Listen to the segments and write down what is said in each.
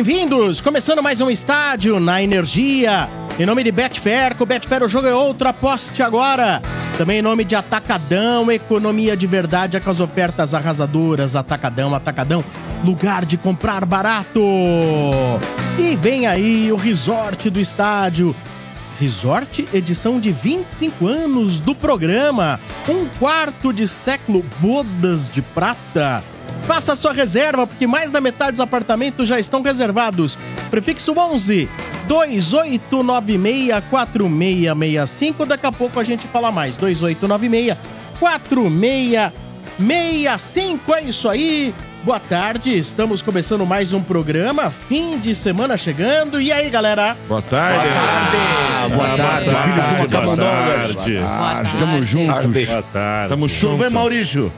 amigos, começando mais um estádio na Energia. Em nome de Betfair, com Betfair o jogo é outro, aposte agora. Também em nome de Atacadão, economia de verdade com as ofertas arrasadoras. Atacadão, Atacadão, lugar de comprar barato. E vem aí o resort do estádio. Resort, edição de 25 anos do programa. Um quarto de século, bodas de prata. Faça sua reserva, porque mais da metade dos apartamentos já estão reservados. Prefixo 11 2896 4665. Daqui a pouco a gente fala mais. 2896 4665. É isso aí. Boa tarde, estamos começando mais um programa. Fim de semana chegando. E aí, galera? Boa tarde. Ah, boa tarde, boa de uma tarde, boa tarde. Estamos juntos. Boa tarde. Tamo juntos. Vem, Maurício.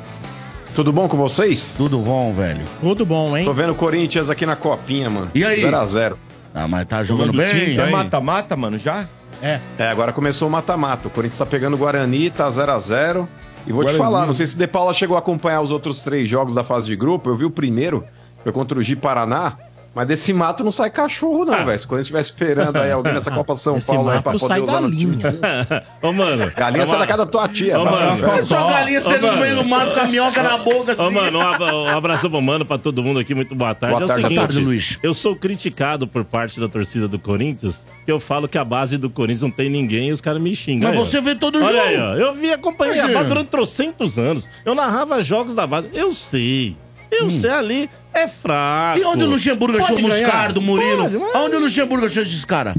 Tudo bom com vocês? Tudo bom, velho. Tudo bom, hein? Tô vendo o Corinthians aqui na copinha, mano. E aí? 0x0. Ah, mas tá jogando Todo time, bem. tá É mata-mata, mano, já? É. É, agora começou o mata-mata. O Corinthians tá pegando o Guarani, tá 0x0. E vou te Guarani. falar, não sei se o De Paula chegou a acompanhar os outros três jogos da fase de grupo. Eu vi o primeiro, foi contra o Gi Paraná. Mas desse mato não sai cachorro, não, velho. Se o Corinthians estiver esperando aí alguém nessa Copa São Desse Paulo aí pra poder usar no time. galinha. Ô, mano. Galinha sai da casa da tua tia. Ô, mano. É só galinha saindo mano. no meio do mato com a minhoca na boca, assim. Ô, mano, um abra- abraço pro mano, pra todo mundo aqui, muito boa tarde. Boa é o tarde, seguinte, tarde, Luiz. eu sou criticado por parte da torcida do Corinthians, que eu falo que a base do Corinthians não tem ninguém e os caras me xingam. Mas Aí, ó. você vê todo jogo. Olha aí, ó. Eu vi acompanhei a Imagina. base durante trocentos anos. Eu narrava jogos da base. Eu sei. Eu sei ali. É fraco. E onde o Luxemburgo achou o ganhar? Moscardo, o Murilo? Pode, mas- Onde o Luxemburgo achou esses caras?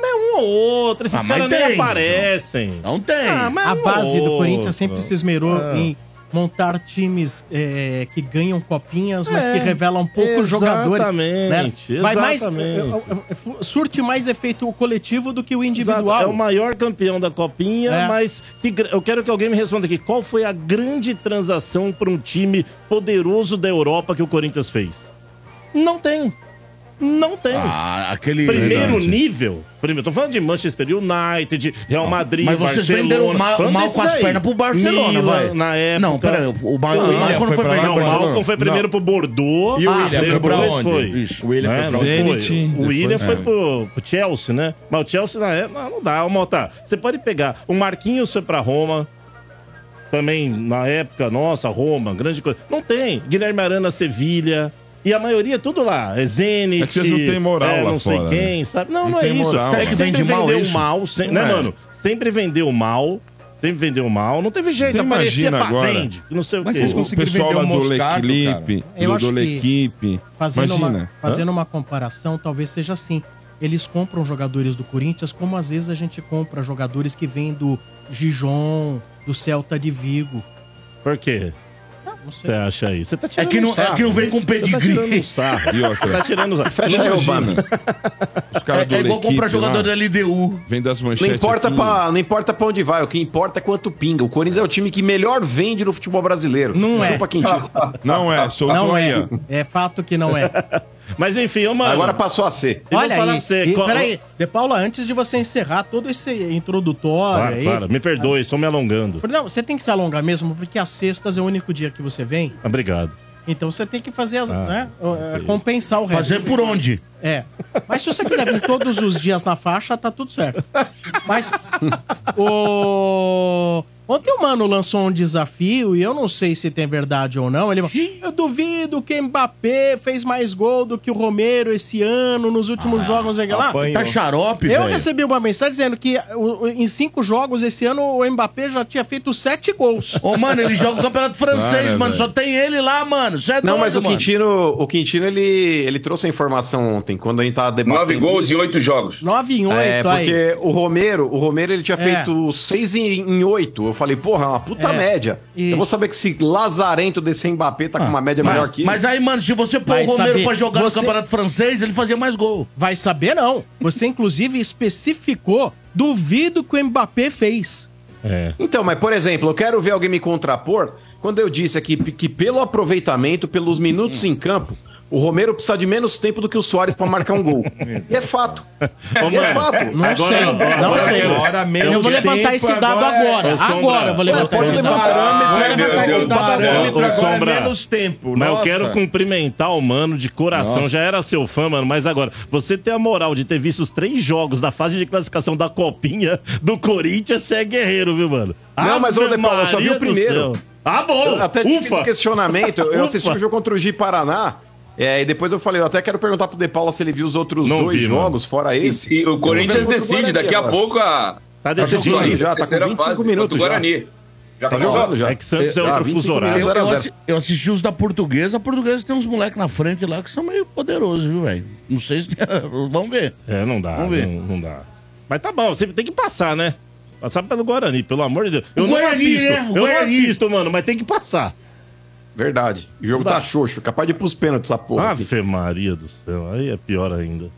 Mas um ou outro. Esses Ah, mas caras nem tem. aparecem. Não tem. Ah, mas A um base do Corinthians sempre se esmerou Ah. em montar times é, que ganham copinhas, mas É, que revelam poucos jogadores. né? Vai mais, exatamente. é, é, é, surte mais efeito coletivo do que o Exato, individual. É o maior campeão da Copinha, É. mas que eu quero que alguém me responda aqui. Qual foi a grande transação para um time poderoso da Europa que o Corinthians fez? Não tem. Não tem. Ah, aquele... Primeiro verdade. nível. Primeiro, tô falando de Manchester United, Real Madrid, Mas vocês Barcelona. venderam mal, mal com as pernas pro Barcelona, Milan, vai. Na época. Não, peraí. O, Malcom não foi foi lá, Não, o. Malcom foi primeiro pro Bordeaux. E o William foi pra onde? foi. Isso. O William Né? foi pra onde? Zenit, O William foi é. pro, pro Chelsea, né? Mas o Chelsea na época não, não dá. Ô, Malta, você pode pegar. O Marquinhos foi pra Roma. Também na época, nossa, Roma, grande coisa. Não tem. Guilherme Arana, Sevilha. E a maioria é tudo lá. É Zenit. É que vocês não têm moral é, lá não sei fora, quem, né? sabe? Não, Não não, é isso. moral, é né? que sempre Vende mal vendeu isso? mal. Não né, é. mano? Sempre vendeu mal. Sempre vendeu mal. Não teve jeito. Você Aparecia imagina pra agora? vende. Não sei o Mas quê. vocês O conseguiram pessoal vender um do Moscato, do, acho do que- L'Equipe. Fazendo, uma, fazendo uma comparação, talvez seja assim. Eles compram jogadores do Corinthians como às vezes a gente compra jogadores que vêm do Gijon, do Celta de Vigo. Por quê? Não Você acha aí? Você tá É tirando que, não, um sarro. é que não vem com Você tá pedigree. tirando um sarro. Tá tirando um sarro. Fecha aí, Obama. Os caras É, do é igual L'Equipe comprar jogador lá, da LDU. Vem das Não manchetes importa, aqui. pra, não importa pra onde vai, o que importa é quanto pinga. O Corinthians é o time que melhor vende no futebol brasileiro. Não é. Chupa quem tira. Não é, sou Não é. É fato que não é. Mas enfim, ô, mano. Agora passou a ser. E vou Olha falar aí, pra você, e, qual- peraí, De Paula, antes de você encerrar todo esse introdutório Claro, aí... claro. Me perdoe, estou me alongando. Não, você tem que se alongar mesmo, porque às sextas é o único dia que você vem. Obrigado. Então você tem que fazer, as, Ah, né? ok. Compensar o resto. Fazer por onde? É. Mas se você quiser vir todos os dias na faixa, tá tudo certo. Mas o Ontem o Mano lançou um desafio e eu não sei se tem verdade ou não. Ele falou: Eu duvido que Mbappé fez mais gol do que o Romero esse ano nos últimos jogos. Não sei o que lá. Tá xarope, Eu velho. recebi uma mensagem dizendo que em cinco jogos esse ano o Mbappé já tinha feito sete gols. Ô, mano, ele joga o campeonato francês, mano. Só tem ele lá, mano. É Não, doido, mas o mano. Quintino, o Quintino ele, ele trouxe a informação ontem, quando a gente tava debatendo. Nove gols isso. em oito jogos. Nove em oito É, aí. porque o Romero, o Romero ele tinha É. feito seis em, em oito. Eu falei, porra, é uma puta É. média. E- Eu vou saber que esse lazarento desse Mbappé tá com uma média melhor que Mas aí, mano, se você pôr o Romero saber. pra jogar Você- no campeonato francês, ele fazia mais gol. Vai saber não. Você inclusive especificou, duvido que o Mbappé fez. É. Então, mas por exemplo, eu quero ver alguém me contrapor quando eu disse aqui que pelo aproveitamento, pelos minutos em campo, O Romero precisa de menos tempo do que o Soares pra marcar um gol. E é fato. Ô, E é mano, fato. Não Agora- sei, agora- não agora sei. eu- Agora menos Eu vou levantar esse dado agora é- agora. Sombra. Agora eu vou levantar Pode esse dado. Parâmetro, Vou levantar esse dado agora. parâmetro agora é Sombra. menos tempo. Mas eu Nossa. quero cumprimentar o mano de coração. Nossa. Já era seu fã, mano. Mas agora, você ter a moral de ter visto os três jogos da fase de classificação da Copinha do Corinthians, você é guerreiro, viu, mano? Não, mas, ô, Ave De Paula, eu só vi o primeiro. Ah, bom! Eu até tive esse questionamento. Eu Ufa. assisti o jogo contra o Gi Paraná. É, e depois eu falei, eu até quero perguntar pro De Paula se ele viu os outros Não dois vi, mano. jogos, fora esse. E o Corinthians decide daqui a pouco a. Tá a decidindo decisão, já, tá com terceira 25 fase minutos Guarani. Já Tá começou? jogando já. É que Santos é Ah, outro 25 fuso horário. Eu, eu zero. assi- eu assisti os da portuguesa. A portuguesa tem uns moleques na frente lá que são meio poderosos, viu, velho? Não sei se. Vamos ver. É, não dá, Vamos ver. não, não dá. Mas tá bom, você tem que passar, né? Passar pelo Guarani, pelo amor de Deus. Eu O não Guarani, assisto, né? Eu não Guarani. assisto, mano, mas tem que passar. Verdade. O jogo tá xoxo, capaz de ir pros pênaltis essa porra. aqui. Ave Maria do céu, aí é pior ainda.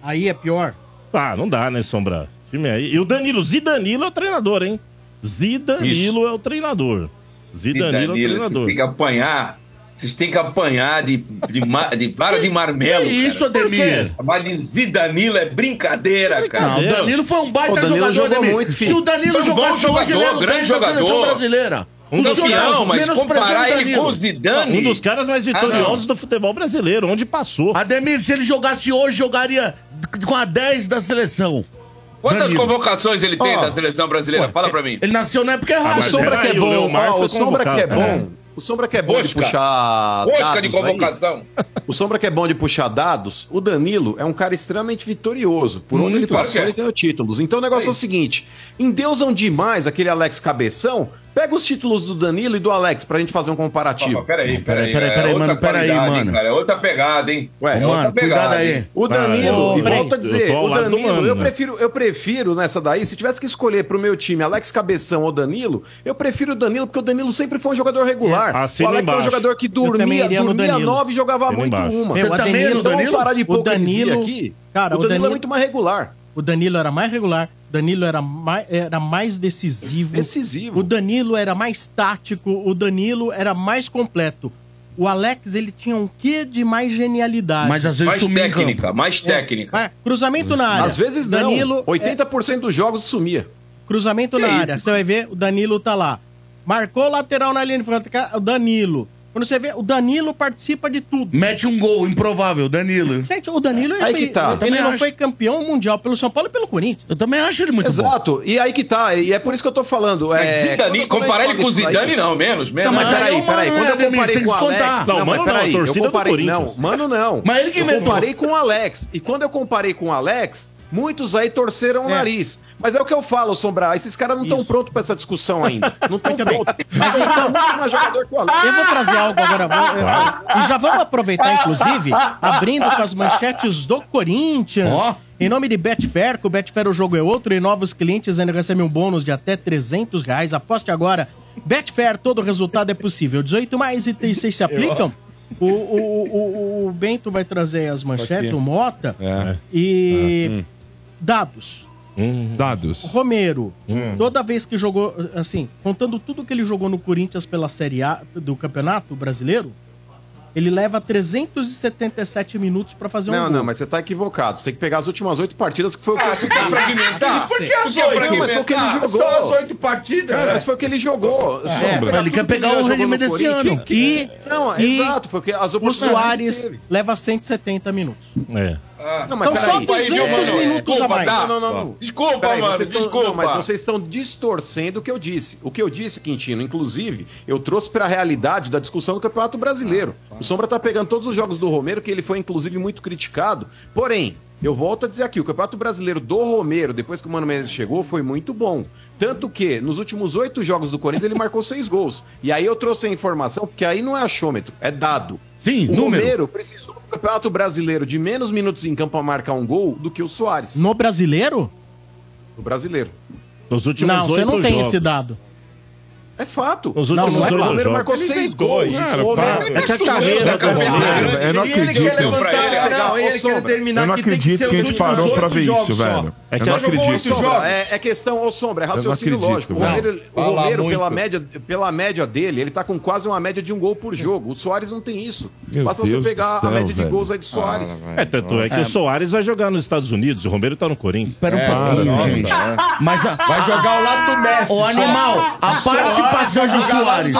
Aí é pior. Ah, não dá, né, Sombra? Time aí. E o Danilo, Zidanilo é o treinador, hein? Zidanilo é o treinador. Zidanilo, é o Danilo, vocês treinador. têm que apanhar. Vocês têm que apanhar de, de, ma- de vara de marmelo. Que isso. Ademir? Mas de Zidanilo é brincadeira, cara. Não, o Danilo. Foi um baita O Danilo jogador, jogou Ademir. muito, filho. Se o Danilo um bom jogasse hoje, ele jogador, era o grande 10 da seleção jogador. brasileira. Um O dos mas menosprezando comparar o ele Danilo. com o Zidane... Um dos caras mais vitoriosos do futebol brasileiro, onde passou. Ademir, se ele jogasse hoje, jogaria com a 10 da seleção. Quantas Danilo. convocações ele tem Ó, da seleção brasileira? Fala pra mim. Ele nasceu na época O errada. mas Sombra que é o bom, foi o Sombra que é bom. O Sombra que é bom de Oscar. puxar Oscar de dados aí. convocação. O Sombra que é bom de puxar dados, o Danilo é um cara extremamente vitorioso. Por onde ele Muito, passou, é. ele ganhou títulos. Então o negócio é o seguinte: endeusam demais aquele Alex Cabeção. Pega os títulos do Danilo e do Alex pra gente fazer um comparativo. Opa, peraí, peraí. peraí, é peraí, mano, peraí, mano. cara, É outra pegada, hein? Ué, é mano, outra cuidado aí. O Danilo, Ah, e volto a dizer, o Danilo, mano, eu prefiro, eu prefiro nessa daí, se tivesse que escolher pro meu time Alex Cabeção ou Danilo, eu prefiro o Danilo, porque o Danilo sempre foi um jogador regular. É, assina o Alex é um jogador que dormia, dormia Danilo. nove e jogava Assina muito embaixo. uma. Meu, Você o também é Danilo, do Danilo? parar de o Danilo, aqui. cara, o o Danilo, Danilo- é muito mais regular. O Danilo era mais regular, Danilo era mais, era mais decisivo. Decisivo. O Danilo era mais tático, o Danilo era mais completo. O Alex, ele tinha um quê de mais genialidade. Mas às vezes Mais sumia técnica, mais técnica. Ah, cruzamento na área. Às vezes não. Danilo, 80% dos jogos sumia. Cruzamento Que na isso? área. Você vai ver, o Danilo tá lá. Marcou o lateral na linha de frente, o Danilo. Quando você vê, o Danilo participa de tudo. Mete um gol improvável, Danilo. Gente, o Danilo Aí foi, que tá. ele Também não acho. foi campeão mundial pelo São Paulo e pelo Corinthians. Eu também acho ele muito bom. Exato. E aí que tá. E é por isso que eu tô falando. Mas É, Zidane, quando- quando a comparar ele com o isso aí- Zidane, não, menos, menos. Não, mas peraí, aí é o peraí. Mano, Quando eu comparei Tem com o que Alex. descontar. Não, Não, mano, não, peraí. a Eu torcida do comparei. Não, Corinthians. mano, não. Mas ele que Eu inventou. comparei com o Alex. E quando eu comparei com o Alex, muitos aí torceram o É. nariz. Mas é o que eu falo, Sombra. Esses caras não estão prontos pra essa discussão ainda. Não estão prontos. Mas então- mais jogador que o Alex. Eu vou trazer algo agora. vou- eu- E já vamos aproveitar, inclusive, abrindo com as manchetes do Corinthians. Ó. Em nome de Betfair, com o Betfair o jogo é outro e novos clientes ainda recebem um bônus de até 300 reais. Aposte agora. Betfair, todo resultado é possível. 18 mais e 36 se aplicam. O, o, o, o Bento vai trazer as manchetes, o Mota. É. E dados. Hum, Dados. Romero, toda vez que jogou, assim, contando tudo que ele jogou no Corinthians pela Série A do Campeonato Brasileiro, ele leva 377 minutos pra fazer um Não, gol. não, mas você tá equivocado. Você tem que pegar as últimas oito partidas que foi o que Ah, eu fragmentar? Por que as oito? Não, mas foi o que ele fragmentar? jogou. Só as oito partidas. Cara, mas foi o que ele jogou. É, pegar ele quer que pegar o rendimento desse ano. E, Não, e exato, foi o que as o oportunidades Soares ele teve. leva 170 minutos. é. Não, mas Então só peraí. 200 Mano, minutos a desculpa, mais. tá? Não, não, não. Desculpa, Peraí, mano, vocês estão, desculpa. não, mas vocês estão distorcendo o que eu disse. O que eu disse, Quintino, inclusive, eu trouxe pra realidade da discussão do Campeonato Brasileiro. O Sombra tá pegando todos os jogos do Romero, que ele foi inclusive muito criticado. Porém, eu volto a dizer aqui, o Campeonato Brasileiro do Romero, depois que o Mano Menezes chegou, foi muito bom. Tanto que, nos últimos oito jogos do Corinthians, ele marcou seis gols. E aí eu trouxe a informação, porque aí não é achômetro, é dado. Sim, O número. Romero precisou do Campeonato Brasileiro de menos minutos em campo pra marcar um gol do que o Soares, No brasileiro? no brasileiro. Nos últimos Não, você não tem jogos. esse dado. É fato. Nos Não, últimos não é oito O fato. Romero jogos. marcou Ele seis gols. O Romero- É que a carreira Não, do cara, Romero... eu não E ele quer acredito. levantar, não, ele quer determinar Eu não que acredito que a os gente parou pra ver isso, só. velho. É que Eu não acredito. é, é questão, ô Sombra, é raciocínio acredito, lógico. O. Romero, o muito. pela, média, pela média dele, ele tá com quase uma média de um gol por jogo. O Soares não tem isso. Meu Basta você Deus pegar do céu, a média de velho. gols aí do Soares. É, tanto é que o Soares vai jogar nos Estados Unidos, o Romero tá no Corinthians. Espera um É, pouquinho, nossa, gente. né? Mas a, Vai jogar ao lado do Messi. O animal, a participação do Soares.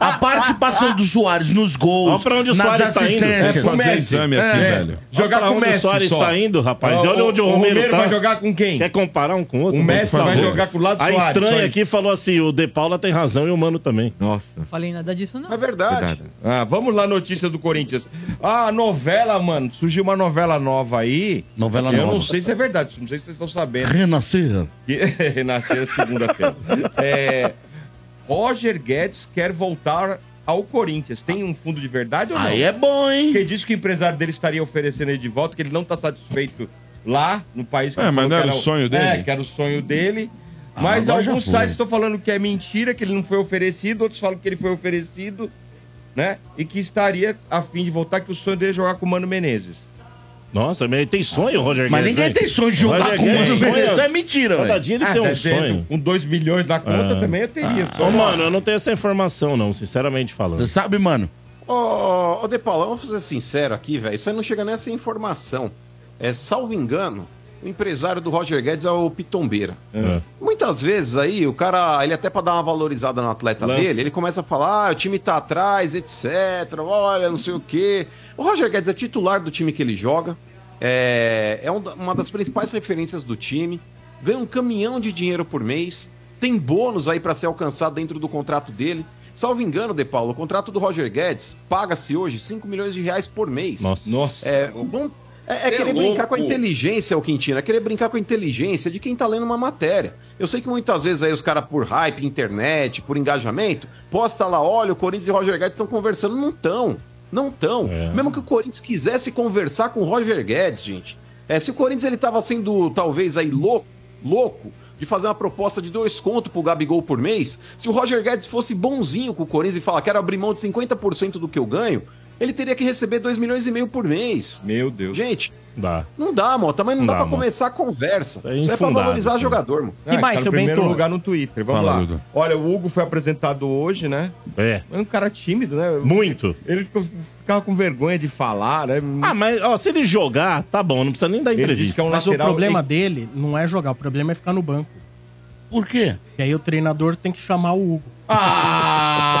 A participação do Soares nos gols, Olha pra onde o nas Soares tá indo. É assistências. fazer Messi. exame aqui, É. velho. Jogar com o onde Messi o Soares só. tá indo, rapaz. Olha onde o o Romero Romero tá. vai jogar com quem? Quer comparar um com o outro? O Messi vai jogar com o lado A Soares, estranha aqui falou assim, o De Paula tem razão e o Mano também. Nossa. Falei nada disso, não. É verdade. Ah, vamos lá, notícia do Corinthians. Ah, novela, mano. Surgiu uma novela nova aí. Novela Eu nova. não sei se é verdade, não sei se vocês estão sabendo. Renascer. Renascer segunda-feira. É, Roger Guedes quer voltar ao Corinthians. Tem um fundo de verdade ou não? Aí é bom, hein? Porque disse que o empresário dele estaria oferecendo ele de volta, que ele não está satisfeito lá no país que É, mas não que era o sonho dele? É, que era o sonho dele. Ah, mas agora já alguns foi. sites estão falando que é mentira, que ele não foi oferecido, outros falam que ele foi oferecido, né? E que estaria a fim de voltar, que o sonho dele é jogar com o Mano Menezes. Nossa, mas ele tem sonho, Roger Mas Guedes. ninguém hein? tem sonho de jogar Roger com o Guedes Mano sonha- Menezes. Isso é mentira, Cada velho. dia ele Ah, tem um sonho. Com 2 milhões na conta É. também eu teria. Ô, mano, eu não tenho essa informação, não, sinceramente falando. Você sabe, mano? Ô, ô De Paula, vamos ser sincero aqui, velho. Isso aí não chega nessa informação. É, salvo engano, o empresário do Roger Guedes é o Pitombeira. É. Muitas vezes aí, o cara, ele até pra dar uma valorizada no atleta Lança. dele, ele começa a falar, ah, o time tá atrás, etc. Olha, não sei o quê. O Roger Guedes é titular do time que ele joga. É, é um uma das principais referências do time. Ganha um caminhão de dinheiro por mês. Tem bônus aí pra ser alcançado dentro do contrato dele. Salvo engano, De Paulo, o contrato do Roger Guedes paga-se hoje 5 milhões de reais por mês. Nossa. Nossa. É, bom, é, é é querer brincar com a inteligência, o Quintino. É querer brincar com a inteligência de quem tá lendo uma matéria. Eu sei que muitas vezes aí os caras, por hype, internet, por engajamento, posta lá, olha, o Corinthians e o Roger Guedes estão conversando. Não estão. Não estão. É. Mesmo que o Corinthians quisesse conversar com o Roger Guedes, gente. É, se o Corinthians ele tava sendo, talvez, aí louco, louco de fazer uma proposta de dois contos pro Gabigol por mês, se o Roger Guedes fosse bonzinho com o Corinthians e falar quero abrir mão de 50% do que eu ganho, ele teria que receber 2 milhões e meio por mês. Meu Deus. Gente, Dá. não dá, Mota, mas não, Não dá dá, pra começar a conversa. É Isso é pra valorizar assim. jogador, mano. E mais, tá seu primeiro Bento? lugar no Twitter. Vamos Fala, lá. Dudu. Olha, o Hugo foi apresentado hoje, né? É. É um cara tímido, né? Muito. Ele ficou- ficava com vergonha de falar, né? Ah, mas ó, se ele jogar, tá bom, não precisa nem dar ele disse entrevista. que é um Mas o problema dele não é jogar, o problema é ficar no banco. Por quê? E aí o treinador tem que chamar o Hugo. Ah,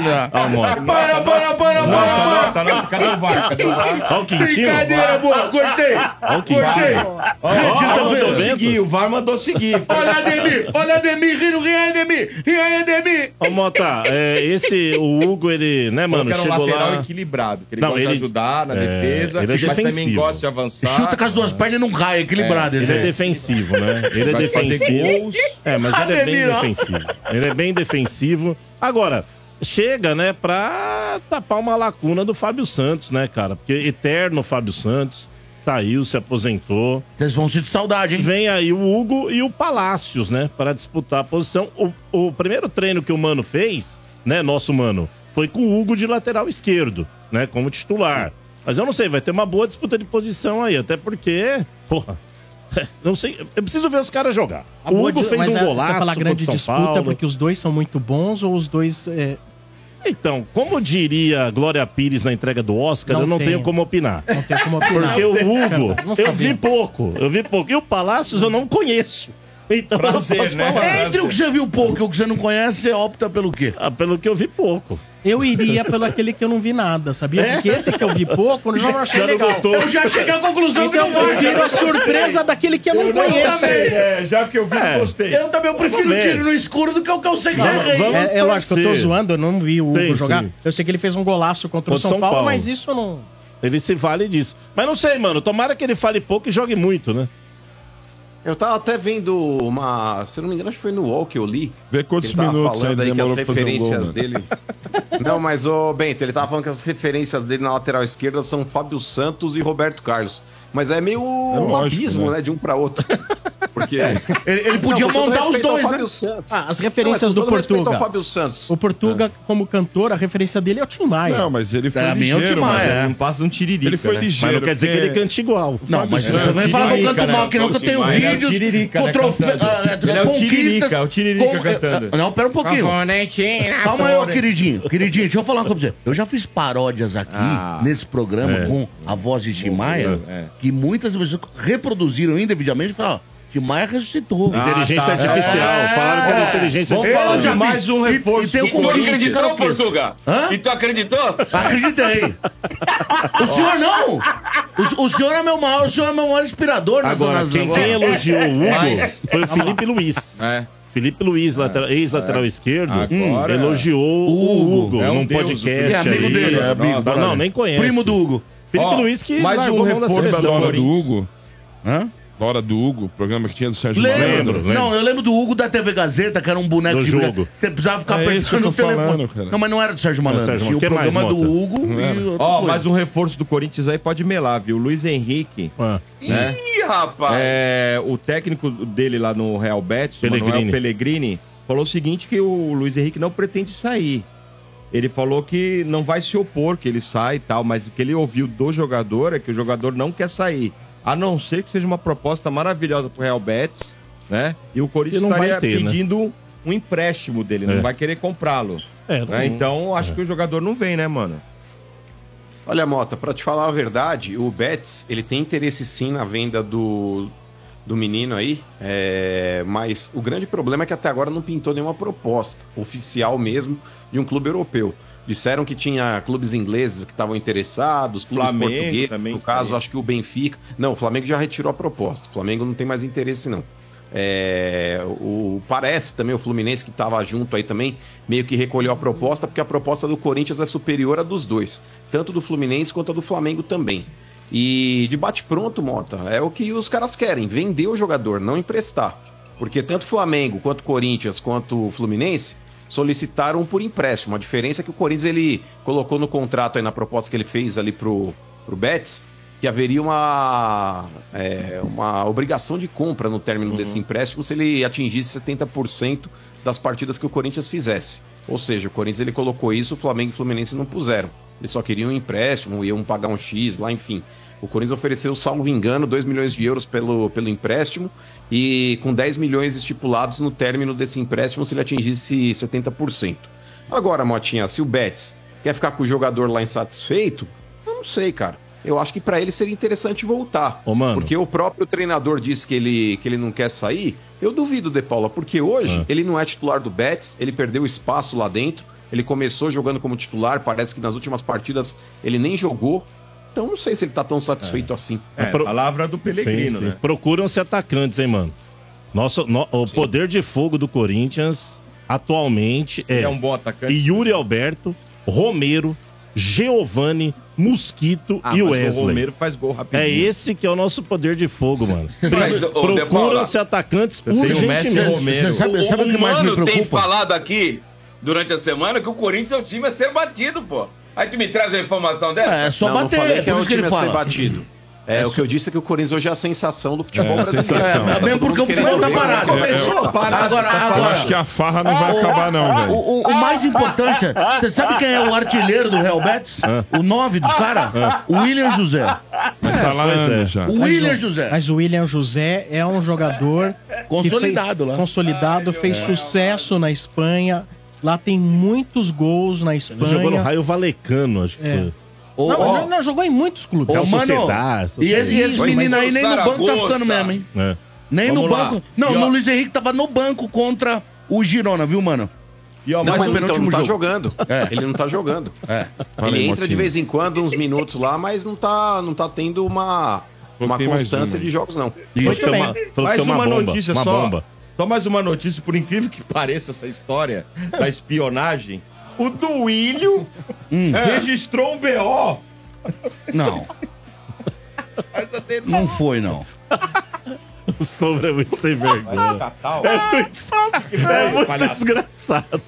não. Mota. Para, para, para, Nota, para. nota, nota. Cadê o VAR? Cadê o VAR? Ó o Quintino. Brincadeira, boa. Gostei. Ó o Quintino. Gostei. Velho. mandou seguir, o VAR mandou seguir. Olha, Ademir. Olha, Ademir. Rindo, ria, Ademir. Ria, Ademir. Ô, Mota, é, esse, o Hugo, ele, né, mano, um chegou lateral lá... equilibrado, que ele Não, gosta ele- de ajudar na é, defesa, ele é mas também defensivo. gosta de avançar. Chuta com as duas pernas e não cai. Equilibrado, Ele é defensivo, né? Ele é defensivo. É, mas ele é bem defensivo. Ele é bem defensivo. Agora, chega, né, pra tapar uma lacuna do Fábio Santos, né, cara? Porque eterno Fábio Santos saiu, se aposentou. Vocês vão sentir saudade, hein? Vem aí o Hugo e o Palácios, né, para disputar a posição. O, o primeiro treino que o Mano fez, né, nosso Mano, foi com o Hugo de lateral esquerdo, né, como titular. Mas eu não sei, vai ter uma boa disputa de posição aí, até porque, porra, não sei, eu preciso ver os caras jogar. A o Hugo di- fez mas um é- golaço Você fala grande disputa Paulo. porque os dois são muito bons ou os dois... é, Então, como diria Glória Pires na entrega do Oscar, Não eu não tem. tenho como opinar. não tem como opinar. Porque o Hugo, eu vi pouco, eu vi pouco. E o Palácios eu não conheço. Então eu Prazer, posso né? falar. Entre o que você viu pouco e o que você não conhece, você opta pelo quê? Ah, pelo que eu vi pouco. Eu iria pelo aquele que eu não vi nada, sabia? É? Porque esse que eu vi pouco, eu não achei Já legal. gostou? Eu já cheguei à conclusão Então eu prefiro a surpresa daquele que eu não conheço. É, já que eu vi, É. eu gostei. Eu também eu prefiro Vamos ver. tiro no escuro do que o que eu sei que já errei. É, é lógico, eu tô zoando, eu não vi o Hugo Sim, jogar. sim. Eu sei que ele fez um golaço contra o São, São Paulo, Paulo. mas isso eu não. Ele se vale disso. Mas não sei, mano. Tomara que ele fale pouco e jogue muito, né? Eu tava até vendo uma. Se não me engano, acho que foi no UOL que eu li. Vê quantos ele tava minutos falando aí que as fazer um gol, referências mano. dele. Não, mas o Bento, ele tava falando que as referências dele na lateral esquerda são Fábio Santos e Roberto Carlos. Mas é meio um lógico, abismo, né? né? De um pra outro. Porque. Ele, ele podia Não, montar os dois, né? Fábio Santos. Ah, as referências Não, do Portuga. ao Fábio Santos. O Portuga, como cantor, a referência dele é o Tim Maia. Não, mas ele foi Pra mim é o ligeiro, Tim Maia, é. Não passa um tiririca, Ele foi né? ligeiro. Mas não quer dizer que ele canta igual. Não, mas Santos. você vai falar que eu canto mal né? aqui não, que eu tenho é vídeos Tiririca, com né, cantando. ah, é, é conquistas... Tiririca, o Tiririca cantando. Não, pera um pouquinho. Calma aí, queridinho. Queridinho, deixa eu falar uma coisa pra você. Eu já fiz paródias aqui, Ah. nesse programa, É. com a voz de Tim Maia, É. que muitas pessoas reproduziram indevidamente e falaram, ó, Tim Maia ressuscitou. Inteligência tá. artificial. É. Falaram que era inteligência Vamos artificial. falar Eu de mais um E- reforço e tem do o Tu acreditou, Portuga? Hã? E tu acreditou? Acreditei. O senhor não. O, o senhor é meu maior, o senhor é meu maior inspirador nessa Agora, quem, quem elogiou o Hugo Mas- foi o Felipe Luiz. É. Felipe Luiz, lateral- ex-lateral esquerdo, Agora- elogiou o Hugo É um num deus, podcast. É amigo aí. dele, é não, nem conhece. Primo do Hugo. Felipe Ó, Luiz que mais largou um mão da reforço da seleção. hora do Hugo? Hã? Hora do Hugo, programa que tinha do Sérgio Lembro. Malandro. Lembro, lembro. Não, eu lembro do Hugo da TV Gazeta, que era um boneco Do de jogo. Você precisava ficar É isso que eu apertando o telefone. falando, cara. Não, mas não era do Sérgio Malandro. Sérgio Tinha o Malandro. Que programa mais, do Mota? Hugo e outra Ó, coisa. mais um reforço do Corinthians aí pode melar, viu? Luiz Henrique, Ah, né? Ih, rapaz. É, o técnico dele lá no Real Betis, Pellegrini. Manuel Pellegrini, falou o seguinte que o Luiz Henrique não pretende sair. Ele falou que não vai se opor que ele sai e tal, mas o que ele ouviu do jogador é que o jogador não quer sair. A não ser que seja uma proposta maravilhosa pro Real Betis, né? E o Corinthians E não vai estaria ter, né? pedindo um empréstimo dele, É. não vai querer comprá-lo. é, né? não- Então, acho que o jogador não vem, né, mano? Olha, Mota, pra te falar a verdade, o Betts, ele tem interesse sim na venda do, do menino aí, é, mas o grande problema é que até agora não pintou nenhuma proposta oficial mesmo de um clube europeu. Disseram que tinha clubes ingleses que estavam interessados, clubes Flamengo portugueses, também no caso, acho que o Benfica. Não, o Flamengo já retirou a proposta. O Flamengo não tem mais interesse, não. É, o, parece também o Fluminense que estava junto aí também, meio que recolheu a proposta, porque a proposta do Corinthians é superior à dos dois, tanto do Fluminense quanto a do Flamengo também. E de bate-pronto, Mota, é o que os caras querem, vender o jogador, não emprestar. Porque tanto Flamengo, quanto Corinthians, quanto Fluminense solicitaram por empréstimo. A diferença é que o Corinthians ele colocou no contrato aí na proposta que ele fez ali pro, pro Betis, que haveria uma, é, uma obrigação de compra no término desse empréstimo se ele atingisse 70% das partidas que o Corinthians fizesse. Ou seja, o Corinthians ele colocou isso, o Flamengo e o Fluminense não puseram. Eles só queriam um empréstimo, iam pagar um X lá, enfim. O Corinthians ofereceu, salvo engano, 2 milhões de euros pelo, pelo empréstimo e com 10 milhões estipulados no término desse empréstimo se ele atingisse 70%. Agora, Motinha, se o Betis quer ficar com o jogador lá insatisfeito, eu não sei, cara. Eu acho que pra ele seria interessante voltar. Ô. Porque o próprio treinador disse que ele, que ele não quer sair. Eu duvido, De Paula, porque hoje Ah. ele não é titular do Betis, ele perdeu espaço lá dentro. Ele começou jogando como titular, parece que nas últimas partidas ele nem jogou. Então não sei se ele tá tão satisfeito assim. É, pro- palavra do Pelegrino, Sim, sim. né? Procuram-se atacantes, hein, mano? Nosso, no- o poder de fogo do Corinthians atualmente é, É um bom atacante. Yuri Alberto, Romero, Giovanni, Mosquito Ah, e mas Wesley. O Romero faz gol rapidinho. É esse que é o nosso poder de fogo, mano. Procuram-se atacantes tenho o Messi e o urgentemente. Romero. Você sabe, o, sabe o que mais me Mano tem preocupa? falado aqui durante a semana que o Corinthians é o time a ser batido, pô. Aí tu me traz a informação dessa? É, é só não, bater, não falei é que é por isso que ele fala. batido. É, o que eu disse é que o Corinthians hoje é a sensação do futebol É, a brasileiro. sensação. É, Tá mesmo todo porque mundo o futebol tá parado. começou a parar. Agora, Eu agora, acho que a farra não vai acabar, não, O, velho. o- o mais importante, é- você sabe quem é o artilheiro do Real Betis? O 9 dos caras? O William José. Mas tá lá é. já. O William José. Mas o William José é um jogador Consolidado fez, lá. Consolidado, fez sucesso na Espanha. Lá tem muitos gols na Ele Espanha. jogou no Raio Valecano, acho que É. foi. Ô, Não, ó, não, não, jogou em muitos clubes. ô, Real mano, Sociedade, essas e esse, e esse menino aí o nem no banco tá ficando mesmo, hein? É. Nem Vamos no lá. banco. Não, E, ó- no Luiz Henrique tava no banco contra o Girona, viu, mano? E ó, Não, mas um então, não tá jogo. jogando. É. Ele não tá jogando. É. Ele entra de Motinho. vez em quando, uns minutos lá, mas não tá, não tá tendo uma, uma constância uma de jogos, não. Que tem bem. uma, Mais uma, uma, notícia uma só. bomba. Só mais uma notícia, por incrível que pareça essa história da espionagem. O Duílio registrou um BO. Não, não foi, não. O Sombra é muito sem vergonha. É muito, é muito desgraçado.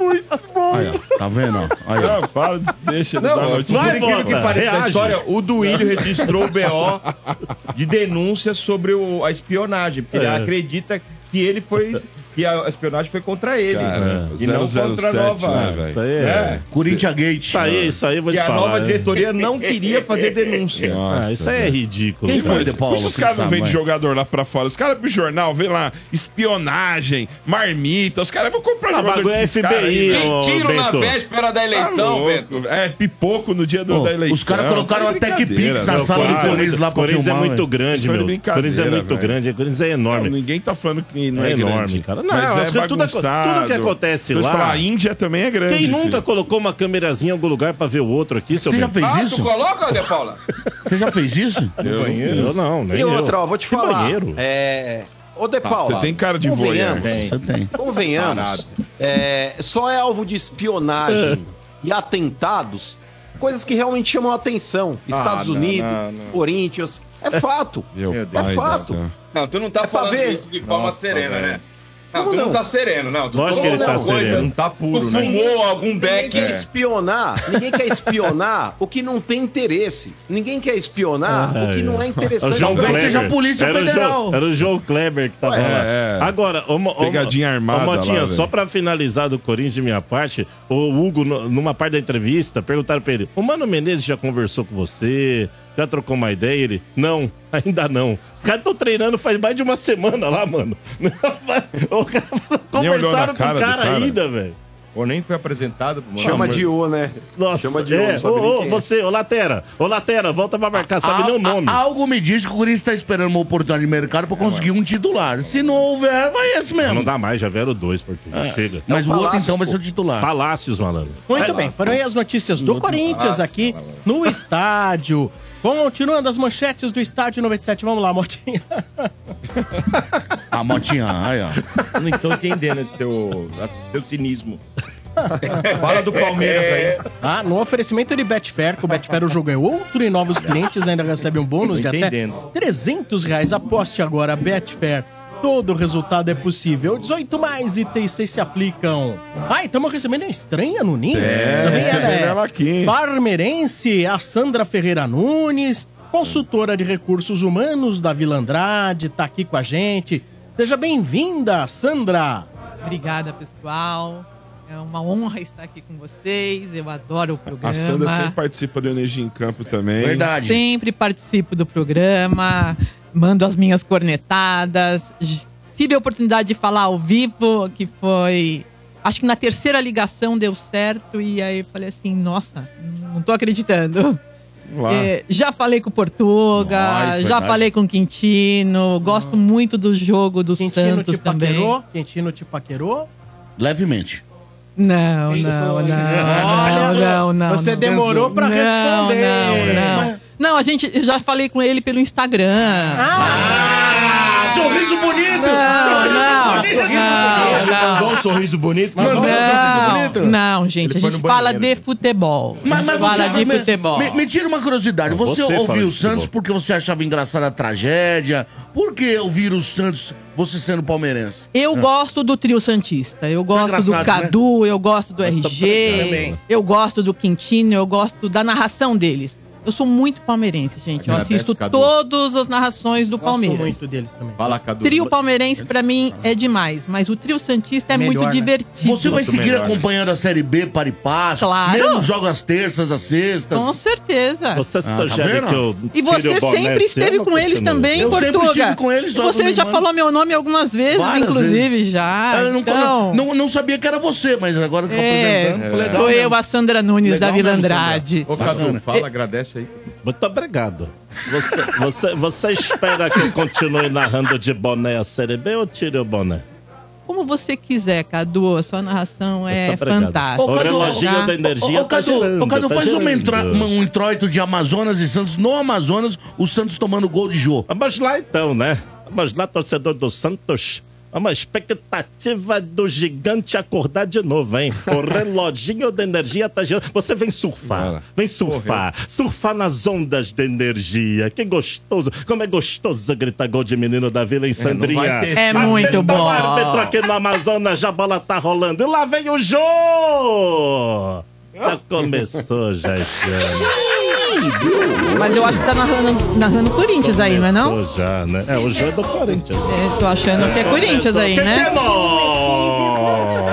muito bom. Aí, ó, tá vendo? ó? Aí, ó. Não, para, de- deixa ele dar Não, notícia. por incrível que pareça a história, o Duílio registrou o BO de denúncia sobre o- a espionagem, porque ele É. acredita que ele foi. Que a espionagem foi contra ele. Cara, e não contra a 007, nova. né? Isso aí é. É. Corinthians Gate. Isso aí, isso aí eu vou Que te a falar. nova né? diretoria não queria fazer denúncia. Nossa, Ah, isso aí é ridículo. Quem cara. foi, De Paulo? Por isso os caras não vendem vai. jogador lá pra fora. Os caras pro jornal, vê lá, espionagem, marmita. Os caras vão comprar Ah, jogador é desses caras aí. FBI, velho. ô, Tiro na véspera da Tá eleição, Bento. louco. É, pipoco no dia do- da eleição. os caras colocaram Tá a de Tech brincadeira, Pix na né? sala do Corinthians é lá pra Corinthians é filmar, muito grande, é meu. brincadeira, Corinthians é muito grande, Corinthians é enorme. ninguém tá falando que não é, enorme, grande. cara. Não, Mas as é coisas- tudo tudo que acontece eu lá- falar, a Índia também é grande. Quem nunca filho. colocou uma câmerazinha em algum lugar pra ver o outro aqui, seu Você já Bento? fez Ah, isso? tu coloca, De Paula? Você já fez isso? Eu não, nem E eu. outra, ó, vou te Que falar. banheiro? É. Ô, De Paula. Você tem cara de voyeur. convenhamos, Você tem. Convenhamos, é, só é alvo de espionagem e atentados coisas que realmente chamam a atenção. Estados não, Unidos, não, não. Corinthians. É fato. Meu é do fato. céu. Não, tu não tá pra falando ver. isso de forma Nossa, serena, né? Não, Como tu não não? tá sereno, não. Tu Lógico que ele tá sereno. Não tá Tu puro, né? fumou algum Ninguém beck. quer espionar, ninguém quer espionar o que não tem interesse. Ninguém quer espionar o que não é interessante. O João Talvez Kleber. seja a Polícia era O Federal. João, era o João Kleber que tava Ué, lá. é. Agora, ô, Pegadinha ô, armada Motinha, só pra finalizar do Corinthians de minha parte, o Hugo, numa parte da entrevista, perguntaram pra ele: o Mano Menezes já conversou com você? Já trocou uma ideia? Ele: Não, ainda não. Os caras estão treinando faz mais de uma semana lá, mano. O cara- Conversaram com cara o cara cara. ainda, velho. Ou nem foi apresentado pro Chama Mano. de O, né? Nossa, Chama de O, é, sabe ô, ô, é. você, ô Latera, ô Latera, volta pra marcar, sabe nem o nome. Algo me diz que o Corinthians está esperando uma oportunidade de mercado pra conseguir um titular. Se não houver, vai esse mesmo. Não dá mais, já vieram dois, porque chega. Mas o outro Palácio, então vai ser o titular. Palácios, malandro. Muito bem, foram aí as notícias do Corinthians aqui no estádio. Continuando as manchetes do estádio 97. Vamos lá, Motinha. A motinha, aí, ó. Não tô entendendo esse teu, esse teu cinismo. Fala do Palmeiras aí. Ah, no oferecimento de Betfair, que o Betfair o jogo é outro e novos clientes ainda recebem um bônus de até entendendo. 300 reais. Aposte agora, Betfair. Todo resultado é possível. 18 mais itens seis se aplicam. Ah, estamos recebendo uma estranha no Ninho. É, Também ela é ela aqui. Parmeirense, a Sandra Ferreira Nunes, consultora de recursos humanos da Vila Andrade, tá aqui com a gente. Seja bem-vinda, Sandra. Obrigada, pessoal. É uma honra estar aqui com vocês. Eu adoro o programa. A Sandra sempre participa do Energia em Campo também. Verdade. Sempre participo do programa, mando as minhas cornetadas. Tive a oportunidade de falar ao vivo, que foi. Acho que na terceira ligação deu certo, e aí eu falei assim: nossa, não tô acreditando. É, já falei com o Portuga, Nossa, já verdade. falei com o Quintino, gosto muito do jogo do Quintino Santos te também. paquerou? Quintino te paquerou? Levemente. Não, não, não, Olha, não, não, não. Você não. demorou pra não, responder. Não, não. Mas- Não, a gente já falei com ele pelo Instagram. Ah, sorriso não, não, sorriso não, não. Mandou um sorriso bonito. Mandou um sorriso Não, bonito? não, gente, Ele a gente fala de futebol. Mas, mas fala você, de me, futebol. Me, me tira uma curiosidade. Não, Você, você ouviu o Santos futebol. porque você achava engraçada a tragédia? Por que ouvir o Santos, você sendo palmeirense? Eu gosto do trio Santista. Eu gosto do engraçado, né? Cadu, eu gosto do pregando. RG, eu gosto do Quintino, eu gosto da narração deles. Eu sou muito palmeirense, gente. Eu assisto todas as narrações do Gosto Palmeiras. muito deles também. Fala, Cadu. Trio palmeirense pra mim é demais, mas o trio santista é Melhor, muito né? divertido. Você vai seguir melhor, acompanhando a Série B para e passo? Claro. Mesmo joga às terças, às sextas? Com certeza. Você tá sugere que eu E você sempre esteve com eles também, Eu sempre Portuga. estive com eles, Você já me falou meu nome algumas vezes, Várias inclusive, vezes. já. Eu não, então, não, não sabia que era você, mas agora que eu tô é, apresentando, ficou legal. sou eu, a Sandra Nunes Legal da Vila mesmo, Sandra. Andrade. Ô, Cadu, fala, agradece aí. Muito obrigado. Você, você, você espera que eu continue narrando de boné a Série B ou tire o boné? Como você quiser, Cadu, a sua narração é Muito obrigado. fantástica. Ô, O Cadu, reloginho tá? da energia Ô, tá Cadu, girando, ô, Cadu, tá faz uma entra- uma- um introito de Amazonas e Santos. No Amazonas, o Santos tomando gol de Jô. Vamos lá então, né? Vamos lá, torcedor do Santos. É uma expectativa do gigante acordar de novo, hein? O reloginho da energia tá girando. Você vem surfar, vem surfar, surfar nas ondas de energia. Que gostoso. Como é gostoso gritar gol de menino da vila em Sandrinha. vai ter É Apita muito o bom. árbitro aqui no Amazonas, já a bola tá rolando. E lá vem o Jô! Já começou já esse ano. Mas eu acho que tá narrando, narrando Corinthians aí, não é não? Já, né? É, o Jô é do Corinthians. É, tô achando que é Corinthians aí, né?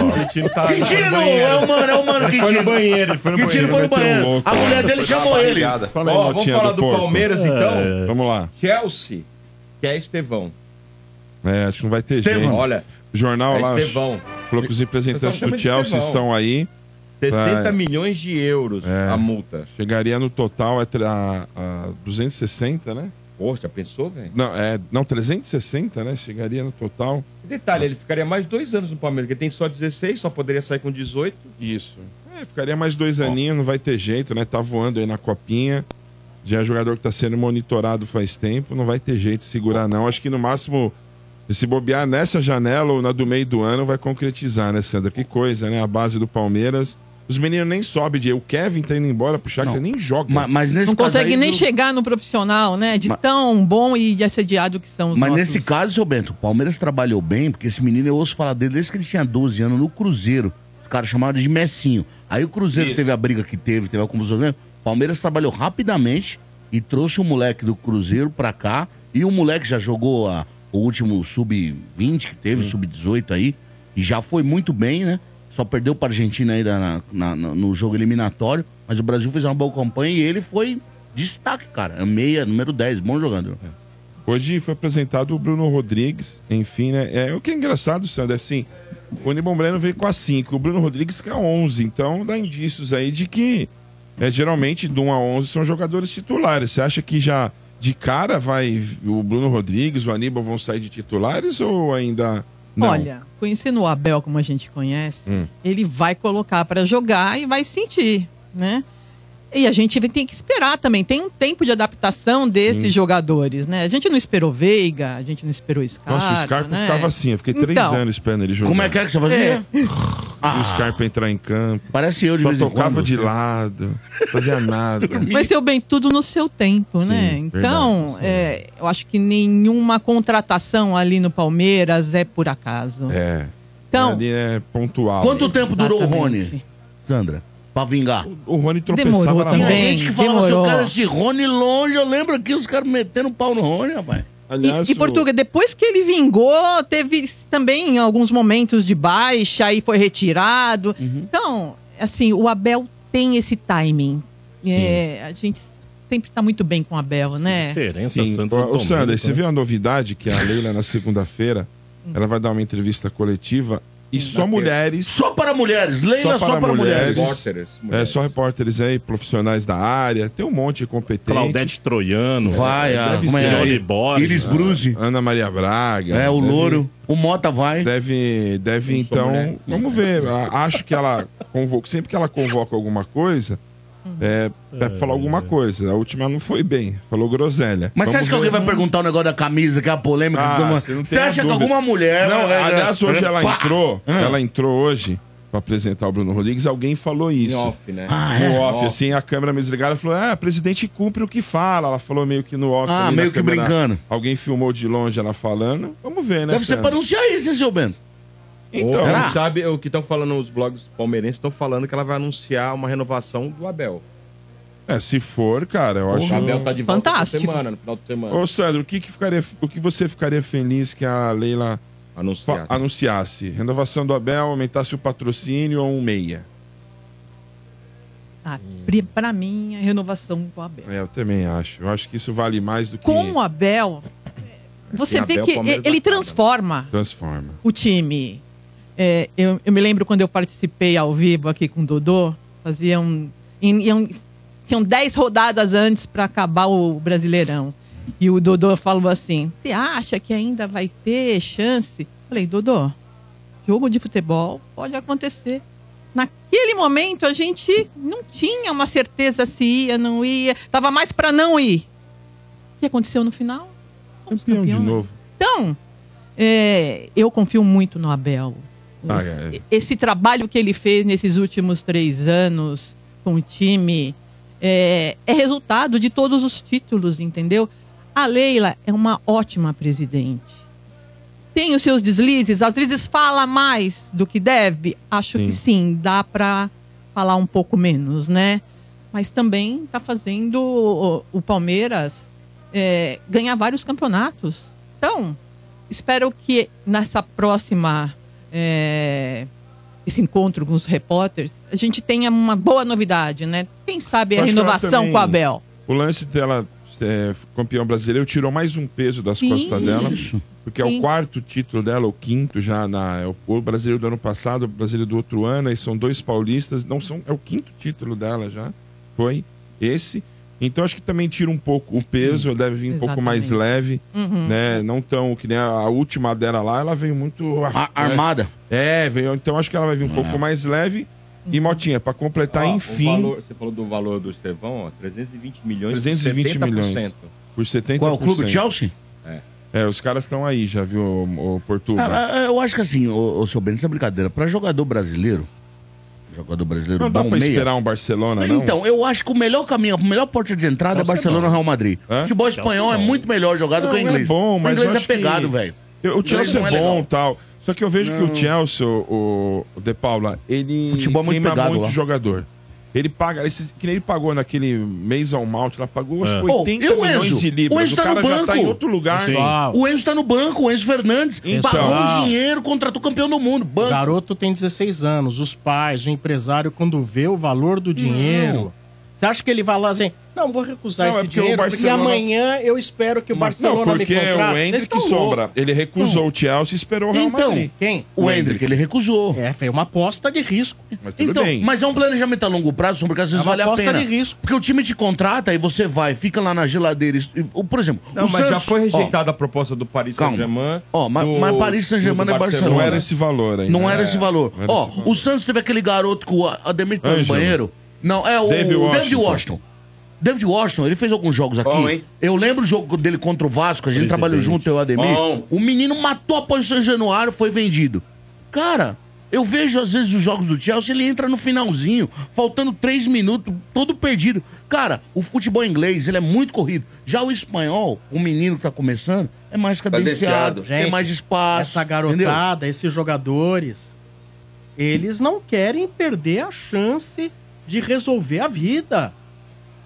O Quintino tá. Quintino, é o mano, é o mano Ele foi no Quintino. banheiro, ele foi no Quintino banheiro. foi no meteu um banheiro. louco. A mulher dele chamou ele. Barrigada. Fala aí, Ó, vamos Motinha falar do, porco. Palmeiras então? Vamos lá. Chelsea, que é Estevão. É, acho que não vai ter Estevão. jeito. Olha, O jornal é lá Estevão. falou que os representantes Pessoal chama do de Chelsea Estevão. estão aí. 60 Vai. milhões de euros É. a multa. Chegaria no total a, tra- a, a 260, né? Poxa, pensou, velho? Não, é, não, 360, né? Chegaria no total. Detalhe, ele ficaria mais dois anos no Palmeiras, porque tem só 16, só poderia sair com 18. Isso. É, ficaria mais dois aninhos, não vai ter jeito, né? Tá voando aí na copinha. Já é jogador que tá sendo monitorado faz tempo, não vai ter jeito de segurar, não. Acho que no máximo, se bobear nessa janela ou na do meio do ano, vai concretizar, né, Sandra? Que coisa, né? A base do Palmeiras. Os meninos nem sobem, de O Kevin tá indo embora pro Shakhtar, nem joga. Ma- Mas nesse Não caso consegue aí, nem do- chegar no profissional, né? De Ma- tão bom e assediado que são os Mas nossos... nesse caso, seu Bento, o Palmeiras trabalhou bem, porque esse menino eu ouço falar dele desde que ele tinha 12 anos no Cruzeiro. Os caras chamaram de Messinho. Aí o Cruzeiro teve a briga que teve, teve a confusão. né? O Palmeiras trabalhou rapidamente e trouxe o moleque do Cruzeiro pra cá. E o moleque já jogou a- o último sub-20 que teve, sub-18 aí. E já foi muito bem, né? Só perdeu pra Argentina aí na- na- no jogo eliminatório. Mas o Brasil fez uma boa campanha e ele foi destaque, cara. É Meia, número 10, bom jogador. Hoje foi apresentado o Bruno Rodrigues, enfim, né? É, o que é engraçado, Sandra, assim, o Nibon Breno veio com a 5, o Bruno Rodrigues com a 11, então dá indícios aí de que é, geralmente do 1 a 11 são jogadores titulares. Você acha que já de cara vai o Bruno Rodrigues, o Aníbal vão sair de titulares ou ainda não? Olha, conhecendo o Abel como a gente conhece, Hum. ele vai colocar pra jogar e vai sentir, né? E a gente tem que esperar também. Tem um tempo de adaptação desses jogadores, né? A gente não esperou Veiga, a gente não esperou Scarpa. Nossa, o Scarpa né? ficava assim, eu fiquei três Então. anos esperando ele jogar. Como é que é que você fazia? E o Scarpa entrar em campo. Parece eu de Só vez em tocava quando. de lado, fazia nada. Ser o bem tudo no seu tempo, né? Sim, então, verdade, sim. é, eu acho que nenhuma contratação ali no Palmeiras é por acaso. É. Então, ali é pontual. Quanto tempo durou o Exatamente. Rony, Sandra? Pra vingar? O Rony tropeçava Demorou na Tinha também. gente que falava assim, demorou. o cara, esse Rony longe, eu lembro aqui os caras metendo pau no Rony, rapaz. Aliás, E, e o- Portuga, depois que ele vingou, teve também alguns momentos de baixa, aí foi retirado. Uhum. Então, assim, o Abel tem esse timing. É, a gente sempre tá muito bem com o Abel, né? Diferença, Sim, ô, ô, Sandra, você né? viu a novidade que a Leila na segunda-feira, ela vai dar uma entrevista coletiva e só mulheres, Só para mulheres, Leila Só só, para mulheres. mulheres. Repórteres. é, só repórteres aí, profissionais da área, tem um monte de competente. Claudete Troiano. Vai, a, é? Johnny Borges. Iris Bruzi. Ana Maria Braga. É, o deve- Louro. O Mota vai. Deve, deve então. mulher. Vamos ver. A- Acho que ela convoca. Sempre que ela convoca alguma coisa, é, é pra falar alguma coisa. A última não foi bem. Falou groselha. Mas você acha que alguém vai perguntar o negócio da camisa, que é a polêmica? Ah, que você não tem Você a acha que alguma mulher... Não, vai- aliás, hoje ela Pá! entrou. Ah. Ela entrou hoje pra apresentar o Bruno Rodrigues. Alguém falou Em isso. off, né? Ah, No é? off, assim, a câmera me desligaram e falou: Ah, presidente cumpre o que fala. Ela falou meio que no off. Ah, meio que câmera. brincando. Alguém filmou de longe ela falando. Vamos ver, né? Deve ser pra anunciar isso, hein, seu Bento? Então, quem sabe o que estão falando os blogs palmeirenses estão falando que ela vai anunciar uma renovação do Abel. é, se for, cara, eu acho. O Abel tá de volta Fantástico. semana, no final de semana. Ô, Sandro, o que, que, ficaria, o que você ficaria feliz que a Leila Anunciar. anunciasse? Renovação do Abel, aumentasse o patrocínio ou um meia? Ah, pra mim, a renovação com o Abel. É, eu também acho. Eu acho que isso vale mais do que Com o Abel, você Sem vê Abel, que Palmeiras ele acaba. transforma transforma. o time. É, eu, eu me lembro quando eu participei ao vivo aqui com o Dodô, faziam. Iam, tinham 10 rodadas antes para acabar o Brasileirão. E o Dodô falou assim: Você acha que ainda vai ter chance? Falei, Dodô, jogo de futebol pode acontecer. Naquele momento a gente não tinha uma certeza se ia, não ia. Tava mais para não ir. O que aconteceu no final? Campeão de campeão, né? novo. Então, É, eu confio muito no Abel. Ah, é. Esse trabalho que ele fez nesses últimos três anos com o time é, é resultado de todos os títulos, entendeu? A Leila é uma ótima presidente. Tem os seus deslizes, às vezes fala mais do que deve. Acho que sim, dá para falar um pouco menos, né? Mas também está fazendo o, o Palmeiras é, ganhar vários campeonatos. Então, espero que nessa próxima é, esse encontro com os repórteres a gente tenha uma boa novidade, né? Quem sabe a renovação também- com o Abel. O lance dela ser campeão brasileiro tirou mais um peso das Sim. costas dela. Porque é Sim. o quarto título dela, o quinto já na. É o, o brasileiro do ano passado, o brasileiro do outro ano, aí são dois paulistas. Não são, é o quinto título dela já. Foi esse. Então acho que também tira um pouco o peso, deve vir um pouco mais leve, Uhum. né? Não tão que nem a, a última dela lá, ela veio muito A- armada. É, veio, então acho que ela vai vir um pouco mais leve. E Motinha, pra completar, o enfim, valor- você falou do valor do Estevão, ó, 320 milhões. 320 70%. milhões. por 70%. Qual é o clube? Chelsea? É, os caras estão aí, já viu, o, o Portugal. Ah, ah, eu acho que assim, o, o seu Bento, isso é brincadeira. Pra jogador brasileiro, jogador brasileiro não dá bom, pra meia. esperar um Barcelona, não? Então, eu acho que o melhor caminho, a melhor porta de entrada é Chelsea é Barcelona bom. Real Madrid. Hã? Futebol espanhol é muito melhor jogado Não, que o inglês. É bom, mas o inglês é que- pegado, velho. O Chelsea é é bom e tal. Só que eu vejo que Não. o Chelsea, o, o De Paula, ele Futebol é muito queima pegado muito lá. jogador. Ele paga, esse, que nem ele pagou naquele Mason Mount, lá pagou acho que Oh, 80 e o milhões Enzo? de libras. O Enzo tá cara no já banco. tá em outro lugar. O Enzo tá no banco, o Enzo Fernandes Então. pagou um dinheiro, contratou campeão do mundo. O Banco. garoto tem 16 anos. Os pais, o empresário, quando vê o valor do dinheiro, você acha que ele vai lá assim, não, vou recusar Não, é esse porque o dinheiro, porque Barcelona- amanhã eu espero que o Barcelona Não, porque me contrate. o Hendrick sombra. loucos. Ele recusou o Chelsea e esperou o Real Então, Madrid. Quem? O Hendrick, ele recusou. É, foi uma aposta de risco. Mas tudo Então, bem. mas é um planejamento a longo prazo, Sombra, que às vezes É uma vale a aposta pena. de risco. Porque o time te contrata e você vai, fica lá na geladeira. Por exemplo, Não, o mas já foi ó, rejeitada a proposta do Paris. Saint-Germain. Ó, mas- do- mas Paris Saint-Germain é Barcelona. Não era esse valor ainda. Não era É, esse valor. não Ó, o Santos teve aquele garoto com o Ademir tá no banheiro. Não, é o David David Washington. Washington. David Washington, ele fez alguns jogos aqui. Bom, eu lembro o jogo dele contra o Vasco, a gente Presidente. trabalhou junto, eu e o Ademir. Bom. O menino matou após o São Januário, foi vendido. Cara, eu vejo às vezes os jogos do Chelsea, ele entra no finalzinho, faltando três minutos, todo perdido. Cara, o futebol inglês, ele é muito corrido. Já o espanhol, o menino que tá começando, é mais cadenciado, Cadenciado. tem mais espaço. Essa entendeu? garotada, esses jogadores, eles não querem perder a chance de resolver a vida.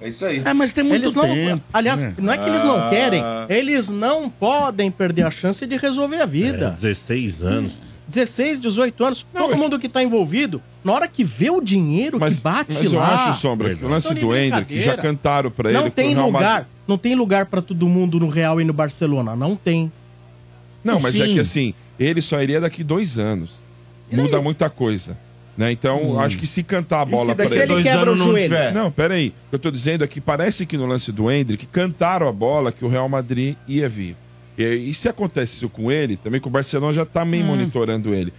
É isso aí. É, mas tem muito Eles não, tempo. aliás, né? não é que eles não Ah. querem, eles não podem perder a chance de resolver a É, vida. 16 anos. 16, 18 anos, todo mundo que tá envolvido, na hora que vê o dinheiro Mas, que bate mas eu lá, acho, Sombra, que o lance do Hendrick, brincadeira. já cantaram pra ele. não tem lugar, não tem lugar pra todo mundo no Real e no Barcelona, não tem. Não, mas é Enfim. que assim, ele só iria daqui dois anos. Muda muita coisa. Né? Então, acho que se cantar a bola pra daqui se a ele dois quebra o anos não joelho? tiver? Não, peraí. O que eu tô dizendo é que parece que no lance do Hendrick cantaram a bola que o Real Madrid ia vir. E, e se acontece isso com ele, também que o Barcelona já tá Hum. meio monitorando ele.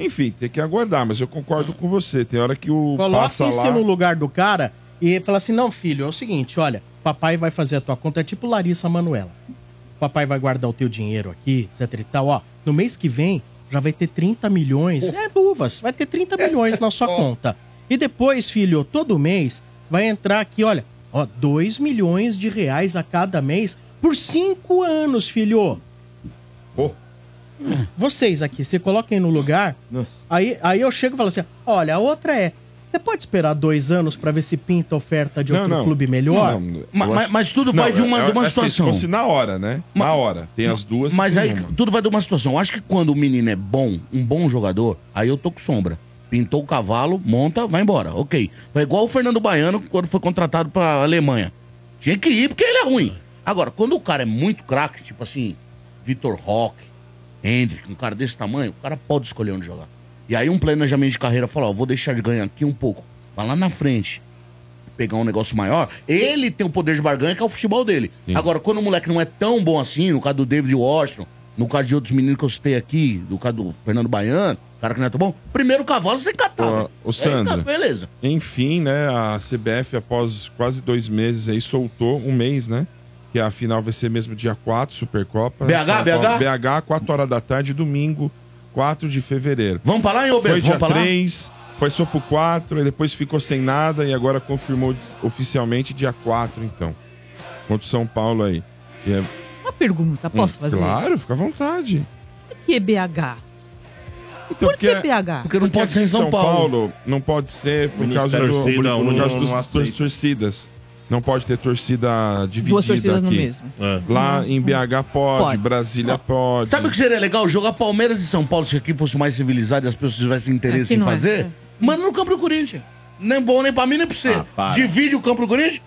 Enfim, tem que aguardar, mas eu concordo com você. Tem hora que o Coloque-se lá... no lugar do cara e fala assim: não, filho, é o seguinte, olha, papai vai fazer a tua conta, é tipo Larissa Manuela. Papai vai guardar o teu dinheiro aqui, etc e tal. Ó, no mês que vem já vai ter 30 milhões. É luvas, vai ter 30 milhões na sua conta. E depois, filho, todo mês vai entrar aqui, olha, ó, 2 milhões de reais a cada mês por 5 anos, filho. Pô. Vocês aqui, se coloquem no lugar. Nossa. Aí, aí eu chego e falo assim: olha, a outra é. Você pode esperar dois anos pra ver se pinta oferta de Não, outro não. clube melhor? Não, eu Ma- acho- ma- mas tudo Não, vai de uma, é- de uma é assim, situação. Se fosse na hora, né? Na hora. Tem as duas. Mas aí uma. tudo vai de uma situação. Eu acho que quando o menino é bom, um bom jogador, aí eu tô com sombra. Pintou o cavalo, monta, vai embora. Ok. Foi igual o Fernando Baiano quando foi contratado pra Alemanha. Tinha que ir porque ele é ruim. Agora, quando o cara é muito craque, tipo assim, Vitor Roque, Hendrick, um cara desse tamanho, o cara pode escolher onde jogar. E aí um planejamento de carreira fala, ó, vou deixar de ganhar aqui um pouco. Vai lá na frente. Pegar um negócio maior, ele tem o poder de barganha que é o futebol dele. Agora, quando o moleque não é tão bom assim, no caso do David Washington, no caso de outros meninos que eu citei aqui, no caso do Fernando Baiano, cara que não é tão bom, primeiro cavalo você catava. Ô, ô, Sandro. Aí, tá, beleza. Enfim, né? A CBF, após quase dois meses aí, soltou um mês, né? que a final vai ser mesmo dia 4, Supercopa. BH, BH? BH, 4 horas da tarde, domingo, 4 de fevereiro. Vamos pra lá, hein, ô Foi dia Vamos pra lá? 3, passou pro 4, e depois ficou sem nada e agora confirmou oficialmente dia 4, então. Contra o São Paulo aí. E é- Uma pergunta, posso fazer? Claro, fica à vontade. Por que BH? Então, Por que BH? Porque não pode aqui ser em São Paulo. Não pode ser por Ministério causa, do, torcida, por, por causa dos- torcidas. Não pode ter torcida dividida Duas torcidas aqui. no mesmo. É. Lá em BH pode, Pode. Brasília pode. Sabe o que seria legal? Jogar Palmeiras e São Paulo, se aqui fosse mais civilizado e as pessoas tivessem interesse Aqui em é, fazer. é. Manda no campo do Corinthians. Nem bom nem pra mim, nem pra você. Ah. Divide o campo do Corinthians.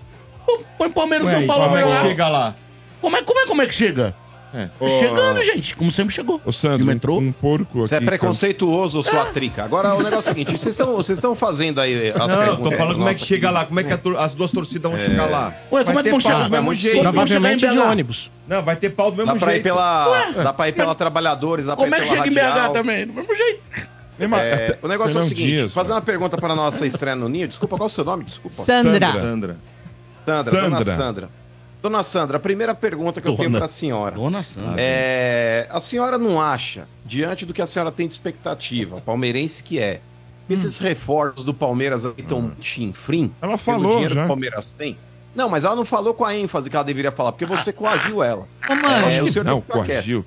Põe Palmeiras e São Paulo como pra é que jogar. chega lá? Como é, como é, como é que chega? É. Chegando, gente. Como sempre chegou. Ô, Sandro, metrô. um porco aqui. Você é preconceituoso, sua Ah. trica. Agora, o negócio é o seguinte: vocês estão vocês estão fazendo aí as Não, tô perguntas. falando como é que chega lá, como é que a tor- as duas torcidas vão chegar lá. Ué, como é que ter vão pau chegar? do mesmo jeito. Provavelmente chegar em de ônibus. Não, vai ter pau do mesmo Dá pra ir jeito. pela. Dá pra ir pela Trabalhadores, dá pra ir Como é que pela chega em BH também? Do mesmo jeito. É, o negócio é o Fernão seguinte: Dias, fazer uma pergunta para a nossa estreia no Ninho. Desculpa, qual é o seu nome? Desculpa. Sandra. Sandra. Sandra, dona Sandra. Dona Sandra, a primeira pergunta que eu tenho Dona. para a senhora. Dona Sandra. É, a senhora não acha, diante do que a senhora tem de expectativa, palmeirense que é, que esses reforços do Palmeiras aí estão um chinfrim? Ela falou dinheiro já. que o Palmeiras tem? Não, mas ela não falou com a ênfase que ela deveria falar, porque você coagiu ela. Mano, É, o senhor Não, coagiu.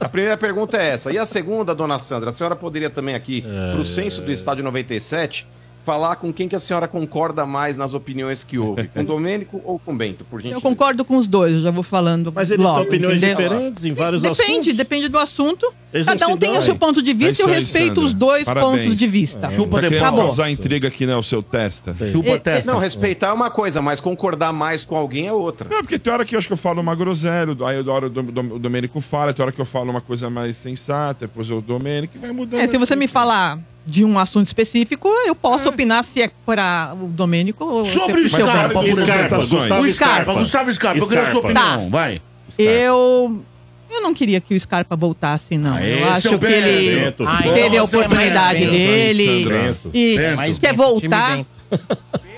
A primeira pergunta é essa. E a segunda, dona Sandra, a senhora poderia também aqui, É. pro censo do Estádio 97, falar com quem que a senhora concorda mais nas opiniões que houve? Com o Domênico ou com o Bento, por eu gentileza? concordo com os dois, eu já vou falando Mas eles logo, têm opiniões entendeu? diferentes em vários Depende, assuntos. depende do assunto. Eles Cada um tem o seu ponto de É vista isso e eu respeito Sandra. os dois Parabéns. pontos de vista. Chupa Tá querendo depois. causar intriga aqui, né, o seu testa? Chupa É, testa. Não, respeitar é uma coisa, mas concordar mais com alguém é outra. Não, porque tem hora que eu acho que eu falo uma groselha, aí da hora o Dom- Dom- o Domênico fala, tem hora que eu falo uma coisa mais sensata, depois o Domênico e vai mudando. É, se você assim. me falar de um assunto específico, eu posso opinar se é para o Domênico ou Sobre o se é pro seu Scarpa, por exemplo. Scarpa, Gustavo O Scarpa, Scarpa. Gustavo Scarpa, eu queria a sua Scarpa. opinião. Vai. Eu. Eu não queria que o Scarpa voltasse, não. Ah, eu acho é o que ele. Ah, teve a então é oportunidade Bento, dele Sandra. e Bento. Quer Bento, time voltar.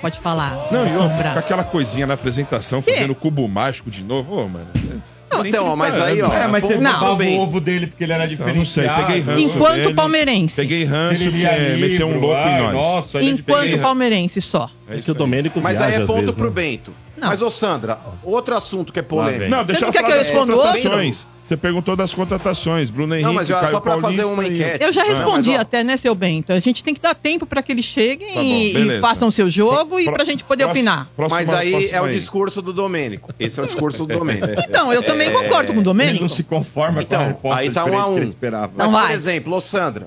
Pode falar. Não, e com aquela coisinha na apresentação, fazendo cubo mágico de novo. Ô, mano. Então, ó, mas aí, ó. É, mas você Não. o ovo dele porque ele era Eu não sei, diferenciado. peguei ranço Enquanto dele, palmeirense. Peguei ranço lia livro, meteu um louco ai, em nós. Nossa, ele Enquanto palmeirense só. É É isso que o. Domênico Mas aí é ponto vezes, pro né? Bento. Não. Mas, ô Sandra, outro assunto que é polêmico. Não, deixa Você não eu quer falar que eu responda outro? Você perguntou das contratações. Bruno Henrique, Não, mas Caio só pra fazer Paulista uma e- enquete. Eu já Não, respondi até, né, seu Bento? A gente tem que dar tempo para que eles cheguem Tá bom, e, façam seu jogo e Pro- pra gente poder próximo- opinar. próxima- Mas aí é o aí. discurso do Domênico. Esse é o discurso do Domênico. Então, eu também concordo com o Ele Domênico. não se conforma com a Então, resposta aí tá um a que um. ele esperava. Mas, Não por vai. exemplo, ô Sandra,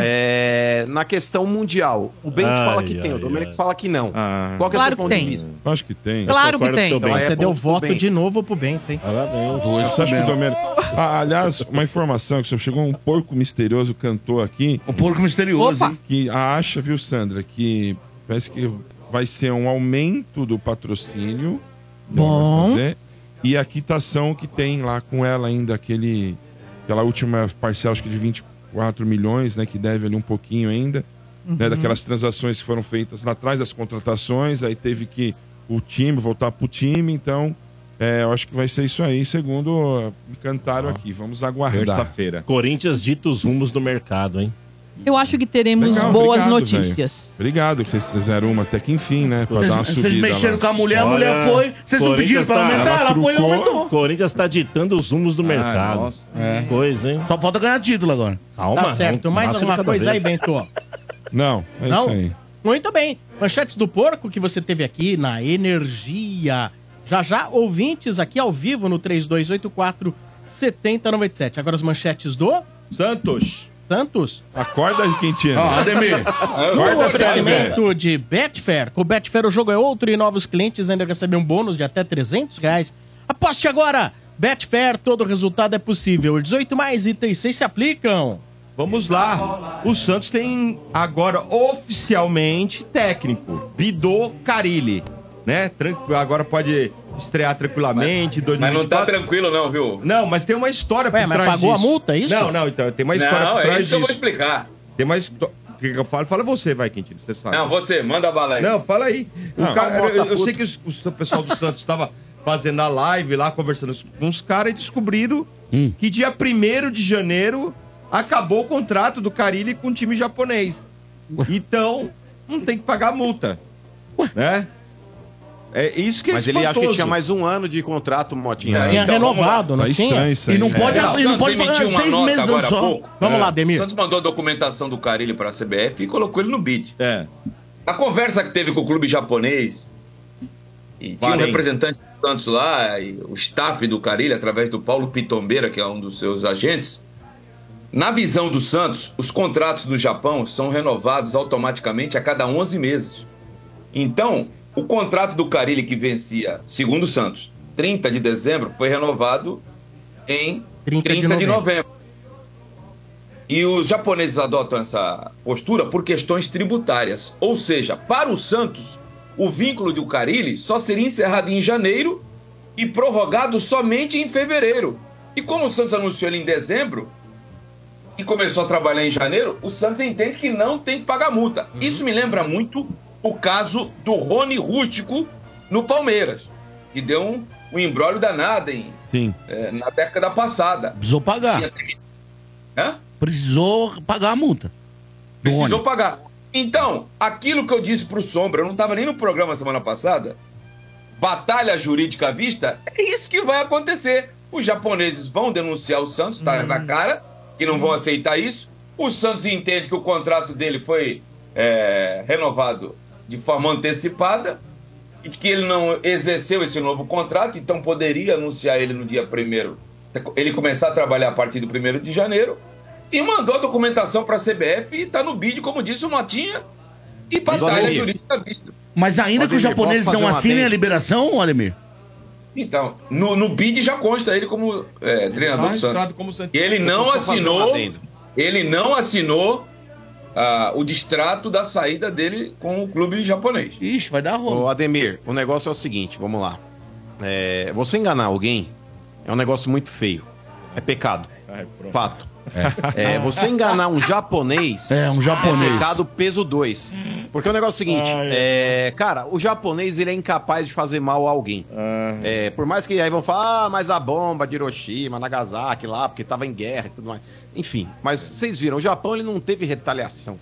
é, na questão mundial, o Bento Ai, fala que tem, o ai, Domênico ai. fala que não. Ah. Qual que é o Claro seu que ponto tem. de vista? Acho que tem. Claro que tem. Então, Bento. é Você deu voto de novo pro Bento, hein? Parabéns. Você acha que o Domênico... Ah, aliás, uma informação, que chegou um porco misterioso cantor aqui, O porco misterioso, Opa. hein? que acha, viu, Sandra, que parece que vai ser um aumento do patrocínio. vai Bom. fazer, e a quitação que tem lá com ela ainda, aquele, aquela última parcela, acho que de 24 milhões, né, que deve ali um pouquinho ainda, né, daquelas transações que foram feitas lá atrás das contratações, aí teve que o time voltar pro time, então é, eu acho que vai ser isso aí, segundo uh, me cantaram aqui. Vamos aguardar. Terça-feira. Corinthians dita os rumos do mercado, hein? Eu acho que teremos Legal, boas obrigado, notícias. Obrigado que vocês fizeram uma até que enfim, né? Pra dar uma Vocês, subida vocês mexeram lá. com a mulher, a Olha, mulher foi. Vocês não pediram pra ela tá- aumentar, ela, ela foi e aumentou. Corinthians tá ditando os rumos do mercado. nossa. É. Coisa, hein? Só falta ganhar título agora. Calma. Tá certo. Mais alguma coisa aí. Bento? Não, é Não? isso aí. Muito bem. Manchetes do porco que você teve aqui na Energia. Já já, ouvintes aqui ao vivo no 3284 7097. Agora as manchetes do Santos. Santos. Acorda Quintino. Ó, Ademir. Acorda, oferecimento de Betfair. Com o Betfair o jogo é outro e novos clientes ainda recebem um bônus de até 300 reais. Aposte agora! Betfair, todo resultado é possível. 18 mais itens 6 se aplicam. Vamos lá. O Santos tem agora oficialmente técnico. Bidô Carilli. Né? Agora pode estrear tranquilamente. Mas não tá 2024. tranquilo, não, viu? Não, mas tem uma história Ué, por mas trás pagou a disso. multa, é isso? Não, não, então tem uma história Não, por é trás isso que eu vou disso. explicar. Tem uma história. O que que eu falo? Fala você, vai, Quintino, você sabe. Não, você, manda a bala aí. Não, fala aí. O Não, cara, eu, eu sei que os- o pessoal do Santos estava fazendo a live lá, conversando com os caras e descobriram Hum. que dia 1 de janeiro acabou o contrato do Carilli com o time japonês. Então, não tem que pagar multa. Né? É isso que é Mas ele acha que espantoso. tinha mais um ano de contrato, Motinha. É, Tinha então, renovado, não Tá tinha? isso aí. E não né? pode, É, o e não pode uma seis meses agora só. pouco. Vamos lá, O Demir. Santos mandou a documentação do Carilli para a CBF e colocou ele no bid. É. A conversa que teve com o clube japonês, e tinha um representante do Santos lá, e o staff do Carilli, através do Paulo Pitombeira, que é um dos seus agentes. Na visão do Santos, os contratos do Japão são renovados automaticamente a cada 11 meses. Então, o contrato do Carilli que vencia, segundo o Santos, 30 de dezembro, foi renovado em 30 de 30 de novembro. novembro. E os japoneses adotam essa postura por questões tributárias. Ou seja, para o Santos, o vínculo do Carilli só seria encerrado em janeiro e prorrogado somente em fevereiro. E como o Santos anunciou ele em dezembro e começou a trabalhar em janeiro, o Santos entende que não tem que pagar multa. Isso me lembra muito o caso do Rony Rústico no Palmeiras, que deu um, um embrólio danado em, Sim. eh, na década passada. Precisou pagar. Hã? Precisou pagar a multa. Precisou Rony. pagar. Então, aquilo que eu disse pro Sombra, eu não estava nem no programa semana passada, batalha jurídica à vista, é isso que vai acontecer. Os japoneses vão denunciar o Santos, tá na cara, que não vão aceitar isso. O Santos entende que o contrato dele foi é, renovado de forma antecipada e que ele não exerceu esse novo contrato, então poderia anunciar ele no dia primeiro, ele começar a trabalhar a partir do primeiro de janeiro e mandou a documentação para a CBF e está no bid, como disse o Motinha, e batalha jurídica vista. Mas ainda que os japoneses não assinem a liberação, Ademir? Então, no, no bid já consta ele como é, treinador Tá do Santos. como Santos. E ele não um assinou, ele não assinou o distrato da saída dele com o clube japonês. Ixi, vai dar rolo. Ô, Ademir, o negócio é o seguinte, vamos lá. É, você enganar alguém é um negócio muito feio. É pecado. Ai. Fato. É, você enganar um japonês É, um japonês. pecado peso 2. Porque o negócio é o seguinte, é, cara, o japonês ele é incapaz de fazer mal a alguém. É, por mais que aí vão falar, ah, mas a bomba de Hiroshima, Nagasaki lá, porque tava em guerra e tudo mais. Enfim, mas vocês viram, o Japão ele não teve retaliação.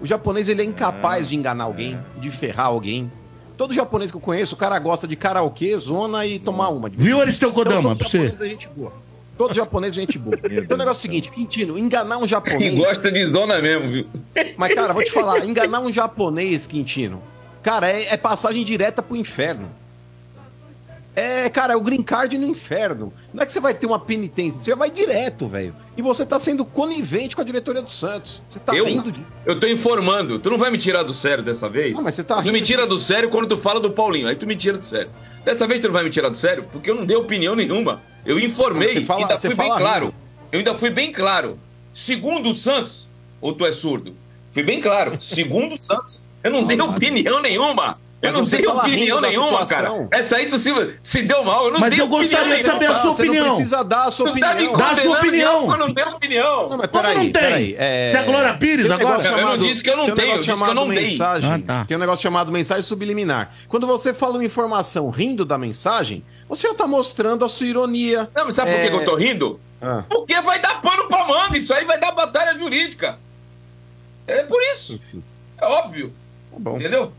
O japonês ele é incapaz de enganar alguém, de ferrar alguém. Todo japonês que eu conheço, o cara gosta de karaokê, zona e tomar uma. vez em Viu, Aristeu Kodama, então, pra você? é gente boa. Todo japonês é gente boa. Então o negócio é o seguinte, Quintino, enganar um Quem japonês... gosta de zona mesmo, viu? Mas, cara, vou te falar, enganar um japonês, Quintino, cara, é, é passagem direta pro inferno. É, cara, é o green card no inferno. Não é que você vai ter uma penitência, você vai direto, velho. E você tá sendo conivente com a diretoria do Santos. Você tá eu, rindo de... eu tô informando. Tu não vai me tirar do sério dessa vez? Ah, mas você tá Tu me rindo tira do sério quando tu fala do Paulinho. Aí tu me tira do sério. Dessa vez tu não vai me tirar do sério porque eu não dei opinião nenhuma. Eu informei. Você fala- ainda fui bem fala claro. rindo. Eu ainda fui bem claro. Segundo o Santos, ou tu é surdo? Fui bem claro. Segundo o Santos, eu não dei opinião nenhuma. Eu não você dei fala opinião nenhuma, cara. Essa aí tu se, se deu mal. Eu não Mas eu gostaria de saber a sua você opinião. não precisa dar a sua Tu tá me opinião. Dá a sua opinião. Eu não dei opinião. Não, mas Como peraí, não tem? peraí. É... Você é Glória Pires Tem um agora? negócio Eu não chamado- disse que eu não tem um tenho, negócio eu disse que eu chamado não mensagem. Ah, tá. Tem um negócio chamado mensagem subliminar. Quando você fala uma informação rindo da mensagem, você já tá mostrando a sua ironia. Não, mas sabe por que É, eu tô rindo? Ah. Porque vai dar pano pra manga, isso aí vai dar batalha jurídica. É por isso. É óbvio. Tá bom. Entendeu?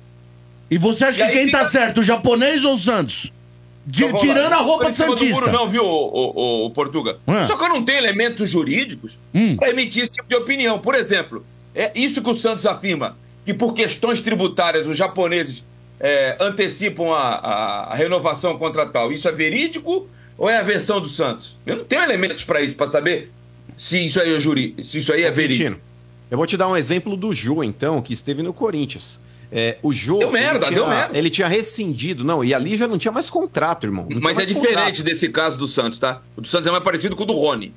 E você acha E que quem fica- tá certo, o japonês ou o Santos? De- vou tirando a roupa de Santista. muro, não, viu, o, o, o Portuga? Ah. Só que eu não tenho elementos jurídicos Hum. para emitir esse tipo de opinião. Por exemplo, é isso que o Santos afirma, que por questões tributárias os japoneses é, antecipam a, a- a renovação contratual. Isso é verídico ou é a versão do Santos? Eu não tenho elementos para isso, para saber se isso aí é juri, se isso aí é verídico. Eu vou te dar um exemplo do Jô, então, que esteve no Corinthians. É, o Jô. Deu merda, ele deu tinha- merda. Ele tinha rescindido. Não, e ali já não tinha mais contrato, irmão. Não tinha Mas é diferente contrato. desse caso do Santos, tá? O do Santos é mais parecido com o do Rony.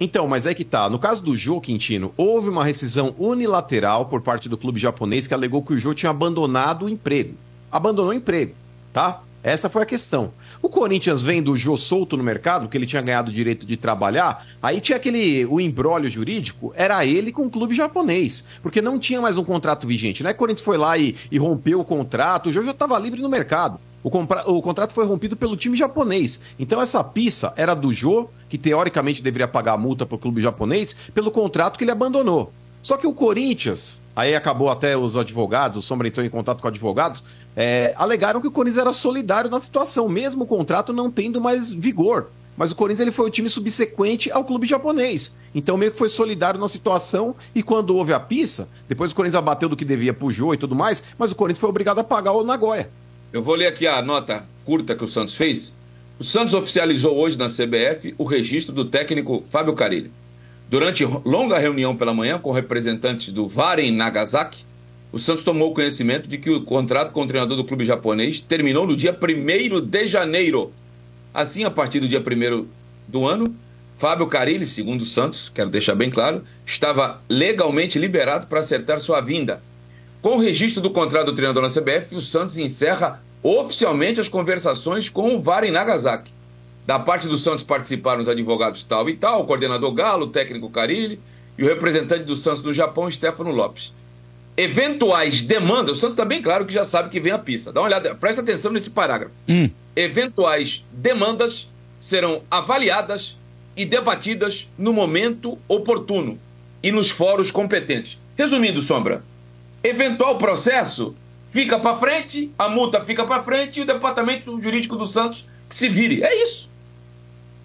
Então, mas é que tá. No caso do Jô Quintino, houve uma rescisão unilateral por parte do clube japonês que alegou que o Jô tinha abandonado o emprego. Abandonou o emprego, tá? Essa foi a questão. O Corinthians vendo o Jô solto no mercado, porque ele tinha ganhado o direito de trabalhar, aí tinha aquele. O embrólio jurídico era ele com o clube japonês. Porque não tinha mais um contrato vigente. É que o Corinthians foi lá e, e rompeu o contrato, o Jô já estava livre no mercado. O, o contrato foi rompido pelo time japonês. Então essa pista era do Jô, que teoricamente deveria pagar a multa pro clube japonês, pelo contrato que ele abandonou. Só que o Corinthians, aí acabou até os advogados, o Sombra entrou em contato com advogados, é, alegaram que o Corinthians era solidário na situação, mesmo o contrato não tendo mais vigor. Mas o Corinthians ele foi o time subsequente ao clube japonês. Então meio que foi solidário na situação e quando houve a pista, depois o Corinthians abateu do que devia pro Jô e tudo mais, mas o Corinthians foi obrigado a pagar o Nagoya. Eu vou ler aqui a nota curta que o Santos fez. O Santos oficializou hoje na CBF o registro do técnico Fábio Carilli. Durante longa reunião pela manhã com representantes do Varen Nagasaki, o Santos tomou conhecimento de que o contrato com o treinador do clube japonês terminou no dia 1 de janeiro. Assim, a partir do dia 1 do ano, Fábio Carilli, segundo o Santos, quero deixar bem claro, estava legalmente liberado para acertar sua vinda. Com o registro do contrato do treinador na CBF, o Santos encerra oficialmente as conversações com o VAR em Nagasaki. Da parte do Santos participaram os advogados tal e tal, o coordenador Galo, o técnico Carilli e o representante do Santos no Japão, Stefano Lopes. Eventuais demandas, o Santos está bem claro que já sabe que vem a pista. Dá uma olhada, presta atenção nesse parágrafo. Eventuais demandas serão avaliadas e debatidas no momento oportuno e nos fóruns competentes. Resumindo, Sombra, eventual processo fica para frente, a multa fica para frente e o departamento jurídico do Santos que se vire. É isso.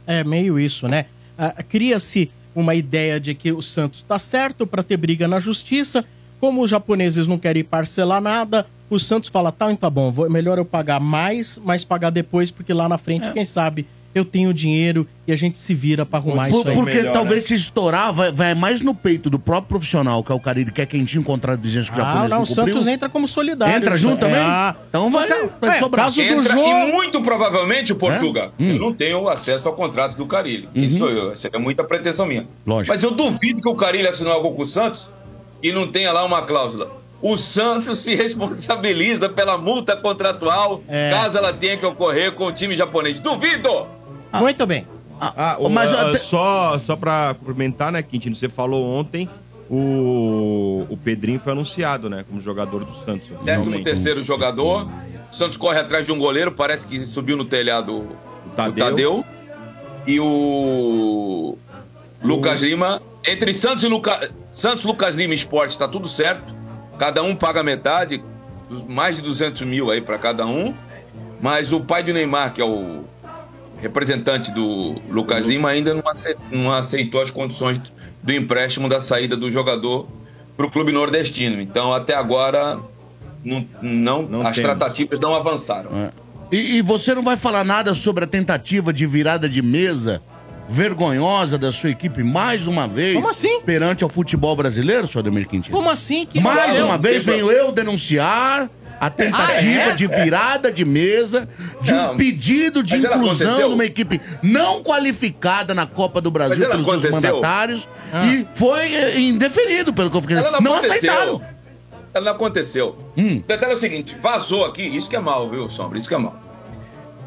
É meio isso, né? Ah, Cria-se uma ideia de que o Santos está certo para ter briga na justiça. Como os japoneses não querem parcelar nada, o Santos fala: tá, então tá bom, vou, melhor eu pagar mais, mas pagar depois, porque lá na frente, quem sabe, eu tenho dinheiro e a gente se vira para arrumar Por- isso aí. porque Melhor, talvez se estourar, vai, vai mais no peito do próprio profissional, que é o cara, ele quer quentinho contra exigência que o Ah, japonês não, não o Santos entra como solidário. Entra Isso- junto também? Ah, Então vai- vai é, sobrar. Caso do Entra, jogo. e muito provavelmente o Portuga. Hum. Eu não tenho acesso ao contrato do Carilli. Isso sou eu. Isso é muita pretensão minha. Uhum. Lógico. Mas eu duvido que o Carilli assinou algo com o Santos e não tenha lá uma cláusula. O Santos se responsabiliza pela multa contratual É. caso ela tenha que ocorrer com o time japonês. Duvido! Muito bem. Ah, o, Mas ah, só, só pra complementar, né, Quintino? Você falou ontem, o, o Pedrinho foi anunciado, né, como jogador do Santos. Décimo oficialmente. terceiro jogador. O Santos corre atrás de um goleiro, parece que subiu no telhado o Tadeu. Tadeu. E o Lucas Lima. Entre Santos e Luca... Santos, Lucas Lima e Esporte tá tudo certo. Cada um paga metade, mais de 200 mil aí para cada um. Mas o pai do Neymar, que é o representante do Lucas Lima, ainda não ace- não aceitou as condições do empréstimo da saída do jogador para o clube nordestino. Então, até agora, não, não- Não as temos. tratativas não avançaram. E, e você não vai falar nada sobre a tentativa de virada de mesa vergonhosa da sua equipe mais uma vez Como assim? perante ao futebol brasileiro, senhor Ademir Quintino? Como assim? Que Mais uma vez venho eu denunciar a tentativa Ah, é? de virada de mesa de um pedido de mas inclusão de uma equipe não qualificada na Copa do Brasil pelos seus aconteceu? mandatários Ah. e foi eh, indeferido pelo que eu fiquei Ela não, não aconteceu. aceitaram. Ela não aconteceu. Hum. O detalhe é o seguinte: vazou aqui, isso que é mal, viu, Sombra? Isso que é mal.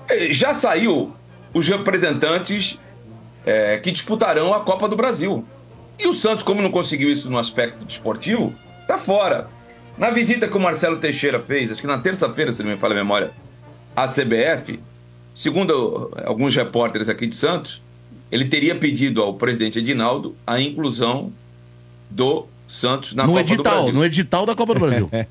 Eh, Já saiu os representantes eh, que disputarão a Copa do Brasil. E o Santos, como não conseguiu isso no aspecto desportivo, tá fora. Na visita que o Marcelo Teixeira fez, acho que na terça-feira, se não me falha a memória, à CBF, segundo alguns repórteres aqui de Santos, ele teria pedido ao presidente Edinaldo a inclusão do Santos na no Copa do edital, Brasil. no edital da Copa do Brasil.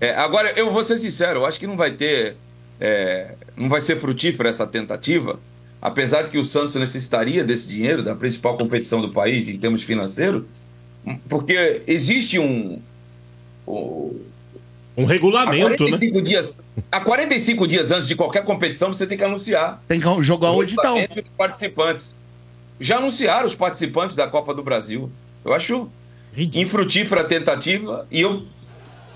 É, agora, eu vou ser sincero, eu acho que não vai ter. é, não vai ser frutífera essa tentativa, apesar de que o Santos necessitaria desse dinheiro, da principal competição do país em termos financeiros, porque existe um. O- Um regulamento, né? 45 dias, há 45 dias antes de qualquer competição, você tem que anunciar Tem que jogar o edital. Os participantes. Já anunciaram os participantes da Copa do Brasil. Eu acho infrutífera a tentativa e eu,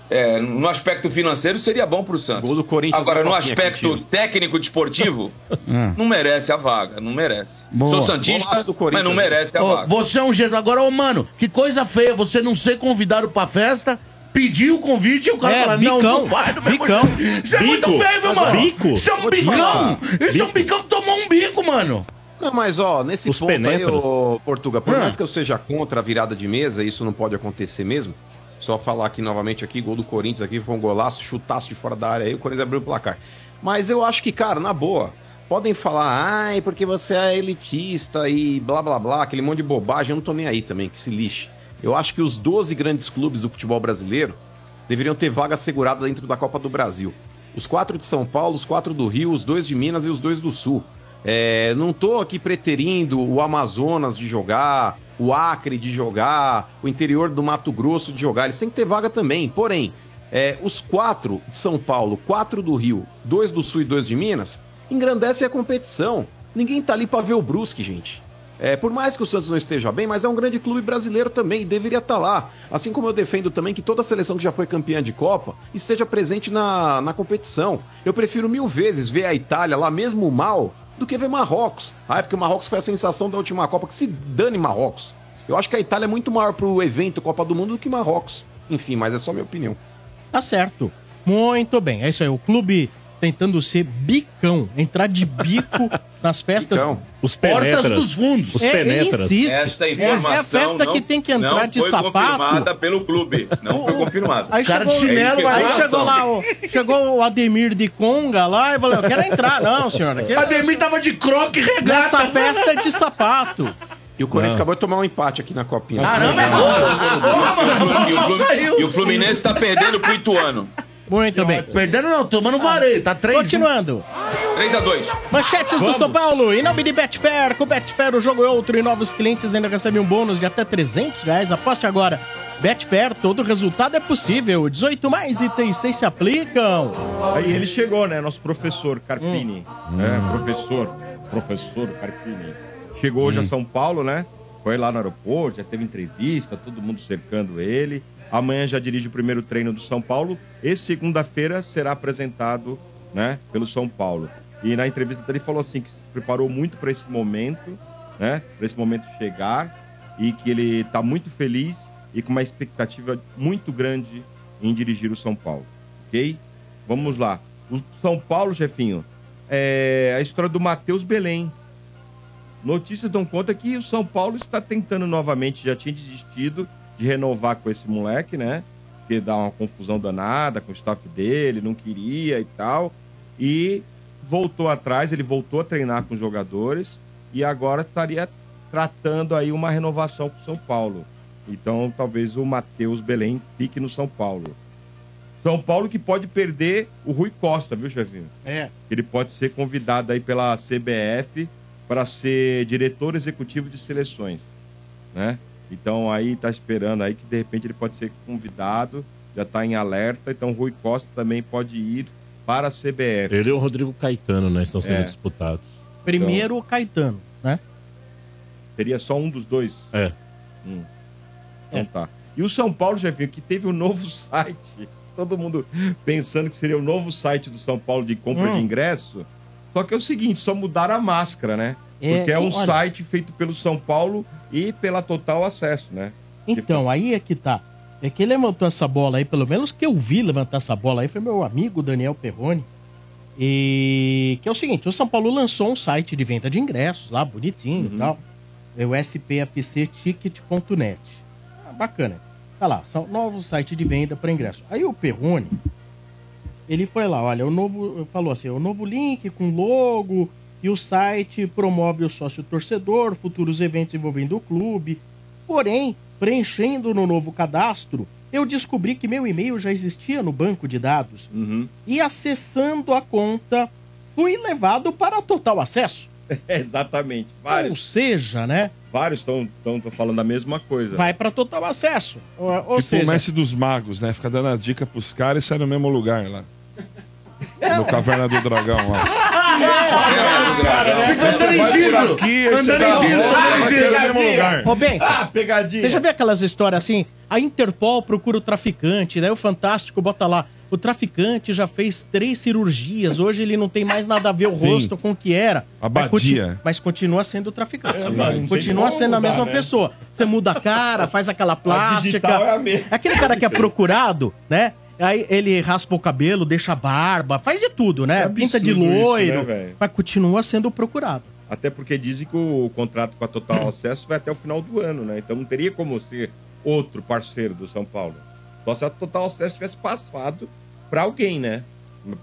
é, no aspecto financeiro, seria bom para o Santos. Gol do Corinthians Agora, no aspecto técnico desportivo, Ah. não merece a vaga, não merece. Boa. Sou Santista, mas não merece a Ô, vaga. você é um jeito. Agora, ô, mano, que coisa feia você não ser convidado pra festa, pedir o convite e o cara É, falar, não, bicão, não vai do mesmo bicão. jeito. Isso é muito Bico. feio, meu Mas, mano. bico? Isso é um bicão. falar. Isso é um bicão que tomou um bico, mano. Não, mas ó, nesse Os ponto aí, penetras. ô, Portuga, por Ah. mais que eu seja contra a virada de mesa, isso não pode acontecer mesmo. Só falar aqui novamente aqui, gol do Corinthians aqui, foi um golaço, chutaço de fora da área aí, o Corinthians abriu o placar. Mas eu acho que, cara, na boa, podem falar, ai, porque você é elitista e blá blá blá, aquele monte de bobagem, eu não tô nem aí também, que se lixe. Eu acho que os 12 grandes clubes do futebol brasileiro deveriam ter vaga assegurada dentro da Copa do Brasil. Os quatro de São Paulo, os quatro do Rio, os dois de Minas e os dois do Sul. É, não tô aqui preterindo o Amazonas de jogar, o Acre de jogar, o interior do Mato Grosso de jogar. Eles têm que ter vaga também. Porém, é, os quatro de São Paulo, quatro do Rio, dois do Sul e dois de Minas, engrandecem a competição. Ninguém tá ali pra ver o Brusque, gente. É, por mais que o Santos não esteja bem, mas é um grande clube brasileiro também e deveria estar lá. Assim como eu defendo também que toda seleção que já foi campeã de Copa esteja presente na, na competição. Eu prefiro mil vezes ver a Itália lá mesmo mal do que ver Marrocos. Ah, é porque o Marrocos foi a sensação da última Copa, que se dane Marrocos. Eu acho que a Itália é muito maior pro evento Copa do Mundo do que Marrocos. Enfim, mas é só minha opinião. Tá certo. Muito bem. É isso aí. O clube tentando ser bicão, entrar de bico nas festas. Bicão. Os Portas penetras. dos fundos. Os É, penetras. insiste. Esta É, informação é a festa não, que tem que entrar não de foi sapato. confirmada pelo clube. Não foi confirmada. Aí Cara chegou, de chinelo aí chegou lá, o, chegou o Ademir de Conga lá e falou: Eu quero entrar. Não, senhora. que- Ademir tava de croque regata. Nessa festa é de sapato. E o Corinthians acabou de tomar um empate aqui na Copinha. Caramba, é gol. E o, Fluminense, Saiu. e o Fluminense tá perdendo pro Ituano. Muito bem. Perdendo não, tomando vareio. Tá três. Continuando. 3x2. Manchetes do São Paulo. Em nome de Betfair. Com Betfair, o jogo é outro e novos clientes ainda recebem um bônus de até 300 reais. Aposte agora. Betfair, todo resultado é possível. 18 mais itens 6 se aplicam. Aí ele chegou, né? Nosso professor Carpini. É, professor. Professor Carpini. Chegou hoje a São Paulo, né? Foi lá no aeroporto, já teve entrevista, todo mundo cercando ele. Amanhã já dirige o primeiro treino do São Paulo. E segunda-feira será apresentado, né? Pelo São Paulo. E na entrevista ele falou assim que se preparou muito para esse momento, né? Para esse momento chegar e que ele está muito feliz e com uma expectativa muito grande em dirigir o São Paulo. Ok? Vamos lá. O São Paulo, chefinho, é a história do Matheus Belém. Notícias dão conta que o São Paulo está tentando novamente, já tinha desistido de renovar com esse moleque, né? Que dá uma confusão danada com o staff dele, não queria e tal. E voltou atrás, ele voltou a treinar com os jogadores e agora estaria tratando aí uma renovação para o São Paulo. Então, talvez o Matheus Belém fique no São Paulo. São Paulo que pode perder o Rui Costa, viu, chefinho? É. Ele pode ser convidado aí pela CBF para ser diretor executivo de seleções, né? Então aí tá esperando aí que de repente ele pode ser convidado, já tá em alerta, então o Rui Costa também pode ir para a CBF. Ele e o Rodrigo Caetano, né? Estão sendo É. disputados. Primeiro o Caetano, né? Seria só um dos dois? É. Hum. Então tá. E o São Paulo, chefinho, que teve um novo site. Todo mundo pensando que seria o novo site do São Paulo de compra Hum. de ingresso. Só que é o seguinte, só mudaram a máscara, né? É, Porque é um que- olha- site feito pelo São Paulo e pela Total Acesso, né? Então, aí é que tá. É que ele levantou essa bola aí, pelo menos que eu vi levantar essa bola aí, foi meu amigo Daniel Perrone. E que é o seguinte, o São Paulo lançou um site de venda de ingressos lá, bonitinho e tal. É o spfcticket.net. Ah, bacana. Tá lá, são novo site de venda para ingresso. Aí o Perrone, ele foi lá, olha, o novo, falou assim, o novo link com logo e o site promove o sócio torcedor, futuros eventos envolvendo o clube. Porém, preenchendo no novo cadastro, eu descobri que meu e-mail já existia no banco de dados. E acessando a conta, fui levado para total acesso. Exatamente. Ou Vários, seja, né? vários estão falando a mesma coisa. Vai para total acesso. Ou, ou tipo seja, o mestre dos magos, né? Fica dando as dicas pros caras e sai no mesmo lugar lá. No Caverna do Dragão lá. Fica andando em você Andando em volta, andando em cair no mesmo lugar. Ah, pegadinha. você já viu aquelas histórias assim? A Interpol procura o traficante, daí o Fantástico bota lá. O traficante já fez três cirurgias, hoje ele não tem mais nada a ver o Sim. rosto com o que era. Abadia. Mas, conti- mas continua sendo o traficante. É, continua sendo a mudar, mesma né? pessoa. Você muda a cara, faz aquela plástica. é a mesma. Aquele cara que é procurado, né? Aí ele raspa o cabelo, deixa a barba, faz de tudo, né? É Pinta de absurdo isso, loiro, né, mas continua sendo procurado. Até porque dizem que o contrato com a Total Acesso vai até o final do ano, né? Então não teria como ser outro parceiro do São Paulo. Só se a total acesso tivesse passado pra alguém, né?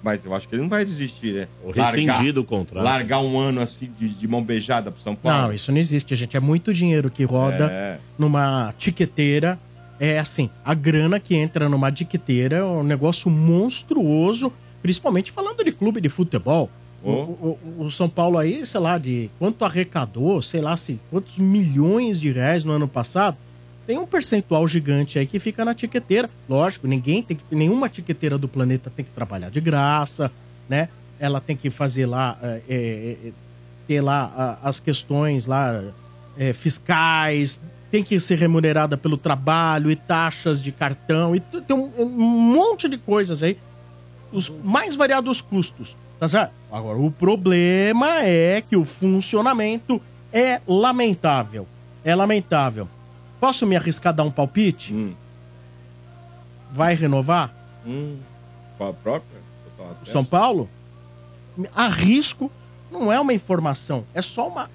Mas eu acho que ele não vai desistir, né? Rescindido o contrato. Largar um ano assim de, de mão beijada pro São Paulo. Não, isso não existe, gente. É muito dinheiro que roda É. numa tiqueteira. É assim, a grana que entra numa tiqueteira é um negócio monstruoso, principalmente falando de clube de futebol. O, o- o São Paulo aí, sei lá, de quanto arrecadou, sei lá, se quantos milhões de reais no ano passado, tem um percentual gigante aí que fica na tiqueteira. Lógico, ninguém tem que, nenhuma tiqueteira do planeta tem que trabalhar de graça, né? Ela tem que fazer lá, é, é, é, ter lá a- as questões lá é, fiscais, tem que ser remunerada pelo trabalho e taxas de cartão e tem um, um monte de coisas aí, os mais variados custos, tá certo? Agora, o problema é que o funcionamento é lamentável, é lamentável. Posso me arriscar a dar um palpite? Vai renovar? Hum, qual a própria? São Paulo? Arrisco não é uma informação, é só uma,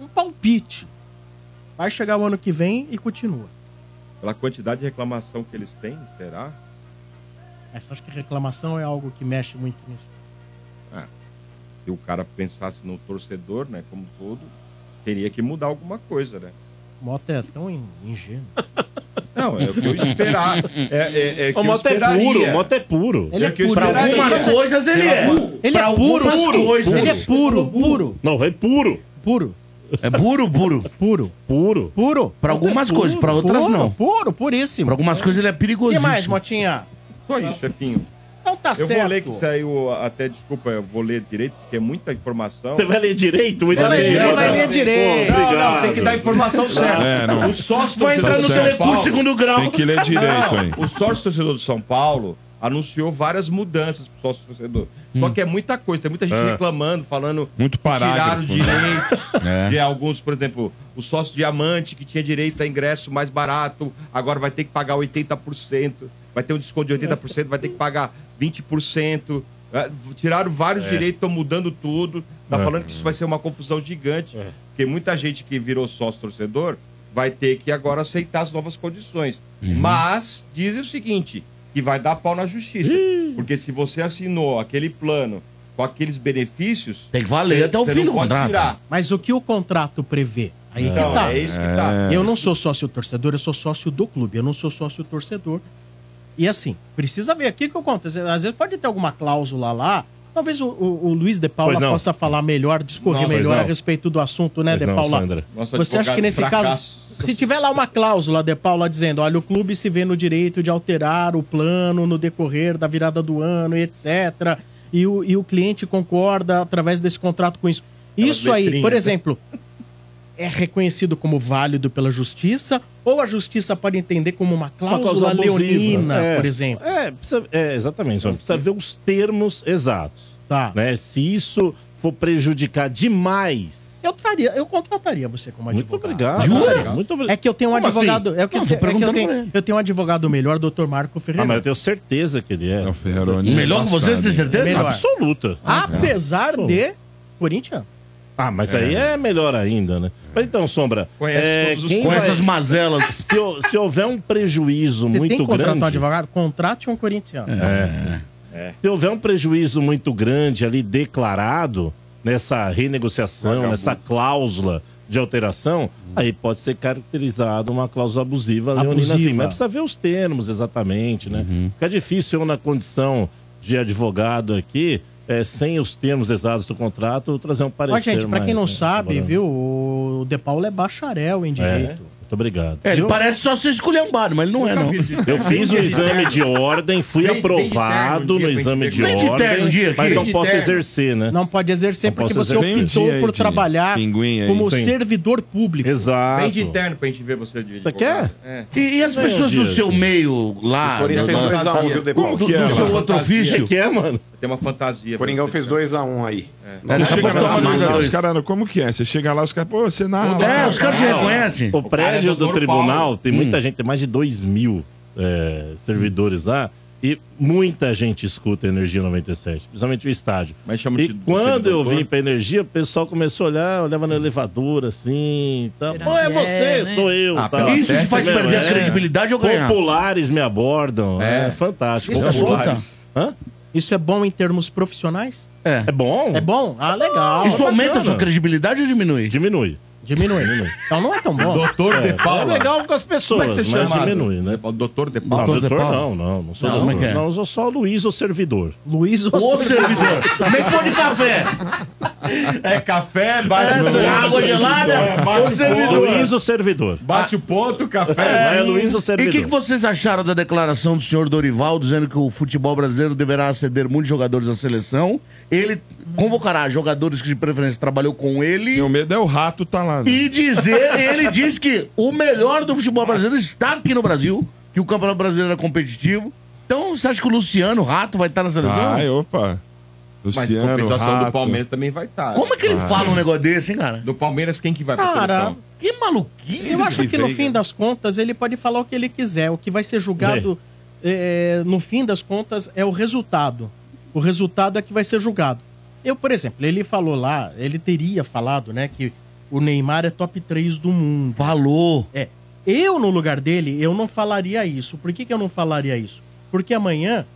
um palpite. Vai chegar o ano que vem e continua. Pela quantidade de reclamação que eles têm, será? Mas acho que reclamação é algo que mexe muito nisso. Ah, se o cara pensasse no torcedor, né, como todo, teria que mudar alguma coisa, né? O Mota é tão in- ingênuo. Não, é o que eu esperar. É, é, é que O Mota é puro, o Mota é puro. Ele é, É puro. Pra Algumas coisas ele é. Ele é puro, coisas. Ele é puro, puro, Não, é puro. puro, É puro, puro. puro, Puro. puro. Pra algumas Puro, coisas, pra outras puro, não. Puro, puríssimo. Pra algumas coisas ele é O que mais, Motinha? Só isso, chefinho. Não tá Eu certo. vou ler que saiu até, desculpa, eu vou ler direito, porque é muita informação. Você vai ler direito? Muito Vai ler vai ler direito. Pô, Não, obrigado. não, tem que dar a informação certa. É, não. O sócio Vai entrar no telecurso segundo grau. Tem que ler direito aí. O sócio torcedor do São Paulo anunciou várias mudanças pro sócio torcedor. Só que é muita coisa, tem muita gente É. reclamando, falando Muito que tiraram parágrafo. né? direitos É. de alguns, por exemplo, o sócio diamante que tinha direito a ingresso mais barato, agora vai ter que pagar 80%, vai ter um desconto de 80%, vai ter que pagar 20%. É, Tiraram vários direitos, estão mudando tudo. Tá É. falando que isso vai ser uma confusão gigante, porque muita gente que virou sócio torcedor vai ter que agora aceitar as novas condições. Mas dizem o seguinte, que vai dar pau na justiça. Porque se você assinou aquele plano com aqueles benefícios, Tem que valer até o você fim não do pode contrato. tirar. Mas o que o contrato prevê? Aí Então, que tá. é isso que tá. Eu não sou sócio torcedor, eu sou sócio do clube. Eu não sou sócio torcedor. E assim, precisa ver aqui o que acontece. Às vezes pode ter alguma cláusula lá. Talvez o, o- o Luiz de Paula possa falar melhor, discorrer Não, melhor a não. respeito do assunto, né, Pois de Paula? Sandra. Você acha que nesse caso, fracasso. se tiver lá uma cláusula de Paula dizendo, olha, o clube se vê no direito de alterar o plano no decorrer da virada do ano, etc. E o, e o cliente concorda através desse contrato com isso. Aquelas Isso aí, por né? exemplo, é reconhecido como válido pela justiça ou a justiça pode entender como uma cláusula, cláusula abusiva. leonina, É. por exemplo? É, precisa, é exatamente. Só precisa ver os termos exatos. Tá. Né? Se isso for prejudicar demais. Eu traria, eu contrataria você como Muito advogado. obrigado. Jura? Muito obrigado. É que eu tenho um Como advogado. assim? É que, eu, é que eu, tenho, eu tenho um advogado melhor, doutor Marco Ah, Ferreira. mas eu tenho certeza que ele é. É o Ferraroni. Melhor que você, você tem certeza? Melhor. Absoluta. Apesar de Corinthians. Ah, mas aí é melhor ainda, né? Mas então, Sombra, Conhece é, todos os quem Com vai- essas mazelas. se, ho- se houver um prejuízo Você muito tem que contratar grande... um advogado? Contrate um corintiano. Se houver um prejuízo muito grande ali declarado nessa renegociação, nessa cláusula de alteração, aí pode ser caracterizado uma cláusula abusiva, leonina Abusiva. assim. Mas precisa ver os termos exatamente, né? Fica difícil eu, na condição de advogado aqui, é, sem os termos exatos do contrato, trazer um parecer gente, pra mais, quem não né, sabe, viu, o De Paulo é bacharel em É, direito. muito obrigado. É, ele Eu- parece só ser esculhambado, mas ele não é, não. Eu fiz o exame de ordem, fui aprovado no exame de ordem, um mas não posso exercer, né? Não pode exercer Não porque você exercer. Optou dia por de trabalhar pinguim como Sim. servidor público. Exato. Vem de interno pra gente ver você de Você quer? É. E, e as pessoas do seu meio lá, O Corinthians do, fez do, 2x1, viu, De Paulo? do- do é, seu outro Fantasia. ofício. que é, mano? Tem uma fantasia. O Coringão fez 2x1 aí. É, a chega lá, os caras, como que é? Você chega lá, os caras, pô, você narra lá. É, os caras te reconhecem. O prédio cara é do tribunal Paulo. tem muita gente, tem mais de 2 mil é, servidores lá. E muita gente escuta Energia 97, principalmente o estádio. Mas chama E quando eu vim pra Energia, o pessoal começou a olhar, olhava no elevador assim. Tá. Será Pô, é é, você, né? sou eu. Ah, tá. Isso te faz mesmo, perder a é. credibilidade ou ganhar? Populares me abordam. É, É. fantástico. Isso é bom, Popular. tá? Hã? Isso é bom em termos profissionais? É. É bom? É bom? Ah, legal. Isso aumenta a sua credibilidade ou diminui? Diminui. Diminui. Então não é tão bom. Doutor de É Paula. legal com as pessoas, Como é que você mas chama? diminui, né? Doutor de Não, Paula. Doutor de doutor Paula? não, não, não sou Não, como é doutor. que é? Não, eu sou só Luiz, o servidor. Luiz Ô, servidor, nem que for de café. É café, bate, Essa água gelada, ô, servidor. Luiz, o servidor. bate o ponto, café. É, Luiz, o E o servidor. que, que vocês acharam da declaração do senhor Dorival dizendo que o futebol brasileiro deverá ceder muitos jogadores à seleção? Ele convocará jogadores que de preferência trabalhou com ele o medo é o rato tá lá. Né? e dizer, ele diz que o melhor do futebol brasileiro está aqui no Brasil, que o Campeonato Brasileiro é competitivo. Então, você acha que o Luciano Rato vai estar na seleção? Ai, opa. Mas Luciano, compensação rato. do Palmeiras também vai estar. Como é que ele fala um negócio desse, hein, cara? Do Palmeiras, quem que vai pra Cara? Que maluquice. Eu acho que no fim das contas ele pode falar o que ele quiser. O que vai ser julgado, é, no fim das contas, é o resultado. O resultado é que vai ser julgado. Eu, por exemplo, ele falou lá, ele teria falado, né, que o Neymar é top 3 do mundo. Falou. É. Eu, no lugar dele, eu não falaria isso. Por que, que eu não falaria isso? Porque amanhã,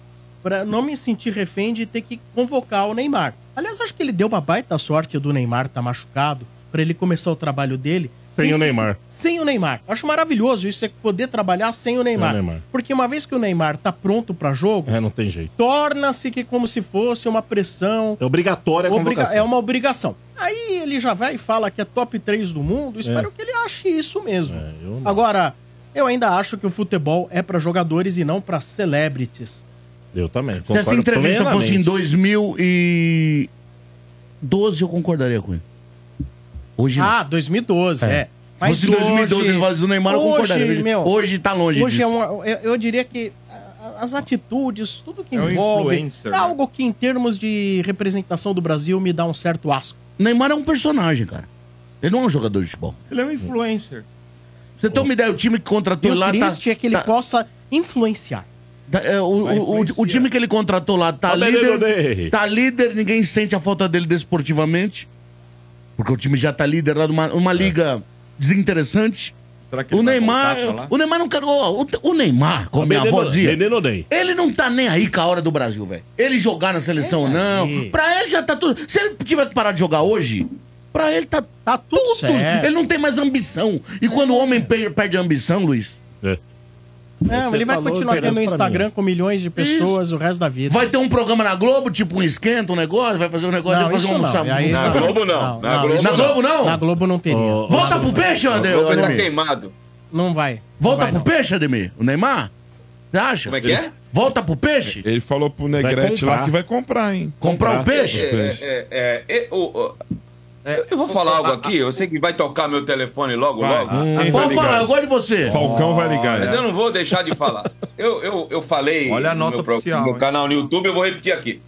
pra não me sentir refém de ter que convocar o Neymar. Aliás, acho que ele deu uma baita sorte do Neymar estar machucado para ele começar o trabalho dele. Sem o se- Neymar. Sem o Neymar. Acho maravilhoso isso, é poder trabalhar sem o Neymar. Sem o Neymar. Porque uma vez que o Neymar tá pronto para jogo, É, não tem jeito. torna-se que como se fosse uma pressão, É obrigatória a Obriga- é uma obrigação. Aí ele já vai e fala que é top 3 do mundo. Espero que ele ache isso mesmo. É, eu. Agora, eu ainda acho que o futebol é para jogadores e não para celebrities. Eu também. Se essa entrevista fosse em plenamente. 2012, eu concordaria com ele. Hoje não. Ah, 2012, é. Se fosse em 2012 ele falasse do Neymar, eu hoje, concordaria. Hoje, meu, hoje tá longe Hoje é disso. uma, eu, eu diria que a- as atitudes, tudo que É um envolve, influencer, é algo que em termos de representação do Brasil me dá um certo asco. Neymar é um personagem, cara. Ele não é um jogador de futebol. Ele é um influencer. Você tem uma ideia, o time que E contratou o lá triste tá, é que ele tá- possa influenciar. Tá- é, o, o- o- o time que ele contratou lá tá Menino líder. Tá líder, ninguém sente a falta dele desportivamente. Porque o time já tá líder lá numa, numa liga desinteressante. Será que O Neymar. O Neymar não quer. ó, O, Neymar, como minha avó dizia. Ele não tá nem aí com a hora do Brasil, velho. Ele jogar na seleção ou não. Pra ele já tá tudo. Se ele tiver que parar de jogar hoje, pra ele tá, Tá tudo tudo. Ele não tem mais ambição. E quando o homem per- perde a ambição, Luiz, É. É, Você ele vai falou continuar tendo um Instagram com milhões de pessoas o resto da vida. vai ter um programa na Globo, tipo um esquenta, um negócio, vai fazer um negócio, Não, vai fazer isso um não. Aí Na não. Globo não. Na Globo Na Globo não? Na Globo não teria. Ó, Volta pro peixe, O Globo tá Ademir. queimado. Não vai. Volta não vai, pro não. peixe, Ademir? O Neymar? Você acha? Como é que é? Volta pro peixe? Ele falou pro Negrete comprar. lá que vai comprar, hein? Comprar o peixe? É, é, é, é, o- o- eu vou falar algo aqui, eu sei que vai tocar meu telefone logo, Vai. logo. Quem vai Pode ligar? falar, eu gosto de você. Falcão vai ligar. Mas eu não vou deixar de falar. Eu, eu, eu falei Olha a no nota meu, pro- oficial, no meu canal no YouTube, eu vou repetir aqui.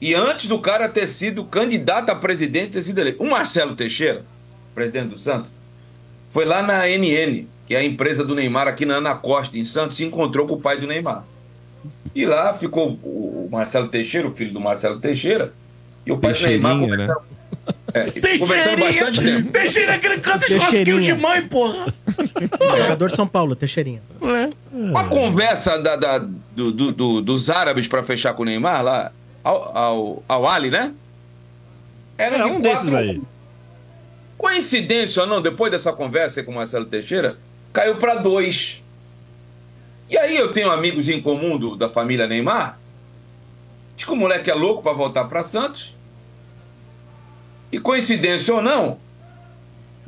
E antes do cara ter sido candidato a presidente, ter sido eleito. O Marcelo Teixeira, presidente do Santos, foi lá na NN, que é a empresa do Neymar aqui na Ana Costa, em Santos, se encontrou com o pai do Neymar. E lá ficou o Marcelo Teixeira, o filho do Marcelo Teixeira, e o pai do Neymar Teixeirinha, né? Conversando, é, conversando bastante Teixeirinha, tempo. Teixeira é aquele canto churrasquinho de mãe, porra. Jogador de São Paulo, Teixeirinha. A conversa da- da- do- do- do- dos árabes para fechar com o Neymar lá, ao, ao, ao Ali, né? Era É um quatro- desses aí. Coincidência ou não, depois dessa conversa com o Marcelo Teixeira, caiu para dois. E aí eu tenho amigos em comum do- da família Neymar. Diz que o moleque é louco para voltar para Santos. E coincidência ou não,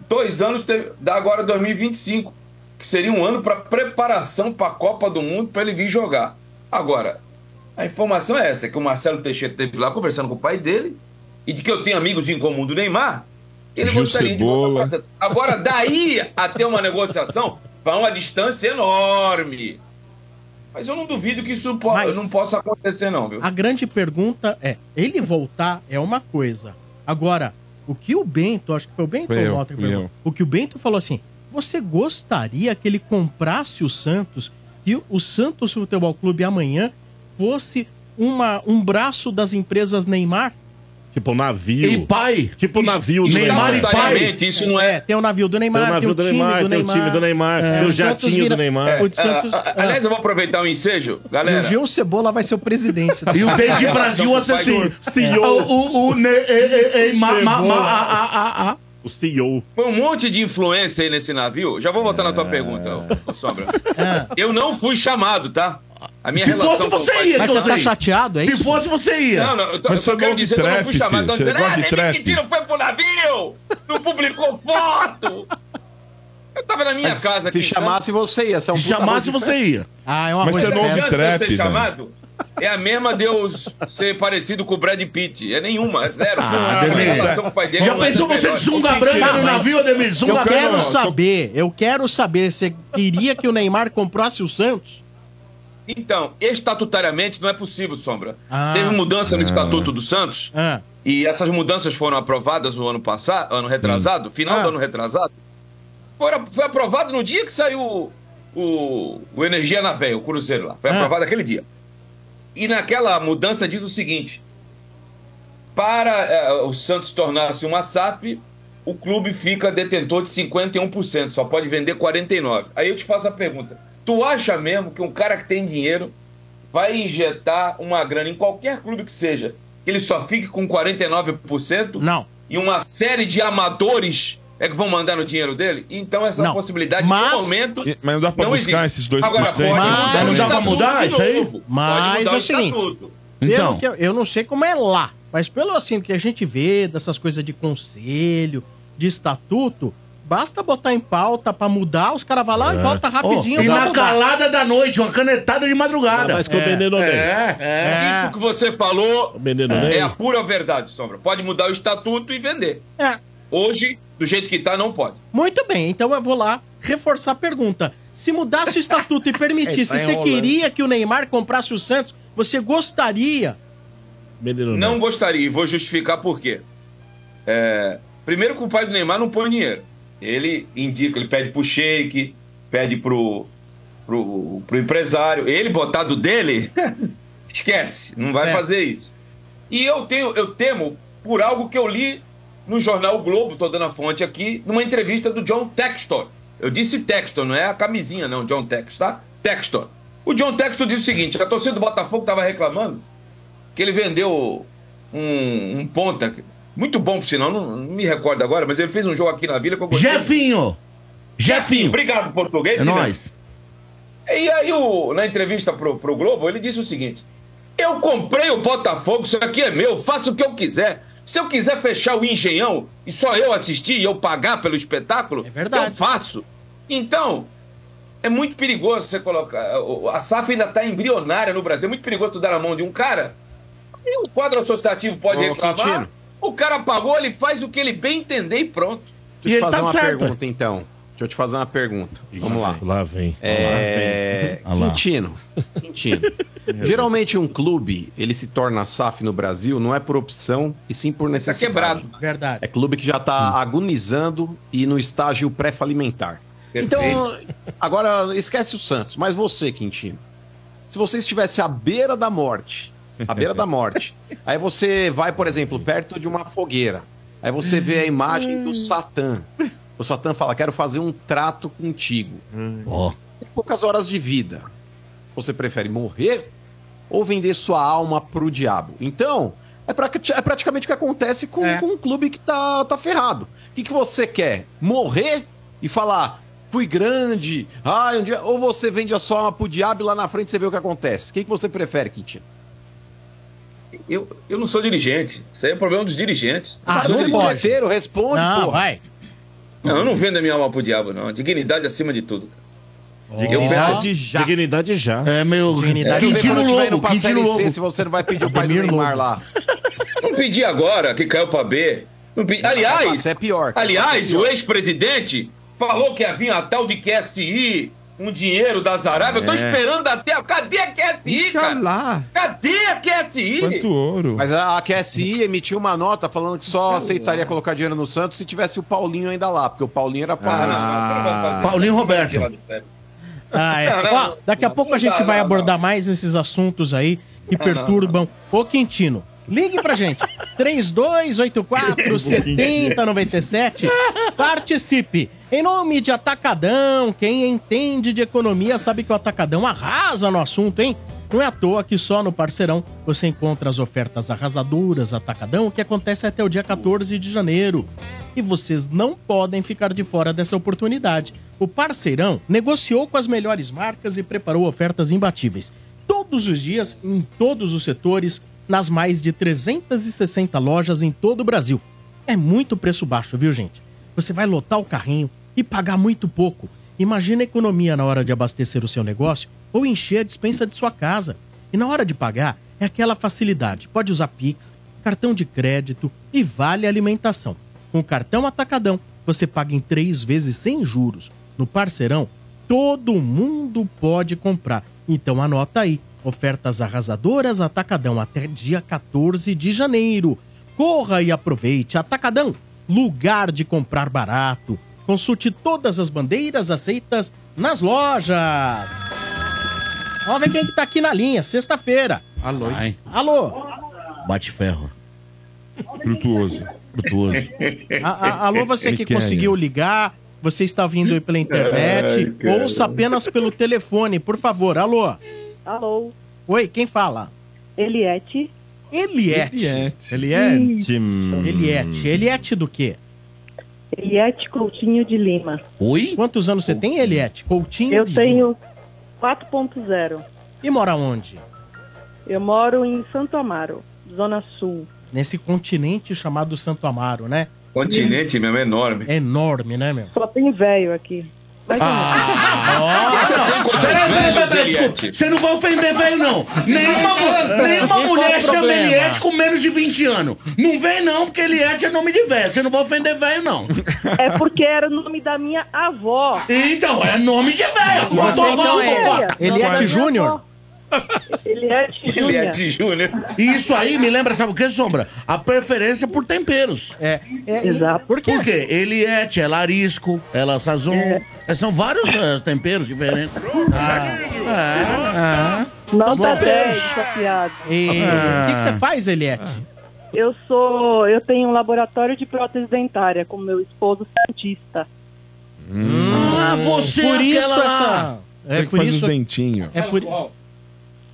dois anos teve- dá agora 2025, que seria um ano para preparação para a Copa do Mundo para ele vir jogar. Agora, a informação é essa, que o Marcelo Teixeira esteve lá conversando com o pai dele e de que eu tenho amigos em comum do Neymar, ele Gil gostaria Cebola. de. Agora, daí a ter uma negociação, vai uma distância enorme. Mas eu não duvido que isso po- Mas- não possa acontecer, não, viu? A grande pergunta é: ele voltar é uma coisa. Agora, o que o Bento, acho que foi o Bento Foi ou o eu, perguntou? o que o Bento falou assim: você gostaria que ele comprasse o Santos e o Santos Futebol Clube amanhã fosse uma, um braço das empresas Neymar? Tipo navio. E pai? Tipo navio do Neymar e pai? Isso não é. Tem o navio do Neymar, Tem o navio do time Neymar, tem o time do Neymar, tem o o Santos jatinho vira- do Neymar. O de Santos, Ah, ah, aliás, eu vou aproveitar o ensejo. e Galera, o Gil Cebola vai ser o presidente. E o Dente Brasil Vai- assassino. CEO. O, o, o, ne, ma, ma, ma, a, a, a, a. O CEO. Foi um monte de influência aí nesse navio. Já vou voltar na tua pergunta, ô, ô Sombra. Eu não fui chamado, tá? A minha Se relação fosse, você ia, Mas você tá chateado, é Se isso? fosse, você ia. Não, não, eu, tô, Mas eu só quero dizer que eu não fui chamado. filho. Dizendo, ah, trap. Quintino foi pro navio! Não publicou foto! Eu tava na minha Mas casa se aqui. chamasse, você ia. É um Se puta chamasse, você ia. Ah, é uma Mas coisa você não eu trap, ser chamado, é a mesma de eu ser parecido com o Brad Pitt. É nenhuma, é zero. Ah, Ademir. relação com o pai dele Já é pensou você de sunga branca no mas- navio, Ademir? Sunga Eu quero saber, eu quero saber, você queria que o Neymar comprasse o Santos? Então, estatutariamente não é possível, Sombra. Ah. Teve mudança no Estatuto do Santos, Ah, e essas mudanças foram aprovadas no ano passado, ano retrasado, final Ah. do ano retrasado. Foi, foi aprovado no dia que saiu o, o, o Energia na Veia, o Cruzeiro lá. Foi Ah. aprovado aquele dia. E naquela mudança diz o seguinte: para eh, o Santos tornar-se uma SAP, o clube fica detentor de 51%, só pode vender 49%. Aí eu te faço a pergunta: tu acha mesmo que um cara que tem dinheiro vai injetar uma grana em qualquer clube que seja, que ele só fique com 49%? não. E uma série de amadores é que vão mandar no dinheiro dele? Então essa Não. possibilidade Mas- no momento. Mas não dá pra não buscar existe. esses 2%. Agora, pode Mas- mudar não dá pra mudar isso aí? Mas é o seguinte, Então. que eu, eu não sei como é lá, mas pelo assim que a gente vê dessas coisas de conselho, de estatuto, basta botar em pauta pra mudar, os caras vão lá e volta rapidinho Ó, e na mudar. calada da noite, uma canetada de madrugada. Mas com o Menino Ney. É, é. Isso que você falou O Menino Ney. é a pura verdade, Sombra. Pode mudar o estatuto e vender. É, Hoje, do jeito que tá, não pode. muito bem, então eu vou lá reforçar a pergunta. Se mudasse o estatuto e permitisse, É, tá você queria que o Neymar comprasse o Santos? Você gostaria? Menino. Não gostaria, e vou justificar por quê. É, primeiro que o pai do Neymar não põe dinheiro. Ele indica, ele pede pro shake, pede pro, pro, pro empresário. Ele botar do dele, esquece, não vai É. fazer isso. E eu tenho, eu temo por algo que eu li no jornal o Globo, tô dando a fonte aqui, numa entrevista do John Textor. Eu disse Textor, não é a camisinha, não, John Textor, tá? Textor. O John Textor disse o seguinte: a torcida do Botafogo estava reclamando que ele vendeu um, um ponta, muito bom por sinal, não, não me recordo agora, mas ele fez um jogo aqui na Vila que. Jefinho! Jefinho! Obrigado, português. É nóis. né? E aí, o, na entrevista pro, pro Globo, ele disse o seguinte: Eu comprei o Botafogo, isso aqui é meu, faço o que eu quiser. Se eu quiser fechar o engenhão e só eu assistir e eu pagar pelo espetáculo, É verdade. eu faço. Então, é muito perigoso você colocar. A SAF ainda está embrionária no Brasil. É muito perigoso tu dar na mão de um cara. E o quadro associativo pode Ô, reclamar. Quintino. O cara pagou, ele faz o que ele bem entender e pronto. Deixa E eu te fazer tá uma certo. pergunta, então. Deixa eu te fazer uma pergunta. Vamos lá. Lá vem. É... Lá. Quintino. Quintino. Geralmente um clube, ele se torna SAF no Brasil, não é por opção, e sim por Tá necessidade. quebrado. Verdade. É clube que já tá agonizando e no estágio pré-falimentar. Então, agora esquece o Santos, mas você, Quintino. Se você estivesse à beira da morte, à beira da morte, aí você vai, por exemplo, perto de uma fogueira. Aí você vê a imagem do Satã. O Satã fala: "Quero fazer um trato contigo". Ó. Tem poucas horas de vida. Você prefere morrer ou vender sua alma pro diabo? Então, é, pra- é praticamente o que acontece com, É. com um clube que tá, tá ferrado. O que, que você quer? Morrer e falar, fui grande, ai, um dia... ou você vende a sua alma pro diabo e lá na frente você vê o que acontece? O que, que você prefere, Quintino? Eu, eu não sou dirigente. Isso aí é problema dos dirigentes. Ah, não você é pode. responde, Não, porra. vai. Não, eu não vendo a minha alma pro diabo, não. Dignidade acima de tudo. Ó. penso assim, já. Dignidade já. É meu. Dignidade. Ver Quintino Lobo, Quintino Lobo. C, se você não vai pedir o pai do Neymar lá. não pedi agora, que caiu pra B. Não pedi. Aliás, Você é pior. aliás, é pior. o ex-presidente falou que havia a tal de QSI, um dinheiro das Arábias. Eu tô esperando até. Cadê a QSI, cara? lá. Cadê a QSI? Quanto ouro. Mas a a QSI emitiu uma nota falando que só aceitaria colocar dinheiro no Santos se tivesse o Paulinho ainda lá, porque o Paulinho era Ah, famoso. não, não, Paulinho Roberto. Ah, é. Não, não, Ó, daqui a não, pouco a gente vai não, abordar mais esses assuntos aí que Não, perturbam. Ô, Quintino, ligue pra gente. 3284-7097. Participe. Em nome de Atacadão, quem entende de economia sabe que o Atacadão arrasa no assunto, hein? Não é à toa que só no Parceirão você encontra as ofertas arrasadoras Atacadão que acontece até o dia 14 de janeiro. E vocês não podem ficar de fora dessa oportunidade. O Parceirão negociou com as melhores marcas e preparou ofertas imbatíveis. Todos os dias, em todos os setores, nas mais de 360 lojas em todo o Brasil. É muito preço baixo, viu, gente? Você vai lotar o carrinho e pagar muito pouco. Imagina a economia na hora de abastecer o seu negócio ou encher a dispensa de sua casa. E na hora de pagar, é aquela facilidade. Pode usar Pix, cartão de crédito e vale alimentação. Com o cartão Atacadão, você paga em três vezes sem juros. No Parceirão, todo mundo pode comprar. Então anota aí. Ofertas arrasadoras Atacadão até dia 14 de janeiro. Corra e aproveite. Atacadão, lugar de comprar barato. Consulte todas as bandeiras aceitas nas lojas. Vamos ver quem que tá aqui na linha, sexta-feira. Alô. Vai. Alô? Bate ferro. Frutuoso. Frutuoso. A- a- alô, você Ele que conseguiu ligar, você está vindo aí pela internet, Ai, ouça apenas pelo telefone, por favor. Alô? Alô, Oi, quem fala? Eliette. Eliette. Eliette. Eliette. Eliette. Eliette do quê? Eliette Coutinho de Lima. Oi? Quantos anos você tem, Eliette? Coutinho Eu de- tenho 4.0. E mora onde? Eu moro em Santo Amaro, Zona Sul. Nesse continente chamado Santo Amaro, né? Continente mesmo, é enorme. É enorme, né, meu? Só tem velho aqui. Mas Nossa! Peraí, peraí, velhos, peraí, desculpa. Você não vai ofender velho, não. Nenhuma, nenhuma mulher chama? Eliette com menos de 20 anos. Não vem, não, porque Eliette é nome de velho. Você não vai ofender velho, não. é porque era o nome da minha avó. Então, é nome de velho. Você então é Eliette Júnior? Eliette Júnior. Eliette Júnior. Isso aí me lembra, sabe o que, Sombra? A preferência por temperos. É, é, Exato. Por quê? Por quê? Eliette, é larisco, ela sazon. É, São vários é, temperos diferentes. Certo? É, Não tá Bom, 10, Deus. essa piada. E o que, você faz, Eliette? Eu sou. Eu tenho um laboratório de prótese dentária com meu esposo cientista. Ah, você por é isso essa. É É por isso. os dentinhos. É por,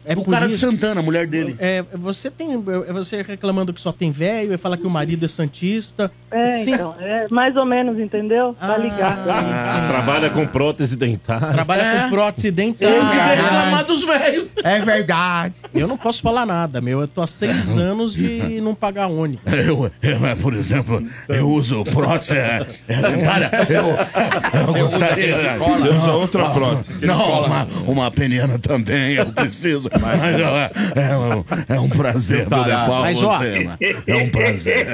é o cara de. Santana, a mulher dele. É, você tem. é Você reclamando que só tem velho e fala que o marido é santista. É, Sim. então. É mais ou menos, entendeu? Tá ligado. Ah, Trabalha com prótese dentária. Trabalha É. com prótese Eu dentária. reclamar dos velhos. É verdade. Eu não posso falar nada, meu. Eu tô há seis anos de não pagar ônibus. Eu, eu, por exemplo, eu uso prótese é, é dentária. Eu, eu gostaria. Você usa outra prótese. Não, uma, uma peniana também, eu preciso. Mas é, é um, é um prazer poder pau Mas, ó, você, mano. É um prazer.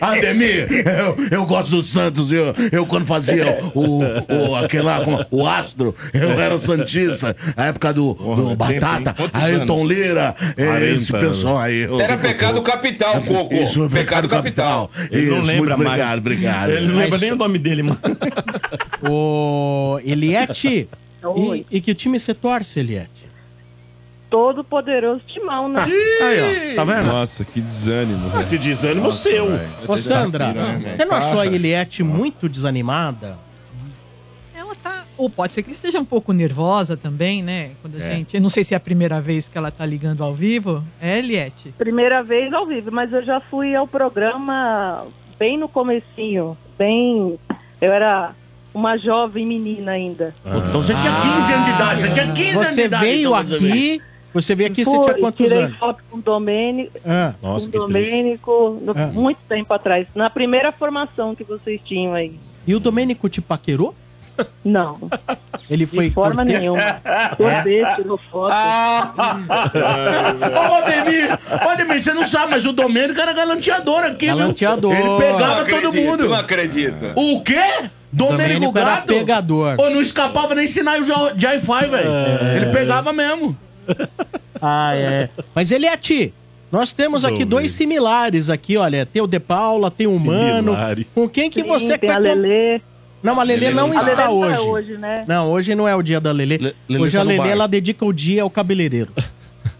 Ademir, eu, eu gosto do Santos. Eu, eu quando fazia o, o, aquele lá, com o Astro, eu era Santista. A época do, do Batata, Ailton Lira, esse 40 pessoal aí. eu- Era pecado capital, Coco. Isso, é pecado capital. Ele não Isso, lembra muito mais. obrigado, obrigado. Ele não Mas- lembra nem o nome dele, mano. Ô, Eliette. Oi. E, e que time você torce, Eliette? Todo poderoso timão, né? Aí, ó, tá vendo? Nossa, que desânimo, velho. Que desânimo seu. Ô, Sandra, né, você não achou a Eliette muito desanimada? Ela tá. Ou pode ser que esteja um pouco nervosa também, né? Quando a gente. Eu não sei se é a primeira vez que ela tá ligando ao vivo. É, Eliette? Primeira vez ao vivo, mas eu já fui ao programa bem no comecinho, bem... Eu era uma jovem menina ainda. Então você tinha 15 anos de idade. Você tinha 15 anos de Você idade. veio então, você veio. aqui. Você veio aqui, você Fui, tinha quantos tirei anos? foto com o Domênico, Ah, Nossa, com. Domênico no- Ah. muito tempo atrás. Na primeira formação que vocês tinham aí. e o Domênico te paquerou? Não, Ele foi de forma cortês? nenhuma. Cortês, tirou foto. Ô, Ademir, ô, Ademir, você não sabe, mas o Domênico era galanteador aqui, viu? Galanteador. Ele Não pegava todo acredito, mundo. Não acredito. O quê? Domênico Domênico era Gado? pegador. Ô, não escapava nem sinal de de Wi-Fi, velho. Ele pegava mesmo. Ah, é. Mas Eliette, nós temos aqui dois similares aqui, olha. Tem o De Paula, tem o Mano. Similares. Com quem que Sim, você tem a quer... Lelê. Não, a Lelê não A Lelê está não é hoje. hoje, né? Não, hoje não é o dia da Lelê. Lelê hoje tá a Lelê, ela dedica o dia ao cabeleireiro.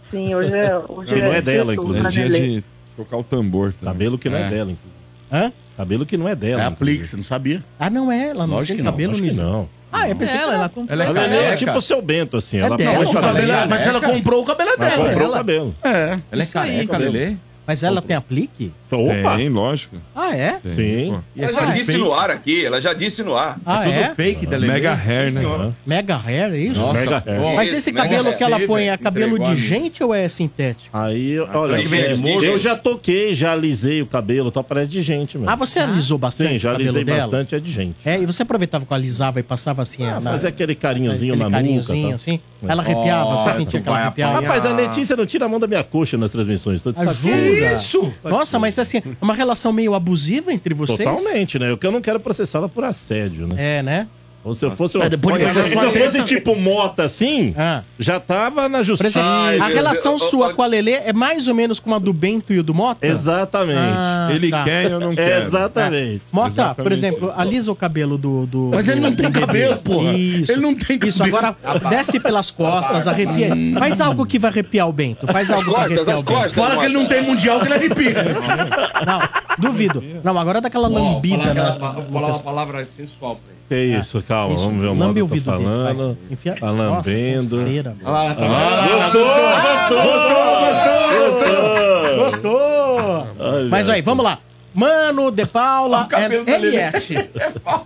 Sim, hoje é. Hoje E não é dela, inclusive. É dia Lelê. de tocar o tambor também. Cabelo que não é, É. dela, inclusive. Hã? Cabelo que não é dela. É a. Plix, você não sabia? Ah, não é? Ela não Lógico tem que não, cabelo nisso. não. Ah, eu pensei Ela, que ela ela... comprou. Ela é A Lelê é careca. tipo o seu Bento, assim. É ela dela, o cabelo é- Mas ela comprou o cabelo ela dela. comprou o Ela- cabelo. É. Ela é careca, Lelê? Mas ela tem aplique? Opa! Tem, lógico. Ah, é? Tem, Sim. é Ela já disse fake. no ar aqui, ela já disse no ar. Ah, Tudo é? fake da. Mega hair, né? Mega hair, é isso? Nossa, Mega hair. Mas esse mega cabelo hair. que ela põe é cabelo de gente ou é sintético? Aí, olha, eu, já toquei, já alisei o cabelo, tá? Parece de gente, mesmo. Ah, você alisou bastante Sim, já alisei dela? bastante, é de gente. É, e você aproveitava que eu alisava e passava assim... Ah, na- fazer aquele carinhozinho aquele na carinhozinho, nuca. Tá? assim. Ela arrepiava, você sentia que ela arrepiava? Rapaz, a Letícia não tira a mão da minha coxa nas transmissões. Tô de saco Isso! Nossa, mas assim, é uma relação meio abusiva entre vocês? Totalmente, né? Eu que eu não quero processá-la por assédio, né? É, né? Ou se eu fosse, É, Olha, se eu fosse tipo mota assim, Ah. já tava na justiça. exemplo, Ai, a relação Deus. sua com a Lelê é mais ou menos como a do Bento e o do Mota? Exatamente. Ah, Ele tá. quer e eu não quero. Exatamente. Mota, Exatamente por exemplo, isso. alisa o cabelo do. do Mas ele do- não tem do bebê. cabelo, porra. Isso. Ele não tem Isso, cabelo. agora desce pelas costas, arrepia. Faz algo que vai arrepiar o Bento. Faz algo que vai Costas, arrepiar as o Bento. Fala que ele não tem mundial que ele arrepia. Não, duvido. Não, agora dá aquela lambida. Vou falar uma palavra sensual pra ele. Que isso, calma, Isso, vamos ver o modo que dele, vai. falando. Enfia- Tá lambendo. coceira, mano. Ah, tá Gostou, gostou. Olha Mas aí, vamos lá. Mano, De Paula, é Lelê. Eliette. É falso.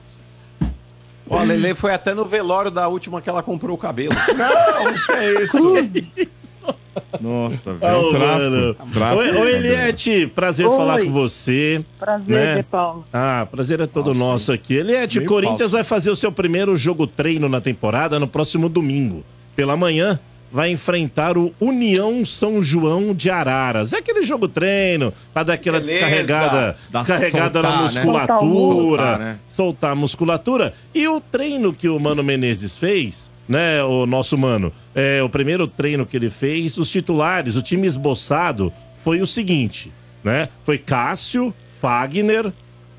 Ó, a Lele foi até no velório da última que ela comprou o cabelo. Não, que é isso? Nossa, velho. ô, tráfico. Tráfico, Oi, oi, Eliette, prazer Oi. falar com você. Prazer, Né? Paulo. Ah, prazer é todo nosso aqui. Eliette, meio Corinthians falso. vai fazer o seu primeiro jogo treino na temporada no próximo domingo. Pela manhã, vai enfrentar o União São João de Araras. É aquele jogo treino, pra dar aquela Beleza. descarregada, Dá descarregada na soltar, né? musculatura, Soltar, né? soltar a musculatura. E o treino que o Mano Menezes fez, né, o nosso mano, é, o primeiro treino que ele fez, os titulares, o time esboçado, foi o seguinte, né? Foi Cássio, Fagner,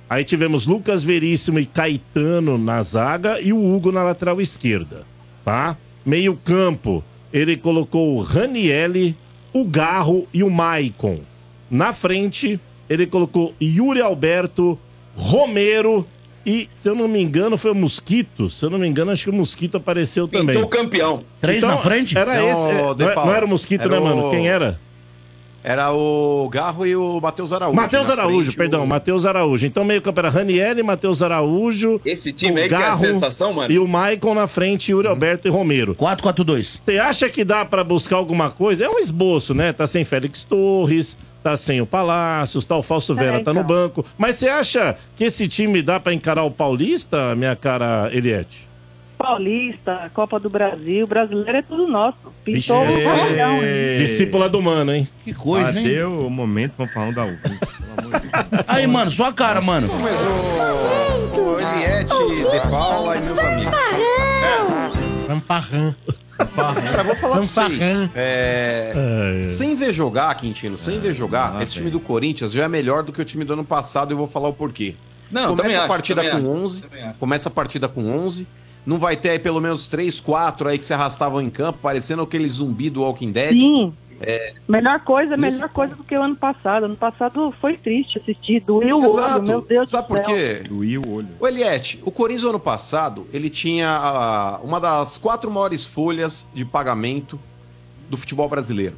aí tivemos Lucas Veríssimo e Caetano na zaga e o Hugo na lateral esquerda, tá? Meio campo, ele colocou o Ranielli, o Garro e o Maicon. Na frente, ele colocou Yuri Alberto, Romero e, se eu não me engano, foi o Mosquito. Se eu não me engano, acho que o Mosquito apareceu também. Pintou o campeão. Três Então, na frente? Era Não, esse. é, não, é- não era o Mosquito, Era né, mano? o- Quem era? Era o Garro e o Matheus Araújo. Matheus Araújo, frente, perdão, o- Matheus Araújo. Então, meio campo era Raniel, Matheus Araújo. Esse time o aí que é a Garro sensação, mano. E o Maicon na frente, Yuri Alberto e Romero. 4-4-2. Você acha que dá pra buscar alguma coisa? É um esboço, né? Tá sem Félix Torres, tá sem o Palácios, tá o Falso Vera, É, tá no então. banco. Mas você acha que esse time dá pra encarar o Paulista, minha cara Eliette? Paulista, Copa do Brasil, brasileiro é tudo nosso. Pintou o? Ei, Discípula do Mano, hein? Que coisa, hein? Cadê o momento? Vamos falar um da UV. Pelo amor de Deus. Aí, mano, sua cara, mano. Mas o, o Eliette, De Paula e meus amigos. Vamos farrão. Cara, vou falar pra Vamos vocês. farrão. É, É. Sem ver jogar, Quintino, sem ver jogar, esse time do Corinthians já é melhor do que o time do ano passado e eu vou falar o porquê. Não, começa a acho, partida com acho, 11, também acho. começa a partida com 11, não vai ter aí pelo menos 3, 4 aí que se arrastavam em campo, parecendo aquele zumbi do Walking Dead. Sim. É. Melhor coisa, Nesse- melhor coisa do que o ano passado. Ano passado foi triste assistir, doeu o olho, meu Deus Sabe do por céu. quê? Doía o olho. O Eliette, o Corinthians ano passado, ele tinha ah, uma das quatro maiores folhas de pagamento do futebol brasileiro.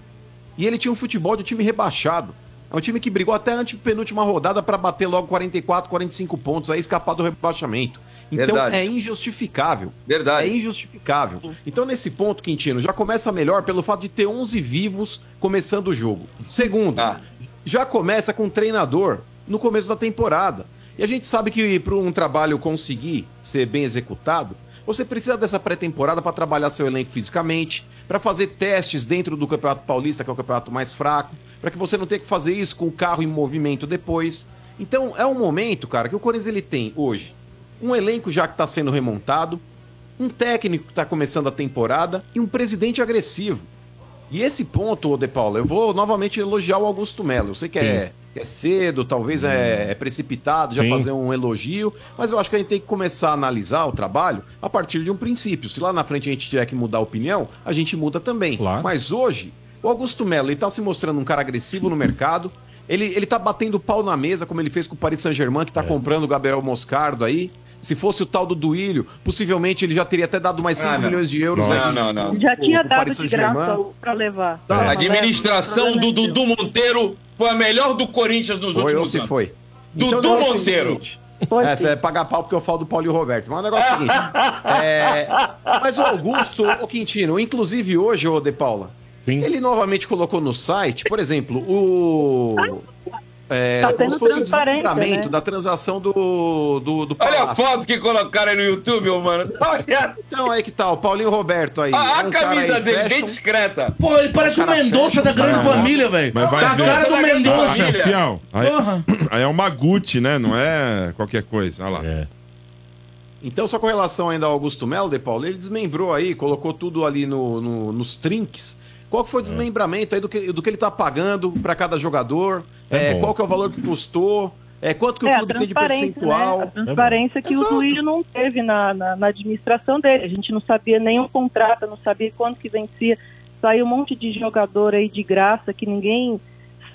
E ele tinha um futebol de time rebaixado. É um time que brigou até a antepenúltima rodada para bater logo 44, 45 pontos, aí escapar do rebaixamento. Então Verdade. é injustificável. Verdade. É injustificável. Então, nesse ponto, Quintino, já começa melhor pelo fato de ter 11 vivos começando o jogo. Segundo, Ah. já começa com um treinador no começo da temporada. E a gente sabe que para um trabalho conseguir ser bem executado, você precisa dessa pré-temporada para trabalhar seu elenco fisicamente, para fazer testes dentro do Campeonato Paulista, que é o campeonato mais fraco, para que você não tenha que fazer isso com o carro em movimento depois. Então, é um momento, cara, que o Corinthians ele tem hoje um elenco já que está sendo remontado, um técnico que está começando a temporada e um presidente agressivo. E esse ponto, De Paula, eu vou novamente elogiar o Augusto Melo. Eu sei que é é cedo, talvez é, é precipitado já Sim. fazer um elogio, mas eu acho que a gente tem que começar a analisar o trabalho a partir de um princípio. Se lá na frente a gente tiver que mudar a opinião, a gente muda também. Claro. Mas hoje, o Augusto Melo, ele tá se mostrando um cara agressivo no mercado, ele, ele tá batendo pau na mesa, como ele fez com o Paris Saint-Germain, que tá comprando o Gabriel Moscardo aí. Se fosse o tal do Duílio, possivelmente ele já teria até dado mais 5 Ah, milhões de euros. Não, não, não. Já tinha pro dado de graça pra levar. Tá. A administração do Dudu Monteiro foi a melhor do Corinthians nos Foi ou últimos se anos. foi? Dudu o negócio é o Monteiro. seguinte, Foi É, é pagar pau porque eu falo do Paulo e o Roberto. Mas o negócio é o seguinte. é, mas o Augusto, o Quintino, inclusive hoje, ô De Paula, Sim. ele novamente colocou no site, por exemplo, o. É, Tá como tendo se fosse desdobramento né? da transação do, do, do Olha a foto que colocaram aí no YouTube, ô, mano. Olha Então aí que tá, o Paulinho Roberto aí. a, a é um camisa aí, dele, bem fashion. discreta. Pô, ele parece o cara Mendonça da grande família, velho. Mas vai Tá a cara do Mendonça. Fiel, aí, Porra. aí é uma Gucci, né? Não é qualquer coisa. Olha lá. É. Então, só com relação ainda ao Augusto Melo, De Paulo, ele desmembrou aí, colocou tudo ali no, no- nos trinks. Qual que foi o desmembramento aí do que, do que ele tá pagando para cada jogador? É É, qual que é o valor que custou? É, quanto que É, o a clube tem de percentual? né? A transparência que Exato. o Duílio não teve na, na, na administração dele. A gente não sabia nenhum contrato, não sabia quanto que vencia. Saiu um monte de jogador aí de graça que ninguém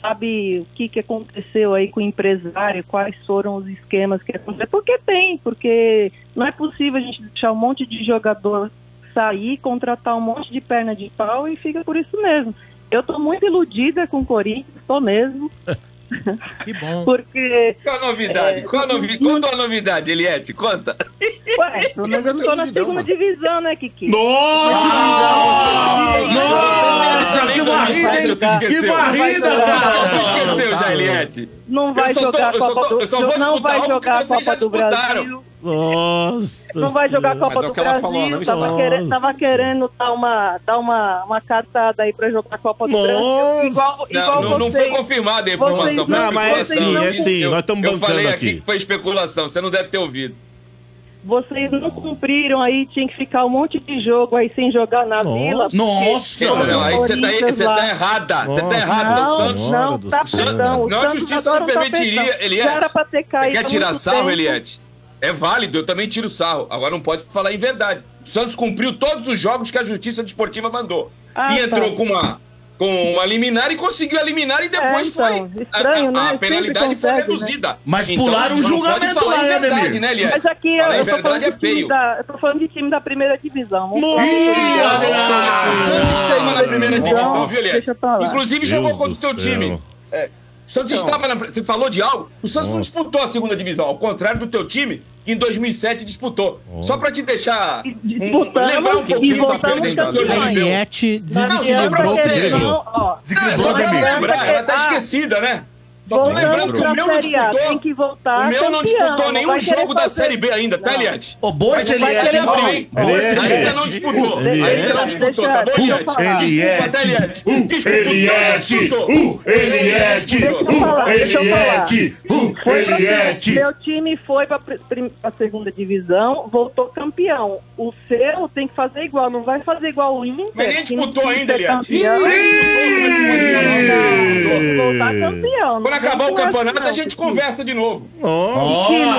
sabe o que, que aconteceu aí com o empresário, quais foram os esquemas que aconteceram. Porque tem, porque não é possível a gente deixar um monte de jogador sair, contratar um monte de perna de pau e fica por isso mesmo. Eu estou muito iludida com o Corinthians, estou mesmo, Que bom. porque Qual a novidade? É, Qual a novi... não- Conta a novidade, Eliette, conta. Ué, pelo menos eu não tô na segunda mano. divisão, né, Kiki? Nossa, que varrida, que varrida, Tu cara. esqueceu já, Eliette? Não vai Eu só tô- jogar a eu Copa tô- do eu vou Não vai jogar a Copa do. Brasil. Nossa. Não vai jogar a Copa é do falou, Brasil. não tava, querendo, tava querendo dar uma, dar uma, uma catada aí pra jogar a Copa do Nossa. Brasil. Igual, igual Não, não, não vocês. foi confirmada a informação. vocês não- Não, mas é especulação. sim, é Eu- sim, eu- nós estamos Eu bancando falei aqui aqui. que foi especulação, você não deve ter ouvido. Vocês não cumpriram aí, tinha que ficar um monte de jogo aí sem jogar na Nossa. vila. Nossa. Não, não, aí você tá, você tá errada. Você tá errada. o Não, Santos. Senhora não, tá céu. perdão. Senão a justiça não permitiria, Eliette. Já era pra ter Você caído. quer tirar sarro, tempo. Eliette? É válido, eu também tiro sarro. Agora não pode falar em verdade. O Santos cumpriu todos os jogos que a Justiça Desportiva mandou. Ah, e entrou tá. com uma, com uma liminar e conseguiu eliminar e depois É, então, foi. estranho, a, a, né? a penalidade foi né? reduzida. Mas Então, pularam um julgamento falar lá, em né, verdade, né, Eliette? Mas aqui eu, eu tô falando é de time da, eu tô falando de time da primeira divisão. Santos estava na primeira divisão, viu, lá. Inclusive Deus jogou contra o seu time. É, o Santos estava na. Você falou de algo? O Santos não disputou a segunda divisão, ao contrário do teu time, que em 2007 disputou. Só pra te deixar. um- lembrar um pouquinho. Tony deu. Ariete Não, desequilibrou o só te lembrar, ela tá Ah, esquecida, né? Tô lembrando que o meu não disputou. tem que voltar O meu não disputou nenhum jogo da Série B ainda, tá, Não. Eliette? Ô, boa esse Ainda não disputou. Ainda não disputou, tá bom, tá? Uh, uh, uh, deixa eu falar. Eliette, uh, Foi pra- Eliette. Meu time foi pra, pra segunda divisão, voltou campeão. O seu tem que fazer igual, não vai fazer igual o Inter. Mas nem disputou ainda, campeão. Não, voltar campeão. Quando acabar o é campeonato, a gente conversa de novo. Ó,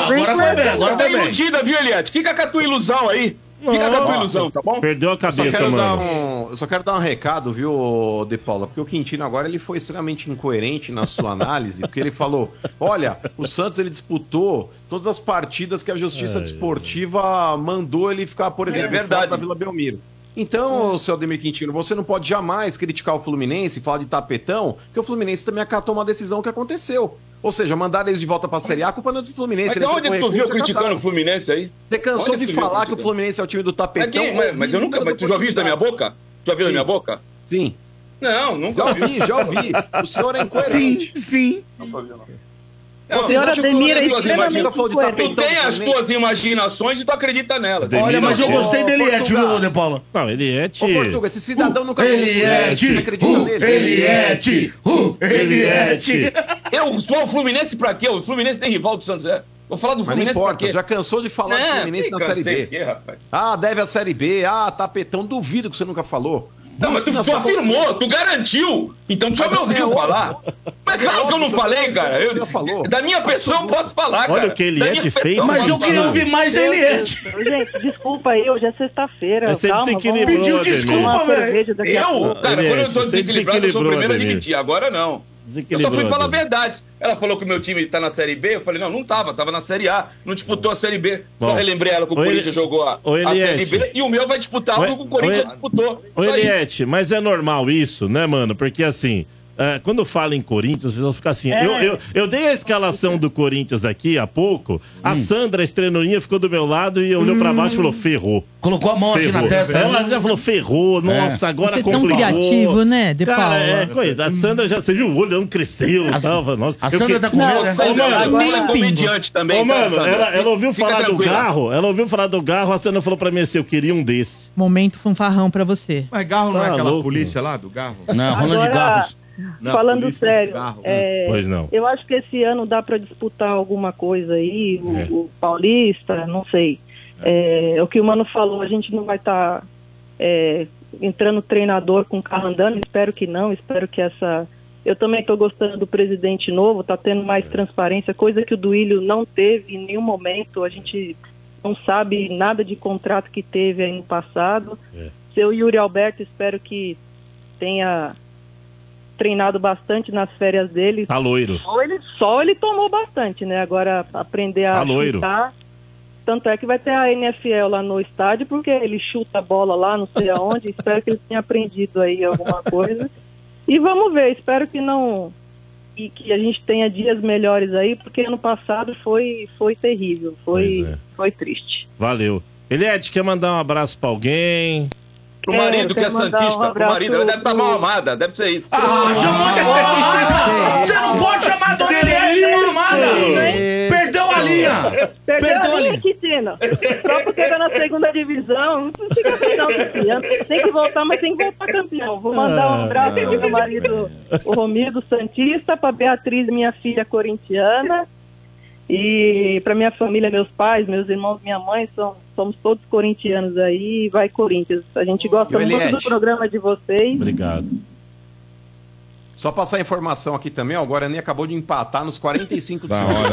agora foi bem, agora Tá foi bem. iludida, viu, Eliette? Fica com a tua ilusão aí. Fica com a tua ilusão, tá bom? Perdeu a Eu só, cabeça, quero dar mano. um, eu só quero dar um recado, viu, De Paula? Porque o Quintino agora ele foi extremamente incoerente na sua análise, porque ele falou: olha, o Santos ele disputou todas as partidas que a Justiça Desportiva mandou ele ficar, por exemplo, É verdade. da Vila Belmiro. Então, seu Ademir Quintino, você não pode jamais criticar o Fluminense, falar de tapetão, porque o Fluminense também acatou uma decisão que aconteceu. Ou seja, mandar eles de volta pra Série A, culpa não é do Fluminense. Mas onde é que tu viu e criticando o. Fluminense aí? Você cansou Onde de viu falar que o? Fluminense é o time do tapetão? Mas, mas, mas eu nunca. Mas tu já ouviu isso da minha boca? Tu já ouviu da minha boca? Sim. Não, nunca Já ouvi. já ouvi. O senhor é Sim, incoerente. sim. Não, Vocês Senhora acham que eu Ademir é das extremamente. Tu tem do as tuas imaginações e tu acredita nelas. Olha, mas eu gostei do Eliette, Portugal. viu, De Paula? Não, Eliette. Ô, Portuga, esse cidadão nunca falou do Fluminense, Você Eliette, acredita uh, nele? Eliette, uh, Eliette. Eu sou o Fluminense pra quê? O Fluminense tem rival do Santos, é? Vou falar do Mas não Fluminense pra importa, quê? já cansou de falar do Não, Fluminense na Série B. rapaz. Ah, deve a Série B. Ah, tapetão. Duvido que você nunca falou. Não, mas tu, tu afirmou, tu garantiu. Então tu já me ouviu é falar. Mas É claro que eu não falei, cara. Eu- você já falou. Da minha pessoa eu posso falar, Olha cara. o que ele Da é fez, Mas eu queria ouvir mais Eliette. Deus, Gente, desculpa aí, hoje é sexta-feira. Você calma, desequilibrou, vamos Pediu desculpa, velho. Eu, cara, Eliette, quando eu tô desequilibrado, eu sou o primeiro a admitir. Agora não. Eu só fui falar a verdade. Ela falou que o meu time tá na Série B. Eu falei, não, não tava. Tava na Série A. Não disputou a Série B. Bom. Só relembrei ela que o Corinthians jogou a, a Série. B. E o meu vai disputar algo que o Corinthians ô, disputou. Ô. Eliette, mas é normal isso, né, mano? Porque assim. É, quando fala em Corinthians, as pessoas ficam assim. É. Eu, eu, eu dei a escalação do Corinthians aqui há pouco. A Sandra, a estrelinha, ficou do meu lado e olhou pra baixo e falou: ferrou. Colocou a mão assim na testa. Ela já falou, ferrou, nossa, agora Você é tão complicou. criativo, né, De Cara, Paula? é, coisa, a Sandra já, você viu, o olhão cresceu e tal. Nossa, A Sandra que- tá com Não, medo, Ô, né? Ô, mano, ela é comediante também, Ô, mano, Sandra? ela, ela ouviu Fica falar do carro, ela ouviu falar do carro, a Sandra falou pra mim assim, eu queria um desse. Momento fanfarrão pra você. Mas Garro não é Tá aquela louco, polícia lá do Garro? Não, Ronald Garros. Não, falando polícia sério, é, Pois não. eu acho que esse ano dá para disputar alguma coisa aí, o, É. o Paulista, não sei. É, o que o Mano falou, a gente não vai estar entrando treinador com o carro andando, espero que não, espero que essa... Eu também estou gostando do presidente novo, está tendo É. mais transparência, coisa que o Duílio não teve em nenhum momento, a gente não sabe nada de contrato que teve aí no passado. É. Seu Yuri Alberto, espero que tenha treinado bastante nas férias dele. Tá loiro. Só ele, só ele tomou bastante, né? Agora aprender a Tá loiro. chutar. Tanto é que vai ter a NFL lá no estádio, porque ele chuta a bola lá, não sei aonde. espero que ele tenha aprendido aí alguma coisa. E vamos ver, espero que não. E que a gente tenha dias melhores aí, porque ano passado foi, foi terrível, foi, é. foi triste. Valeu. Eliette, quer mandar um abraço pra alguém? Pro marido que é um santista, pro abraço marido. Ela deve estar pro- mal amada, deve ser isso. Ah, chamou de Ah, Você não pode chamar a Dona Eliette de mal amada. Perdeu a linha. Perdeu Perdeu a linha, Quintino. Só porque tá na segunda divisão, não fica campeão ano. Tem que voltar, mas tem que voltar campeão. Vou mandar um abraço pro meu marido, o Romildo Santista, pra Beatriz, minha filha corintiana. E pra minha família, meus pais, meus irmãos, minha mãe, são, somos todos corintianos aí. Vai Corinthians. A gente gosta muito do programa de vocês. Obrigado. Só passar a informação aqui também, ó, o Guarani acabou de empatar nos 45 do Da segundo hora.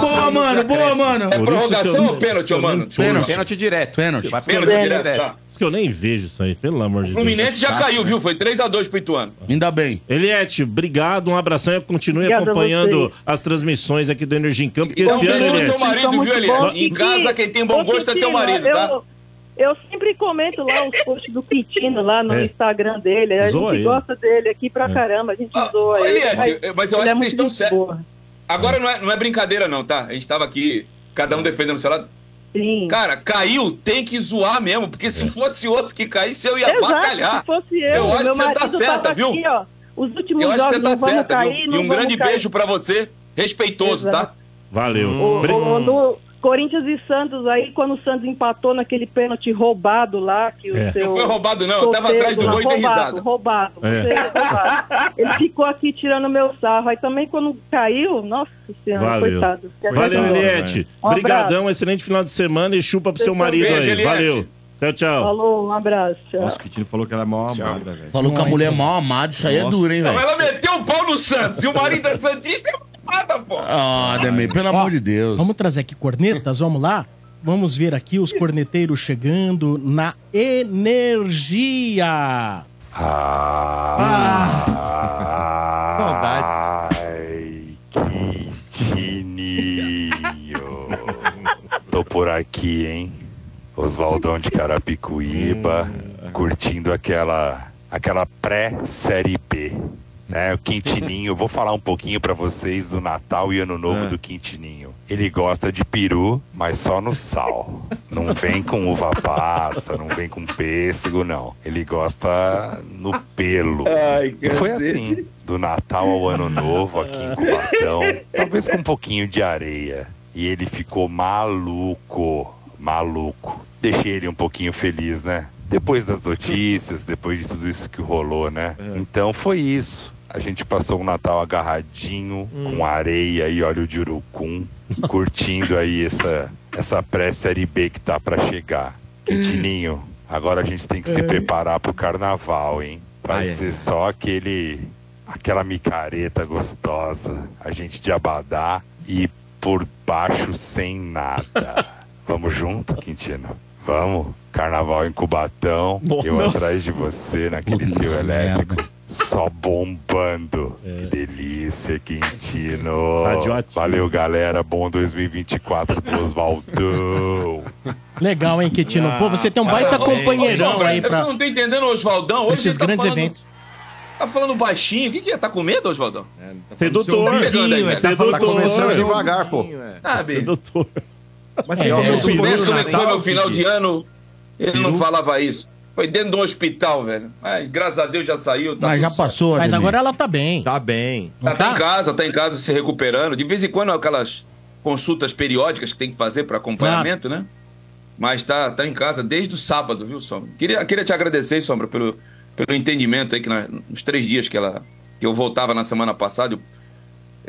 Boa, mano, boa, mano. É prorrogação ou pênalti, ô, mano? Pênalti. Pênalti direto. Pênalti. Pênalti pênalti direto, que eu nem vejo isso aí, pelo amor de O Deus. Fluminense já caiu, viu? Foi 3x2 pro Ituano. Ainda bem. Eliette, obrigado, um abração e continue Obrigada acompanhando as transmissões aqui do Energia em Campo, porque Então esse ano, no teu Eliette, marido, viu, bons. Em casa, quem tem bom gosto é teu marido, eu, tá? Eu sempre comento lá os posts do Quintino lá no É. Instagram dele. A Zoa gente ele. gosta dele aqui pra caramba. A gente Ah, zoa ele. Eliette, mas eu ele acho que vocês é estão certos. Agora não é, não é brincadeira, não, tá? A gente tava aqui, cada um defendendo o seu lado. Sim. Cara, caiu, tem que zoar mesmo, porque se fosse outro que caísse, eu ia Exato, bacalhar. se fosse eu, Eu acho meu que você tá certa, viu? aqui, ó. Os últimos Eu acho que você tá certa, cair, viu? E um grande cair. beijo pra você, respeitoso, tá? Exato. valeu. O, Bri- o- no Corinthians e Santos aí, quando o Santos empatou naquele pênalti roubado lá, que o É. seu... Não foi roubado, não. Eu tava atrás do gol e dei roubado, risada. roubado, É. você é roubado. Ele ficou aqui tirando meu sarro. Aí também quando caiu, nossa senhora, Valeu. coitado. Valeu. Eliette. Um Obrigadão, excelente final de semana e chupa pro seu marido Beijo, aí. Eliette. Valeu. Tchau, tchau. Falou, um abraço. tchau. Nossa, o Quintino falou que ela é mó amada, velho. Falou que a mulher é mal amada, isso aí é Nossa. duro, hein, velho? ela meteu o pau no Santos e o marido é Santista é nada, pô. Ah, Demir, pelo amor de Deus. Vamos trazer aqui cornetas, vamos lá? Vamos ver aqui os corneteiros chegando na energia. Saudade. Ai, Quintininho. Tô por aqui, hein? Oswaldão de Carapicuíba, curtindo aquela aquela pré-série B. Né, o Quintininho, vou falar um pouquinho pra vocês do Natal e Ano Novo É. do Quintininho. Ele gosta de peru, mas só no sal. Não vem com uva passa, não vem com pêssego, não. Ele gosta no pelo. E foi assim, do Natal ao Ano Novo aqui em Cubatão, talvez com um pouquinho de areia. E ele ficou maluco, maluco. Deixei ele um pouquinho feliz, né? Depois das notícias, depois de tudo isso que rolou, né? Então foi isso. A gente passou o Natal agarradinho, com areia e óleo de urucum, curtindo aí essa, essa pré-série B que tá pra chegar. Quintininho, Agora a gente tem que se preparar pro carnaval, hein? Vai Ah, é. ser só aquele. aquela micareta gostosa. A gente de abadá e por baixo sem nada. Vamos junto, Quintino? Vamos? Carnaval em Cubatão, eu Nossa. atrás de você naquele trio elétrico. Só bombando. Que delícia, Quintino. Radioativo. Valeu, galera. Bom 2024 pro Oswaldão. Legal, hein, Quetino? Pô, você tem um baita parabéns. companheirão Sombra, aí Eu pra não tô entendendo, Oswaldão. Hoje esses tá grandes falando- eventos. Tá falando baixinho. O que que é? Tá com medo, Oswaldão? Sedutor. Pegando aí, Tá Sedutor. Tá começando devagar, pô. Sabe? Sedutor. Mas É, é, é, o peru como é foi meu final de ano, ele não falava isso. Foi dentro de um hospital, velho. Mas graças a Deus já saiu. Tá Mas já passou, Mas agora ela tá bem. Tá bem. Tá, tá tá? em casa, tá em casa se recuperando. De vez em quando aquelas consultas periódicas que tem que fazer para acompanhamento, né? Mas tá, tá em casa desde o sábado, viu, Sombra? Queria, queria te agradecer, Sombra, pelo, pelo entendimento aí que na- nos três dias que, ela, que eu voltava na semana passada, eu,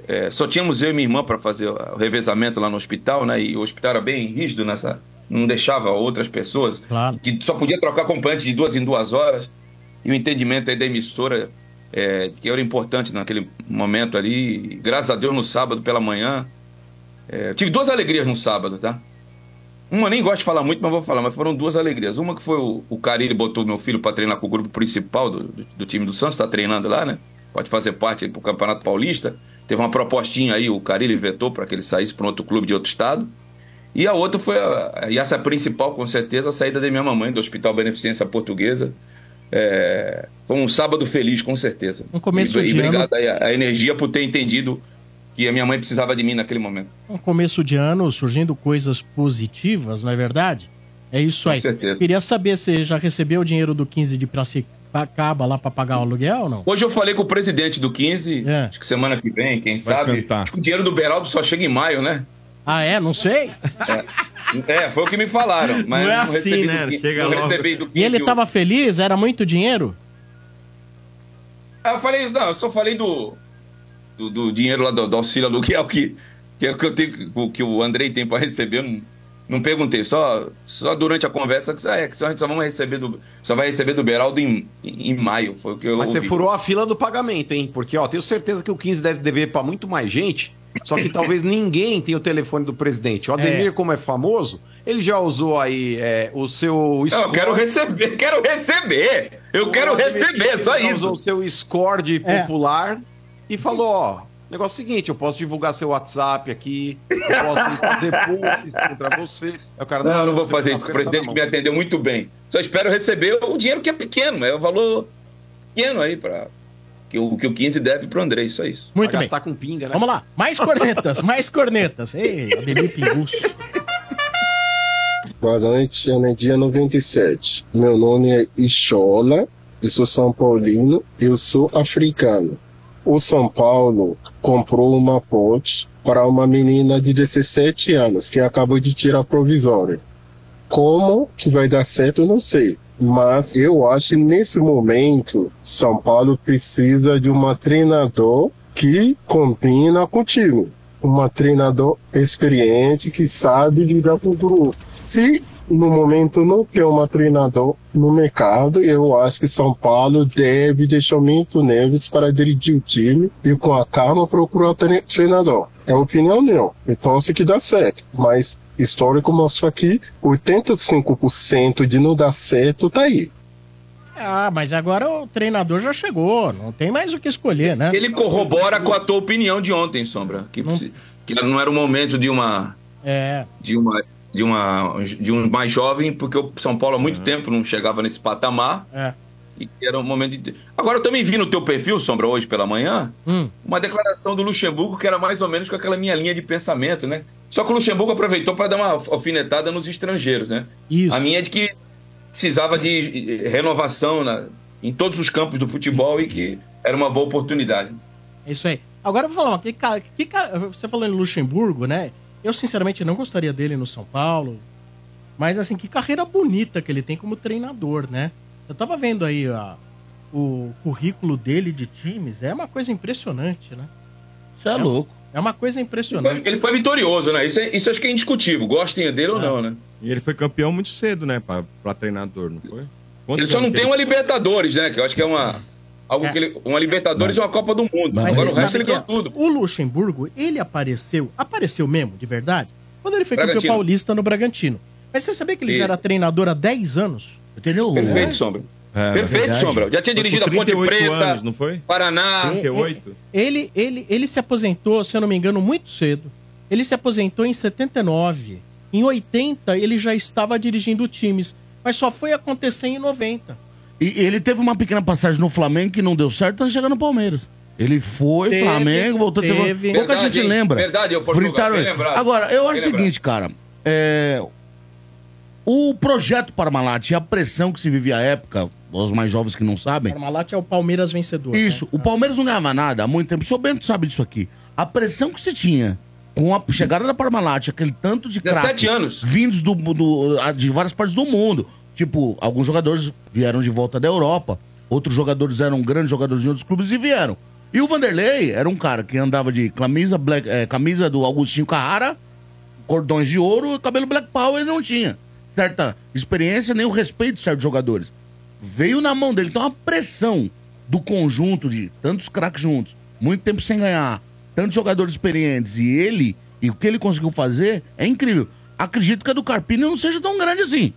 é, só tínhamos eu e minha irmã para fazer o revezamento lá no hospital, né? E o hospital era bem rígido nessa. Não deixava outras pessoas. Claro. Que só podia trocar acompanhante de duas em duas horas. E o entendimento aí da emissora, é, que era importante naquele momento ali. Graças a Deus, no sábado pela manhã. é, tive duas alegrias no sábado, tá? Uma nem gosto de falar muito, mas vou falar, mas foram duas alegrias. Uma que foi o, o Carilli botou meu filho para treinar com o grupo principal do, do, do time do Santos, tá treinando lá, né? Pode fazer parte pro Campeonato Paulista. Teve uma propostinha aí, o Carilli vetou para que ele saísse para outro clube de outro estado. E a outra foi, a, e essa é a principal, com certeza, a saída da minha mamãe do Hospital Beneficência Portuguesa. É, foi um sábado feliz, com certeza. Um começo e, de e obrigado ano. aí a, a energia por ter entendido que a minha mãe precisava de mim naquele momento. Um começo de ano surgindo coisas positivas, não é verdade? É isso Com aí. certeza. Queria saber se já recebeu o dinheiro do 15 de Piracicaba lá pra pagar o aluguel ou não? Hoje eu falei com o presidente do 15, É. acho que semana que vem, quem Vai sabe. cantar. Acho que o dinheiro do Beraldo só chega em maio, né? Ah, é? Não sei. É, foi o que me falaram. Mas Não é não assim, né? do, Chega logo. recebi do 15. E ele tava feliz? Era muito dinheiro? Ah, eu falei, não, eu só falei do, do, do dinheiro lá do, do auxílio aluguel que, que, é o que, eu tenho, o que o Andrei tem para receber. Eu não, não perguntei, só, só durante a conversa que ah, é, que só, a gente só vamos receber do. Só vai receber do Beraldo em, em, em maio. Foi o que eu Mas você ouvi. furou a fila do pagamento, hein? Porque, ó, tenho certeza que o 15 deve dever pra muito mais gente. Só que talvez ninguém tenha o telefone do presidente. O Ademir, como é famoso, ele já usou aí é, o seu Não, eu quero receber, quero receber. Eu quero receber, só Ele isso. usou o seu score É. popular e falou, ó, negócio é o seguinte, eu posso divulgar seu WhatsApp aqui, eu posso fazer posts contra você. O cara, Não, eu não vou você fazer tá isso. O apertando presidente me atendeu muito bem. Só espero receber o dinheiro que é pequeno, é o valor pequeno aí para que o, que o 15 deve pro Andrei, só isso. Muito Vai bem. gastar com pinga, né? Vamos lá. Mais cornetas, mais cornetas. Ei, Ademir Pinguço. Boa noite, Energia 97. Meu nome é Ishola, eu sou São Paulino, eu sou africano. O São Paulo comprou uma ponte para uma menina de 17 anos que acabou de tirar provisório. Como que vai dar certo, não sei. Mas eu acho que nesse momento São Paulo precisa de uma treinador que combina contigo. Uma treinador experiente que sabe lidar com o grupo. Se no momento não tem uma treinador no mercado, eu acho que São Paulo deve deixar o Minto Neves para dirigir o time e com a calma procurar treinador. É a opinião minha. Então isso que dá certo. Mas histórico mostra que 85% de não dar certo tá aí. Ah, mas agora o treinador já chegou. Não tem mais o que escolher, né? Ele corrobora com a tua opinião de ontem, Sombra. Que, que não era o momento de uma. É. De uma. De, uma, de um mais jovem, porque o São Paulo há muito tempo não chegava nesse patamar. É. E era um momento de. Agora eu também vi no teu perfil, Sombra, hoje pela manhã, Hum. uma declaração do Luxemburgo que era mais ou menos com aquela minha linha de pensamento, né? Só que o Luxemburgo aproveitou para dar uma alfinetada nos estrangeiros, né? Isso. A minha é de que precisava de renovação na- em todos os campos do futebol e que era uma boa oportunidade. É isso aí. Agora eu vou falar, uma, que, que, você falou em Luxemburgo, né? Eu sinceramente não gostaria dele no São Paulo. Mas assim, que carreira bonita que ele tem como treinador, né? Eu tava vendo aí ó, o currículo dele de times, é uma coisa impressionante, né? Você é louco. É uma coisa Ele impressionante. foi, ele foi vitorioso, né? Isso, é- isso acho que é indiscutível, gostem dele ou não, né? E ele foi campeão muito cedo, né? Pra, pra treinador, não foi? Quantos Ele só não tem uma Libertadores, né? Que eu acho que é uma. Algo que ele, uma Libertadores e uma Copa do Mundo. Mas Agora o você resto ele que ganhou tudo. o Luxemburgo, ele apareceu, apareceu mesmo, de verdade, quando ele foi campeão paulista no Bragantino. Mas você sabia que ele E- já era treinador há 10 anos? Entendeu? Perfeito, Sombra. Perfeito, Sombra. Já tinha dirigido a Ponte 38 Preta, anos, não foi? Paraná. 38? Ele, ele, ele se aposentou, se eu não me engano, muito cedo. Ele se aposentou em 79. Em 80, ele já estava dirigindo times. Mas só foi acontecer em 90. E ele teve uma pequena passagem no Flamengo que não deu certo, tá chegando no Palmeiras. Ele foi, Teve, Flamengo, voltou, teve. teve. Pouca Verdade, gente hein? lembra. Verdade, Portugal, Fritaram ele. lembrado. Agora, eu acho o seguinte, cara. é, O projeto Parmalat e a pressão que se vivia à época, os mais jovens que não sabem. Parmalat é o Palmeiras vencedor. Isso, o Palmeiras não ganhava nada há muito tempo. O senhor Bento sabe disso aqui. A pressão que se tinha com a chegada da Parmalat, aquele tanto de 17 craque anos. vindos do, do- de várias partes do mundo. Tipo, alguns jogadores vieram de volta da Europa, outros jogadores eram grandes jogadores de outros clubes e vieram. E o Vanderlei era um cara que andava de camisa, black, eh, camisa do Augustinho Carrara, cordões de ouro, cabelo Black Power ele não tinha. Certa experiência, nem o respeito de certos jogadores. Veio na mão dele. Então a pressão do conjunto de tantos craques juntos, muito tempo sem ganhar, tantos jogadores experientes e ele, e o que ele conseguiu fazer, é incrível. Acredito que a do Carpini não seja tão grande assim.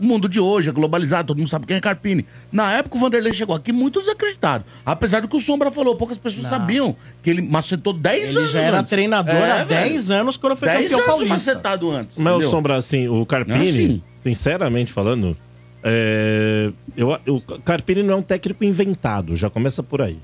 Pelo mundo de hoje, é globalizado, todo mundo sabe quem é Carpini. Na época o Vanderlei chegou aqui muito desacreditado. Apesar do que o Sombra falou, poucas pessoas sabiam que ele macetou 10 Ele anos. já era antes. treinador É, há velho. 10 anos quando foi 10 campeão anos paulista. macetado antes. Mas, entendeu? Sombra, assim, o Carpini, Não é assim. sinceramente falando, é, eu, o Carpini não é um técnico inventado, já começa por aí.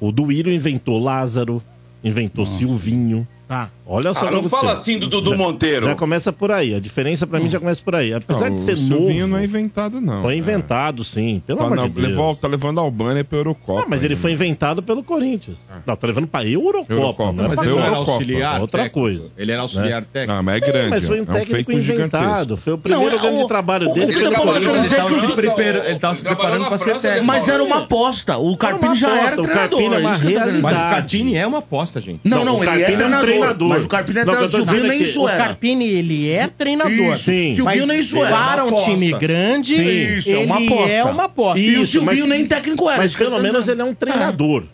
O Duírio inventou Lázaro, inventou Silvinho. Tá. Olha só Ah, não você. fala assim do Dudu Já- Monteiro. Já começa por aí. A diferença pra mim já começa por aí. Apesar Não, de ser o Silvinho novo. não é inventado, não. Foi É. inventado, sim. Pelo Tá, amor não, de Deus. levou- tá levando a Albânia pra Eurocopa. Não, mas ele ainda. foi inventado pelo Corinthians. Não, tá levando pra Eurocopa. Eurocopa, não é mas pra ele não era auxiliar Outra técnico? coisa. Ele era auxiliar Né? técnico? Ah, mas é Sim, grande. mas foi um é um técnico feito inventado. gigantesco. Foi o primeiro Não, é grande o- trabalho o- dele. o Ele tava o- se prepara- ele tava se preparando pra ser técnico. Mas era uma aposta. O Carpini já era o treinador. É. Mas o. Carpini é uma aposta, gente. Não, não, o ele é é treinador. Treinador. Mas o Carpini é treinador. Silvinho é nem isso O. Carpini, ele é treinador. Isso, Sim. Silvinho Mas nem isso era. para um time grande, Isso, é uma ele aposta. é uma aposta. E o Silvinho mas- nem técnico era. Mas que eu pelo menos ele é um treinador.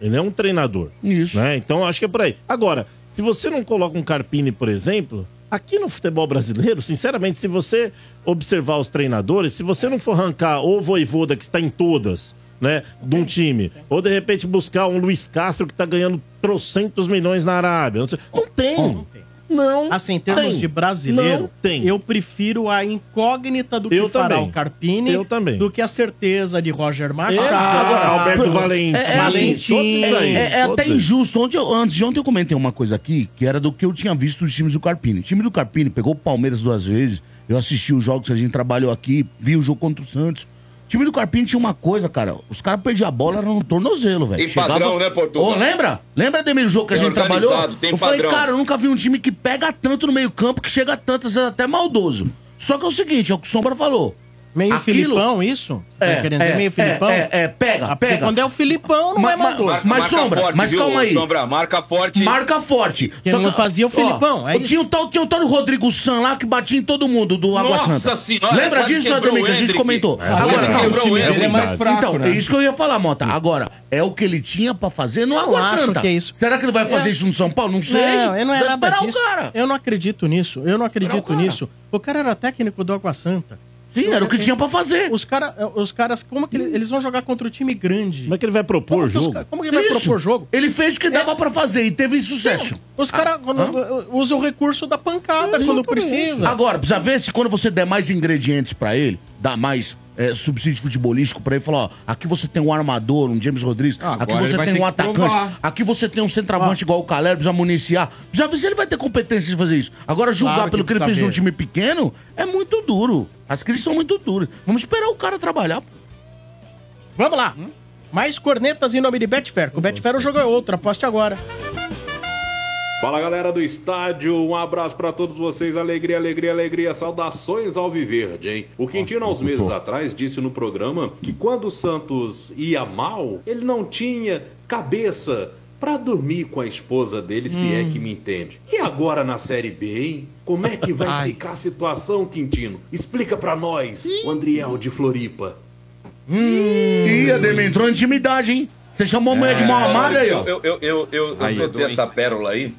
Ele é um treinador. Isso. Né? Então acho que é por aí. Agora, se você não coloca um Carpini, por exemplo, aqui no futebol brasileiro, sinceramente, se você observar os treinadores, se você não for arrancar o Voivoda que está em todas, né, de um time, ou de repente buscar um Luiz Castro que está ganhando trocentos milhões na Arábia, não, sei, não tem. Não. Assim, em termos tem. de brasileiro, Não tem. eu prefiro a incógnita do que Eu fará também. o Carpini Eu também. do que a certeza de Roger Machado, Exato. Alberto Valentim. É, é, assim, Valentim. aí. É, é Todos até injusto. Ontem, eu- antes de ontem eu comentei uma coisa aqui, que era do que eu tinha visto dos times do Carpini. O time do Carpini pegou o Palmeiras duas vezes. Eu assisti os jogos que a gente trabalhou aqui, vi o jogo contra o Santos. O time do Carpini tinha uma coisa, cara. Os caras perdiam a bola, era no tornozelo, velho. Tem padrão, né, Portugal? Ô, lembra? Lembra, Demir, o jogo que a Tem gente trabalhou? tem eu falei, padrão. cara, eu nunca vi um time que pega tanto no meio campo, que chega tanto, às vezes até maldoso. Só que é o seguinte, é o que o Sombra falou. Meio Aquilo- Filipão, isso? Você É, tá querendo dizer é, meio Filipão? é, é, é, pega, Ah, pega. Quando é o Filipão, não Ma- é ma- maldoso. Mas, Sombra, mas viu, calma aí. Sombra, marca forte. Marca forte. Que não fazia o Filipão, é isso. tinha, o tal, tinha o tal Rodrigo San lá que batia em todo mundo do Água Nossa Santa. Senhora, Lembra disso, Ademir, que a gente comentou? É, Agora, não, dele é mais fraco, Então, né? é isso que eu ia falar, Mota. Agora, é o que ele tinha pra fazer no Água Santa. que é isso. Será que ele vai fazer É. isso no São Paulo? Não sei. Não, eu não é Vai nada esperar disso. o cara. Eu não acredito nisso. Eu não acredito nisso. O cara era técnico do Água Santa. Sim, era o que tinha pra fazer. Os, cara, os caras, como que ele- eles vão jogar contra o time grande? Como é que ele vai propor Como que os jogo? como que ele vai Isso. propor jogo? Ele fez o que dava pra fazer e teve sucesso. Os caras usam o recurso da pancada quando precisa. Agora, precisa ver se quando você der mais ingredientes pra ele, dá mais é, subsídio futebolístico pra ele, falar, ó, aqui você tem um armador, um James Rodrigues, Ah, aqui você tem um atacante, provar. aqui você tem um centroavante igual o Caleb, precisa municiar. Precisa ver se ele vai ter competência de fazer isso. Agora, julgar Claro que pelo que ele fez precisa num time pequeno é muito duro. As crises são muito duras. Vamos esperar o cara trabalhar. Vamos lá. Mais cornetas em nome de Betfair. Com o Betfair o jogo é outro. Aposte agora. Fala galera do estádio, um abraço pra todos vocês, alegria, alegria, alegria, saudações ao Viverde, hein? O Quintino, há uns meses atrás, disse no programa que quando o Santos ia mal, ele não tinha cabeça pra dormir com a esposa dele, se Hum. é que me entende. E agora na Série B, hein? Como é que vai ficar a situação, Quintino? Explica pra nós, o Andriel de Floripa. Ih, Ademir, entrou em intimidade, hein? Você chamou a mulher de mal amada aí, ó. Eu, eu, eu, eu, eu Aí, soltei essa pérola aí.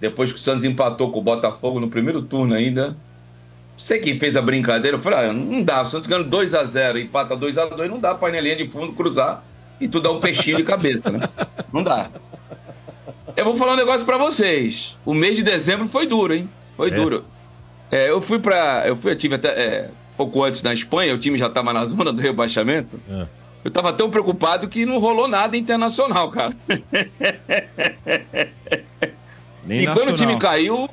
Depois que o Santos empatou com o Botafogo no primeiro turno ainda. Sei quem fez a brincadeira. Eu falei, ah, não dá. O Santos ganhando 2x0, empata 2x2, não dá pra ir na linha de fundo cruzar e tu dar um peixinho de cabeça, né? Não dá. Eu vou falar um negócio pra vocês. O mês de dezembro foi duro, hein? Foi É. duro. É, eu fui pra. Eu fui, eu tive até. é, pouco antes na Espanha, o time já tava na zona do rebaixamento. Eu tava tão preocupado que não rolou nada internacional, cara. Nem e quando o nacional. time caiu,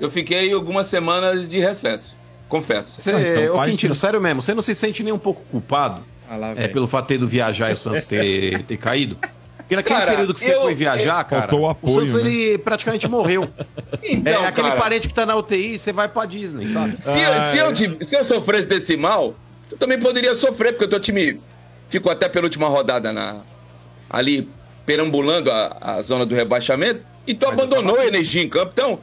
eu fiquei algumas semanas de recesso. Confesso. Você, então ô Quintino, sério mesmo, você não se sente nem um pouco culpado é, velho. pelo fato de ter ido viajar e o Santos ter, ter caído? Porque naquele Cara, período que você eu- foi viajar, eu- cara, o apoio, Santos né? ele praticamente morreu. Então, é aquele cara. parente que tá na UTI, você vai pra Disney, sabe? Se, eu, se, eu, tive- se eu sofresse desse mal, eu também poderia sofrer, porque o teu time ficou até pela última rodada na, ali perambulando a, a zona do rebaixamento e tu abandonou a energia em campo. Então,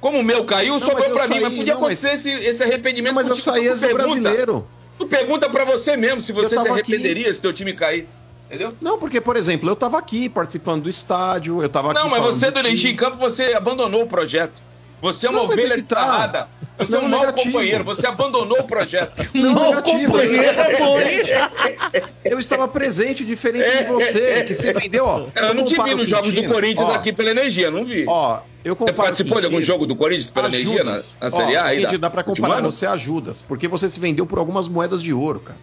como o meu caiu, Não, sobrou mas pra mim. saí, Mas podia não, mas- acontecer esse, esse arrependimento. Não, mas eu saí do brasileiro. Tu pergunta pra você mesmo se você se tava aqui. arrependeria se teu time caísse. Entendeu? Não, porque, por exemplo, eu tava aqui participando do estádio, eu tava aqui. Não, mas você do energia em campo, você abandonou o projeto. Você é uma Não, mas ovelha é tá. Você é um mau companheiro. Você abandonou o projeto. Não, eu estava é presente. Eu estava presente, diferente de você, que você vendeu, ó. Eu não te vi nos jogos do Corinthians ó, aqui pela energia, não vi. Ó, eu Você comparo participou o de algum jogo do Corinthians pela energia na, Ajudas. na Série A? Ó, aí, da- dá pra comparar você ajudas, porque você se vendeu por algumas moedas de ouro, cara.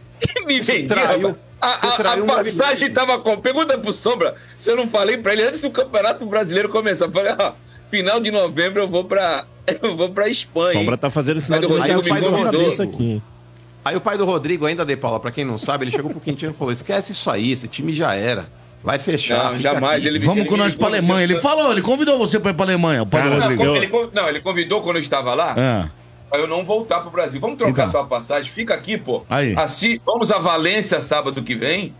Me Você vendeu. traiu- a, você a- a passagem tava com. Pergunta pro Sombra se eu não falei pra ele antes do Campeonato Brasileiro começar. Eu falei, ó, final de novembro eu vou pra. Eu vou pra Espanha. Sombra tá fazendo Aí sinal o de Rodrigo Rodrigo me pai do cabeça aqui. Aí o pai do Rodrigo, ainda de Paula, pra quem não sabe, ele chegou pro Quintino e falou: esquece isso aí, esse time já era. Vai fechar. Não, jamais, aqui." ele- Vamos com nós pra Alemanha. Ele falou, ele convidou você pra ir pra Alemanha, o pai do Não, Rodrigo. ele, con- não, ele convidou quando eu estava lá. É. Pra eu não voltar pro Brasil. Vamos trocar Então. tua passagem. Fica aqui, pô. Aí. Assim, vamos a Valência sábado que vem.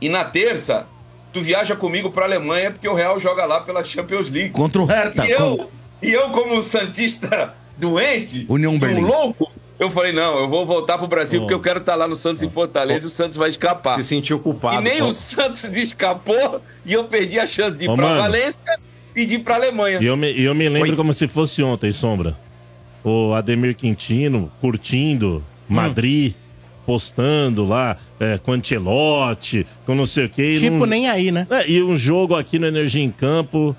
E na terça, tu viaja comigo pra Alemanha, porque o Real joga lá pela Champions League. Contra o Hertha. E eu, e eu como um santista doente, União um Berlim. louco, eu falei, não, eu vou voltar pro Brasil, porque eu quero estar lá no Santos em Fortaleza e o Santos vai escapar. Se sentiu culpado. E nem pô. o Santos escapou e eu perdi a chance de ir Ô, pra mano. Valência e de ir pra Alemanha. E eu me, e eu me lembro como se fosse ontem, Sombra. O Ademir Quintino curtindo Madrid, postando lá é, com Ancelotti, com não sei o quê. Tipo, num- nem aí, né? É, e um jogo aqui no Energia em Campo,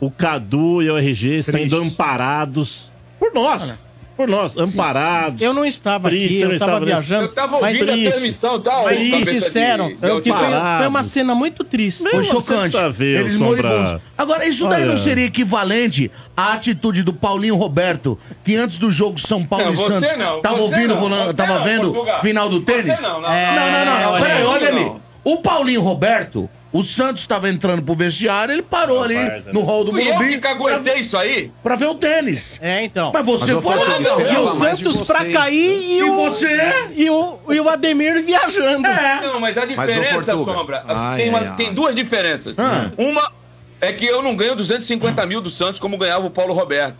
o Cadu e o RG sendo amparados por nós. Por nós, amparados. Eu não estava Triste, aqui, eu não estava estava viajando. Eu tava mas ouvindo a triste. transmissão, tá? Mas me cabeça disseram de- de que foi, foi uma cena muito triste. Foi Mesmo chocante. ver, Eles moribundos. Agora, isso daí Olha. não seria equivalente à atitude do Paulinho Roberto, que antes do jogo São Paulo Não, e Santos não, tava você ouvindo, não, rolando- você tava não, vendo Portugal. final do tênis? não, não. É, não, não, não, não. olha Peraí, aí. olha ali. Não. O Paulinho Roberto, o Santos tava entrando pro vestiário, ele parou ali no hall do Fui eu Morumbi que caguetei isso aí. pra ver o tênis. É, então. Mas você foi lá, que meu. E é o Santos pra cair e, E o. você? E o, e o Ademir viajando. É. Não, mas a diferença. Sombra, Ai, tem, uma- ai, ai. tem duas diferenças. Ah. Uma é que eu não ganho 250 mil do Santos como ganhava o Paulo Roberto.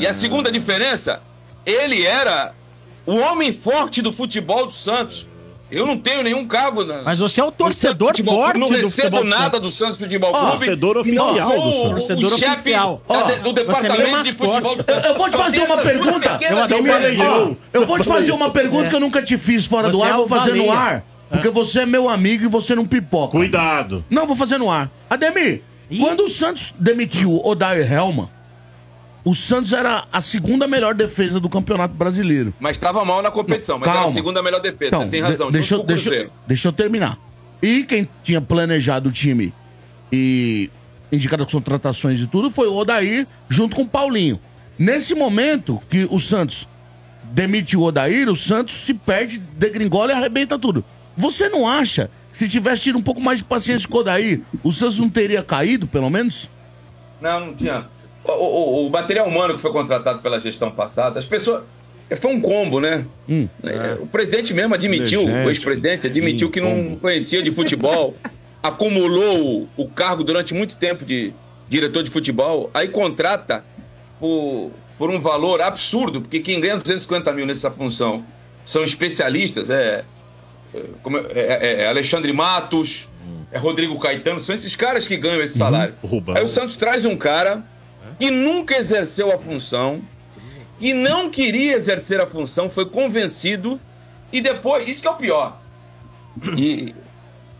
E a segunda diferença, ele era o homem forte do futebol do Santos. Eu não tenho nenhum cargo na. Mas você é o torcedor Futebol forte do Não recebo futebol do nada do Santos Futebol Ó, Clube. torcedor não oficial do o- Santos. o Torcedor chefe oficial. da- Ó, do você é departamento de mascote. futebol do Eu, eu vou te fazer uma pergunta. pequenas Eu, empresas. Ó, eu vou te fazer uma pergunta que eu nunca te fiz fora do Você ar, é eu vou o fazer no ar. Porque você é meu amigo e você não pipoca. Cuidado. Não, vou fazer no ar. Ademir, quando o Santos demitiu o Odair Helma, o Santos era a segunda melhor defesa do Campeonato Brasileiro. Mas estava mal na competição, mas era Calma. a segunda melhor defesa. Então, Você tem razão. de- deixa, eu- deixa, eu- deixa eu terminar. E quem tinha planejado o time e indicado as contratações e tudo foi o Odair junto com o Paulinho. Nesse momento que o Santos demite o Odair, o Santos se perde, degringola e arrebenta tudo. Você não acha que se tivesse tido um pouco mais de paciência com o Odair, o Santos não teria caído, pelo menos? Não, não tinha. O, o- o material humano que foi contratado pela gestão passada, as pessoas. Foi um combo, né? É, O presidente mesmo admitiu, o ex-presidente admitiu Sim, que não combo. conhecia de futebol. acumulou o, cargo durante muito tempo de diretor de futebol, aí contrata por, por um valor absurdo, porque quem ganha 250 mil nessa função são especialistas, é, é, como é, é- é Alexandre Matos, é Rodrigo Caetano, são esses caras que ganham esse salário. Rubão. Aí o Santos traz um cara que nunca exerceu a função, que não queria exercer a função, foi convencido e depois, isso que é o pior. E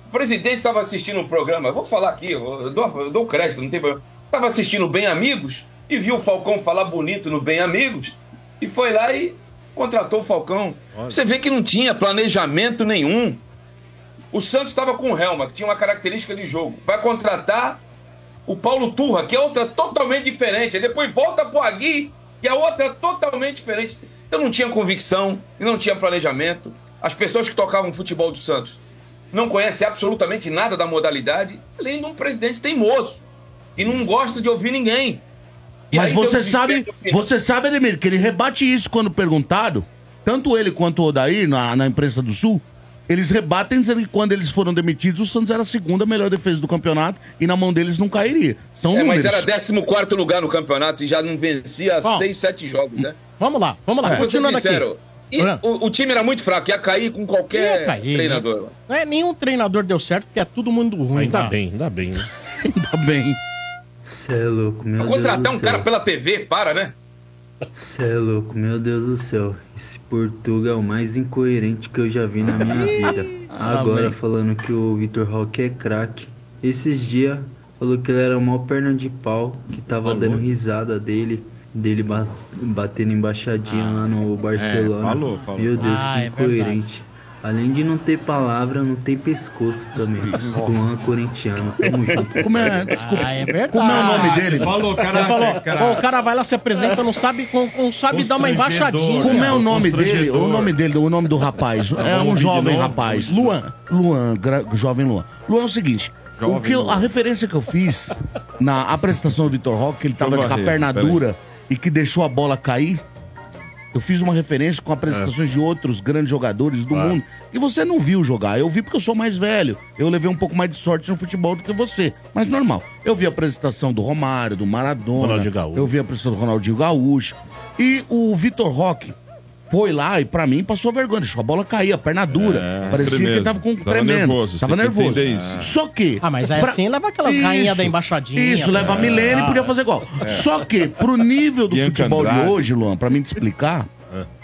o presidente estava assistindo um programa, vou falar aqui, eu dou, eu dou crédito, não tem problema. Estava assistindo Bem Amigos e viu o Falcão falar bonito no Bem Amigos e foi lá e contratou o Falcão. Você vê que não tinha planejamento nenhum. O Santos estava com o Helma, que tinha uma característica de jogo. Vai contratar o Paulo Turra, que é outra totalmente diferente. Aí depois volta pro Agui, que é outra totalmente diferente. Eu não tinha convicção, e não tinha planejamento. As pessoas que tocavam futebol do Santos não conhecem absolutamente nada da modalidade, além de um presidente teimoso, que não gosta de ouvir ninguém. E Mas você sabe, você sabe, Ademir, que ele rebate isso quando perguntado, tanto ele quanto o Odair, na, na imprensa do Sul, eles rebatem dizendo que quando eles foram demitidos, o Santos era a segunda melhor defesa do campeonato e na mão deles não cairia. São É, mas era 14 lugar no campeonato e já não vencia Bom. 6, 7 jogos, né? Vamos lá, vamos lá, Vou ser continuando aqui. sincero. E Ah. o, o time era muito fraco, ia cair com qualquer cair, treinador. né? Não é, nenhum treinador deu certo, porque é todo mundo ruim. Ainda tá? bem, ainda bem. né? Ainda bem. Cê é louco, meu Deus Contratar um céu. cara pela TV, para, né? Cê é louco, meu Deus do céu. Esse Portugal é o mais incoerente que eu já vi na minha vida. Agora falando que o Vitor Roque é craque. Esses dias falou que ele era uma perna de pau, que tava dando risada dele. Dele ba- batendo embaixadinha lá no Barcelona. falou, falou. Meu Deus, Ah, que é incoerente. Além de não ter palavra, não tem pescoço também. Luan corintiano, tamo junto. Como é, desculpa, Ah, é verdade. como é o nome dele? Falou, Você cara. falou, cara. "Ô, o cara vai lá, se apresenta, não sabe, não, sabe dar uma embaixadinha. Como é o nome dele? O nome dele, o nome do rapaz. É um jovem rapaz. Luan. Luan, gra- jovem Luan. Luan é o seguinte. o que eu- a referência que eu fiz na apresentação do Vitor Roque, que ele tava de com a perna dura e que deixou a bola cair. Eu fiz uma referência com apresentações de outros grandes jogadores do mundo. E você não viu jogar. Eu vi porque eu sou mais velho. Eu levei um pouco mais de sorte no futebol do que você. Mas normal. Eu vi a apresentação do Romário, do Maradona. Ronaldinho Gaúcho. Eu vi a apresentação do Ronaldinho Gaúcho. E o Vitor Roque foi lá e pra mim passou vergonha. Deixou a bola cair, a perna dura. Parecia que ele tremendo. tava com Tava tremendo. nervoso, Tava nervoso. Só que. Ah, mas aí pra- assim leva aquelas rainhas da embaixadinha. Isso, leva a É. milênio e podia fazer igual. Só que, pro nível do Bianca futebol de Andrade. hoje, Luan, pra mim te explicar,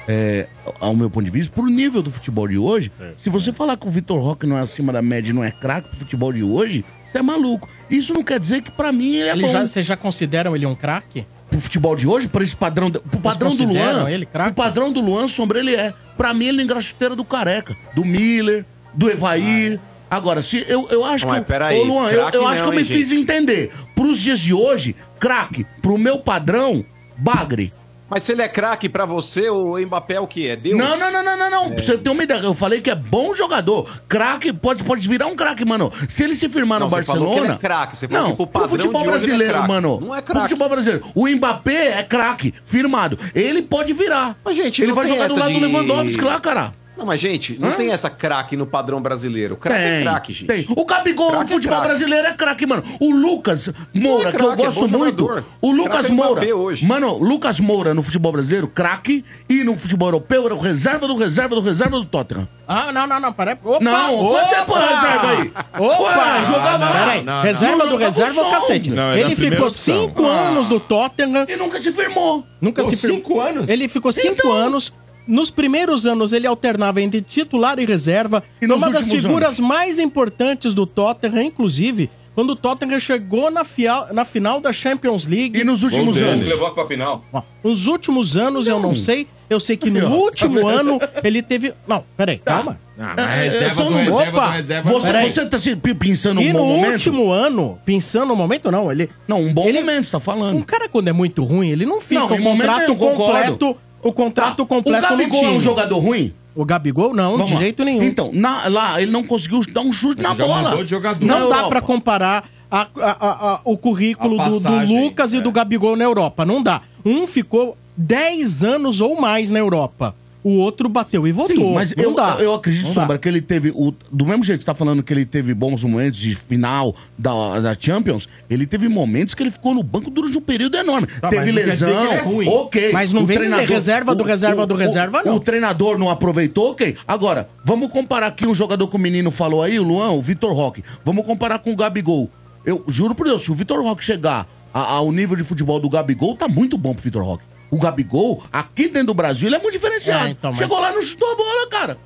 é, ao meu ponto de vista, pro nível do futebol de hoje, se você falar que o Vitor Roque não é acima da média e não é craque pro futebol de hoje, você é maluco. Isso não quer dizer que pra mim ele é Ele bom. já, vocês já consideram ele um craque? Pro futebol de hoje, pra esse padrão. Pro padrão do Luan. ele? O padrão do Luan, Sombra, ele é. Pra mim, ele é engraxuteira do Careca, do Miller, do Evair. Agora, se eu, eu acho Mas que. peraí, Ô, Luan, eu, eu acho não, que eu me hein, fiz gente? entender. Pros dias de hoje, craque. Pro meu padrão, bagre. Mas se ele é craque pra você, o Mbappé é o quê? É Deus? Não, não, não, não, não, não. Pra você ter uma ideia, eu falei que é bom jogador. Craque, pode, pode virar um craque, mano. Se ele se firmar Não, no falou Barcelona. que é craque, você falou não, que pro futebol é brasileiro, craque. mano. Não é craque. futebol brasileiro. O Mbappé é craque, firmado. Ele pode virar. Mas, gente, ele vai jogar do lado de- do Lewandowski lá, cara. Não, mas, gente, não Hã? tem essa craque no padrão brasileiro. Craque é craque, gente. tem. O Gabigol Craque no é futebol craque. brasileiro é craque, mano. O Lucas Moura, Não é que eu é gosto bom muito. jogador. O Lucas é Moura. Hoje. Mano, Lucas Moura no futebol brasileiro, craque. E no futebol europeu era o reserva do reserva do reserva do Tottenham. Ah, não, não, não, peraí. Opa, Não, quanto tempo é reserva aí? Opa, Ué, jogava lá. Peraí, não, não. reserva Não do reserva o é cacete. Não, é ele ficou cinco Ah. anos do Tottenham. E nunca se firmou. Nunca Pô, se fir- cinco anos? Ele ficou cinco Então. anos. Nos primeiros anos, ele alternava entre titular e reserva. E uma das figuras mais importantes do Tottenham, inclusive, quando o Tottenham chegou na, fial- na final da Champions League. E nos últimos dele. anos. Levou pra final. Nos últimos anos, eu não sei. Eu sei que no último ano ele teve. Não, peraí, calma. Ah, É, mas reserva do não- reserva Opa, do reserva. Você, Peraí. você tá se pensando E um no bom momento? último ano, pensando no momento, não. Ele, Não, um bom Ele- momento, você tá um falando. cara, quando é muito ruim, ele não fica. Não, momento contrato completo. O contrato completo o Gabigol é um jogador ruim? O Gabigol, não, Vamos de lá. jeito nenhum. Então, na- lá ele não conseguiu dar um chute na bola. não dá pra comparar a- a- a- a- o currículo A do, do passagem, Lucas e é. do Gabigol na Europa. Não dá. Um ficou 10 anos ou mais na Europa. O outro bateu e voltou. Sim, mas eu, dá. eu acredito, Não Sombra, dá. que ele teve. O, do mesmo jeito que você tá falando que ele teve bons momentos de final da, da Champions, ele teve momentos que ele ficou no banco durante um período enorme. Tá, teve dizer lesão, é ruim. ok. Mas não O vem dizer treinador- reserva do reserva do reserva, não. O treinador não aproveitou, ok. Agora, vamos comparar aqui um jogador que o menino falou aí, o Luan, o Vitor Roque. Vamos comparar com o Gabigol. Eu juro por Deus, se o Vitor Roque chegar a- ao nível de futebol do Gabigol, tá muito bom pro Vitor Roque. O Gabigol, aqui dentro do Brasil, ele é muito diferenciado. É, então, mas- Chegou lá e não chutou a bola, cara.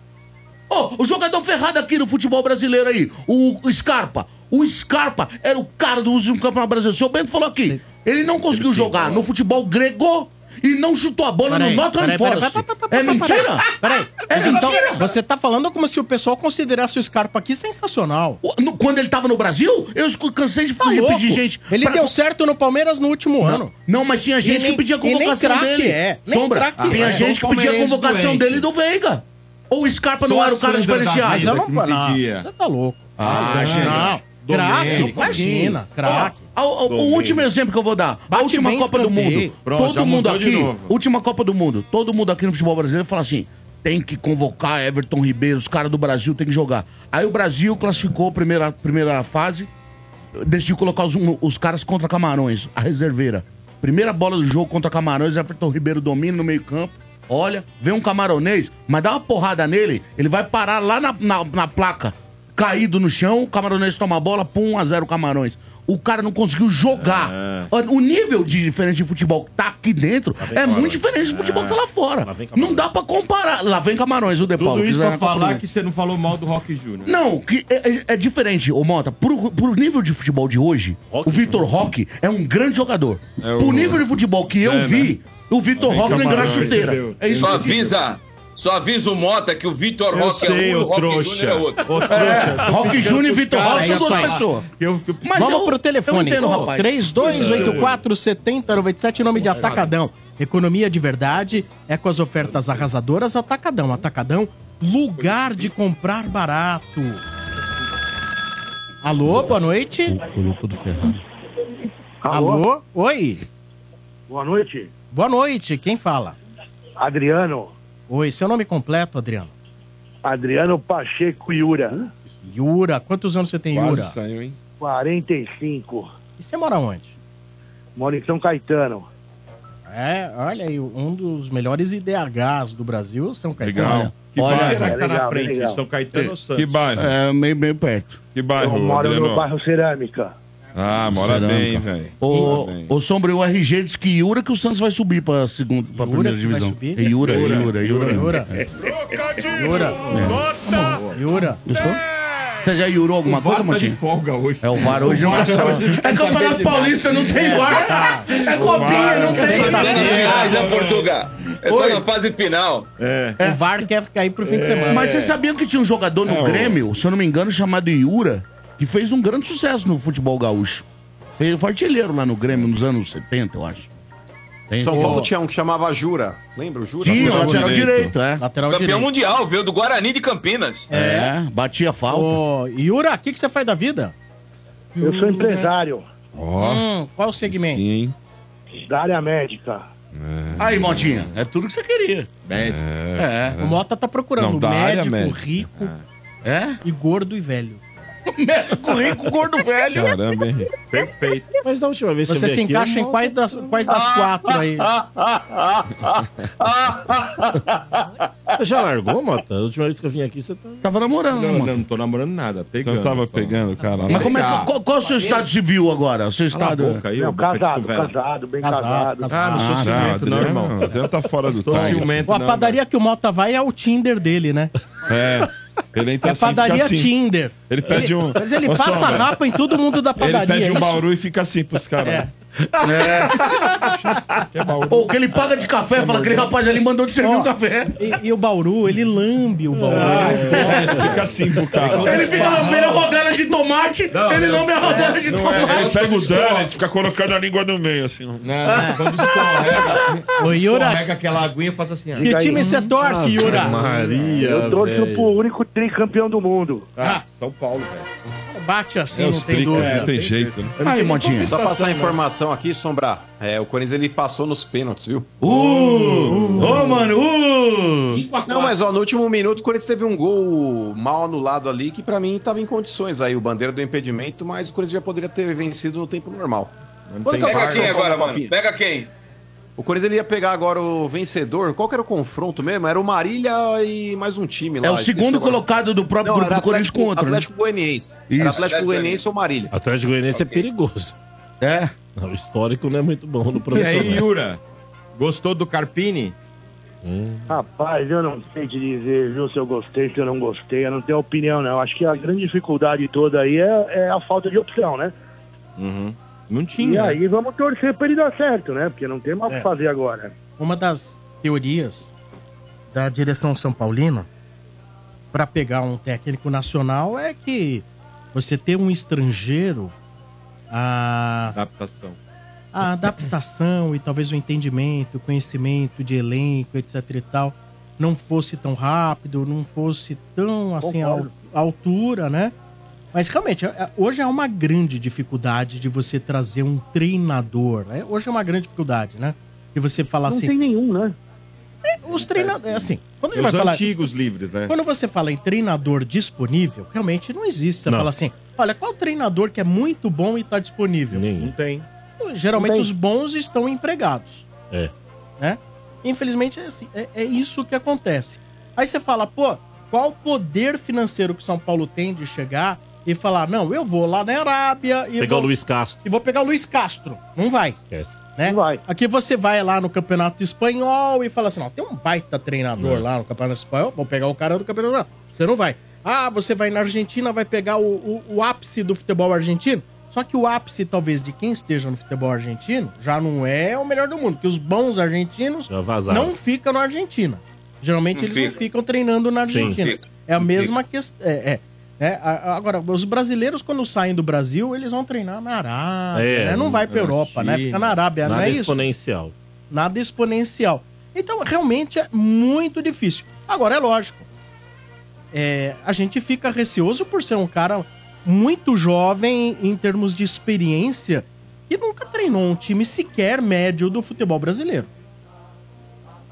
Ô, o jogador ferrado aqui no futebol brasileiro aí, o Scarpa. O Scarpa era o cara do último campeonato brasileiro. O seu Bento falou aqui, ele não conseguiu jogar no futebol grego e não chutou a bola Peraí, no Nottingham peraí, Forest. peraí, peraí, É peraí, mentira? Peraí. É mentira? você tá falando como se o pessoal considerasse o Scarpa aqui sensacional. O- no- Quando ele tava no Brasil, eu cansei de Tá pedir louco. gente. Ele pra- deu certo no Palmeiras no último Não, ano. Não, mas tinha gente E nem- que pedia nem convocação craque dele. é, nem Sombra, craque tinha é. gente que pedia Palmeirense convocação dele do Veiga. Ou o Scarpa não era o a cara diferenciado. Mas eu não. não você tá louco. Ah, não. Craque, imagina, craque. O último exemplo que eu vou dar. Bate a última Copa do. Mundo. Pronto, todo mundo aqui. Última Copa do Mundo. Todo mundo aqui no futebol brasileiro fala assim: tem que convocar Everton Ribeiro, os caras do Brasil tem que jogar. Aí o Brasil classificou a primeira, primeira fase, decidiu colocar os, os caras contra Camarões, a reserveira. Primeira bola do jogo contra Camarões, Everton Ribeiro domina no meio-campo. Olha, vem um camaronês, mas dá uma porrada nele, ele vai parar lá na, na, na placa, caído no chão, o camaronês toma a bola, pum, 1x0 Camarões. O cara não conseguiu jogar. O nível de diferença de futebol que tá aqui dentro é muito diferente do futebol que tá lá fora. Camarões. Não dá pra comparar. Lá vem Camarões, o De Paulo. Tudo isso pra falar que você não falou mal do Rock Júnior. Não, que é, é- é diferente, ô Mota. Pro, pro nível de futebol de hoje, Roque, o Vitor Roque é um grande jogador. É o- Pro nível de futebol que eu É, vi, o Vitor Roque não engana chuteira. É isso Só avisa, só avisa o Mota que o Vitor Roque sei, é um e o Rock trouxa. Júnior é outro. Ô, trouxa. Roque piscando Júnior e Vitor Roque são duas pessoas. Eu- eu- Mas Vamos eu- pro telefone. eu entendo, rapaz. 3284 7097, nome de Atacadão. Economia de verdade é com as ofertas arrasadoras Atacadão. Atacadão, lugar de comprar barato. Alô, boa noite. Colou tudo ferrado. Alô? Oi. Boa noite, Boa noite. Quem fala? Adriano. Oi, seu nome completo, Adriano? Adriano Pacheco Yura. Yura. Quantos anos você tem, Quase Yura? saiu, hein? 45. E você mora onde? Moro em São Caetano. É, olha aí, um dos melhores IDHs do Brasil, São Caetano. Legal. Que Olha, bairro será que tá legal, na frente? legal. São Caetano ou Santos? Que bairro? É, meio, meio perto. Que bairro, Eu moro Adriano? no bairro Cerâmica. Ah, mora Cerâmica. bem, velho. Sombra, o RG diz que Yura que o Santos vai subir pra, segunda, pra primeira que vai divisão. subir? É Yura, Yura, Yura, Yura. Yura. Yura. Yura. Gostou? Você já Yurou alguma O VAR coisa, tá de Montinho? folga hoje. É, o VAR hoje não VAR É quer Campeonato nada. Paulista, não tem VAR. É copinha, não tem. Semifinais, né, Portugal? É só na fase final. É. O VAR quer cair pro fim de semana. Mas vocês sabiam que tinha um jogador no É, o- Grêmio, se eu não me engano, chamado Yura, que fez um grande sucesso no futebol gaúcho. Fez, foi artilheiro lá no Grêmio nos anos 70, eu acho. Tem- São Paulo tinha um que chamava Jura. Lembra o Jura? Tinha, Jura lateral direito, é. Lateral Campeão direito. mundial, veio do Guarani de Campinas. É, batia falta. Ô, Yura, o que, que você faz da vida? Eu sou empresário Ó, Hum, qual o segmento? sim. da área médica. Aí, Motinha, é tudo que você queria. Médico. É. O Mota tá procurando Não, médico, rico É? e gordo e velho. Médico rico, gordo velho. Caramba, hein? Perfeito. Mas da última vez que Você eu se aqui, encaixa em quais das, quais das quatro aí? Você já largou, Mota? A última vez que eu vim aqui, você tá... Tava namorando, né, Não, mano? não, não tô namorando nada. Você Pegando. não tava pegando cara? Mas como é, Legal. qual, qual é o seu estado civil agora? O seu estado. boca aí, Não, casado, casado, bem Casado. Ah, não sou Ah, Não, ciumento, não, irmão. Adriano tá fora do Tô time. ciumento, Pô, a não, padaria que o Mota vai é o Tinder dele, né? É. Ele entra É assim, padaria assim. Tinder. Ele pede um. Mas ele Ô, passa Sombra, rapa em todo mundo da Ele padaria. pede um é isso? bauru e fica assim pros caras. É. Ou que ele paga de café, fala, aquele rapaz ali mandou te servir Ó, um café. E, e o Bauru, ele lambe o Bauru. É, fica assim pro cara. Ele fica lambendo a rodela de tomate, ele lambe a rodela de Ele tomate. pega o dano fica colocando a língua no meio, assim. Não, quando escorrega, Ô, Yura, escorrega aquela aguinha, faz assim, que time você torce, Yura? Maria, Eu torço pro único tricampeão do mundo. Ah, São Paulo, velho. Bate assim, É não os tem dúvida. não tem jeito, né? Aí, Motinha. Só passar a informação aqui, Sombra. É, o Corinthians ele passou nos pênaltis, viu? Uh! Ô, mano, uh! Não, mas ó, no último minuto o Corinthians teve um gol mal anulado ali que pra mim tava em condições aí, o bandeira do impedimento, mas o Corinthians já poderia ter vencido no tempo normal. Quando que é o Pega São quem agora, mano? Pega quem? O Corinthians ele ia pegar agora o vencedor. Qual que era o confronto mesmo? Era o Marília e mais um time lá. É o segundo agora. colocado do próprio Não, grupo era do Corinthians outro, né? Atlético Goianiense. Isso. Era Atlético Goianiense ou Marília. Atlético Goianiense é perigoso. É. O histórico não é muito bom no E profissional. aí, Yura? Gostou do Carpini? Rapaz, eu não sei te dizer, viu, se eu gostei, se eu não gostei, eu não tenho opinião, não. Acho que a grande dificuldade toda aí é, é a falta de opção, né? Uhum. Não E tinha. né? aí vamos torcer pra ele dar certo, né? Porque não tem mais o É. que fazer agora. Uma das teorias da direção São Paulina para pegar um técnico nacional é que você ter um estrangeiro a Adaptação. a adaptação e talvez o entendimento, o conhecimento de elenco, etc e tal, não fosse tão rápido, não fosse tão assim à altura, né? Mas realmente, é- hoje é uma grande dificuldade de você trazer um treinador. Né? Hoje é uma grande dificuldade, né? De você falar Não assim. tem nenhum, né? Os treinadores, assim, quando os vai falar. antigos livres, né? Quando você fala em treinador disponível, realmente não existe. Você Não. fala assim: olha, qual treinador que é muito bom e está disponível? Nenhum. Não tem. Geralmente Não tem. os bons estão empregados. É. né? Infelizmente é, assim, é, é isso que acontece. Aí você fala, pô, qual o poder financeiro que São Paulo tem de chegar e falar, não, eu vou lá na Arábia e Pegar vou, o Luiz Castro. e vou pegar o Luiz Castro. Não vai, Esquece. né? Não vai. Aqui você vai lá no Campeonato Espanhol e fala assim, não, tem um baita treinador É. lá no Campeonato Espanhol, vou pegar o cara do Campeonato Espanhol. Você não vai. Ah, você vai na Argentina, vai pegar o, o- o ápice do futebol argentino. Só que o ápice, talvez, de quem esteja no futebol argentino, já não é o melhor do mundo. Porque os bons argentinos não ficam na Argentina. Geralmente Não eles não fica. ficam treinando na Sim. Argentina. Fica. É a Não mesma questão. É, é. É, agora, os brasileiros, quando saem do Brasil, eles vão treinar na Arábia, É, né? Não vai pra Europa, né? China. Fica na Arábia, não Nada é isso? exponencial. Nada exponencial. Então, realmente é muito difícil. Agora, é lógico. é, a gente fica receoso por ser um cara muito jovem em termos de experiência e nunca treinou um time sequer médio do futebol brasileiro.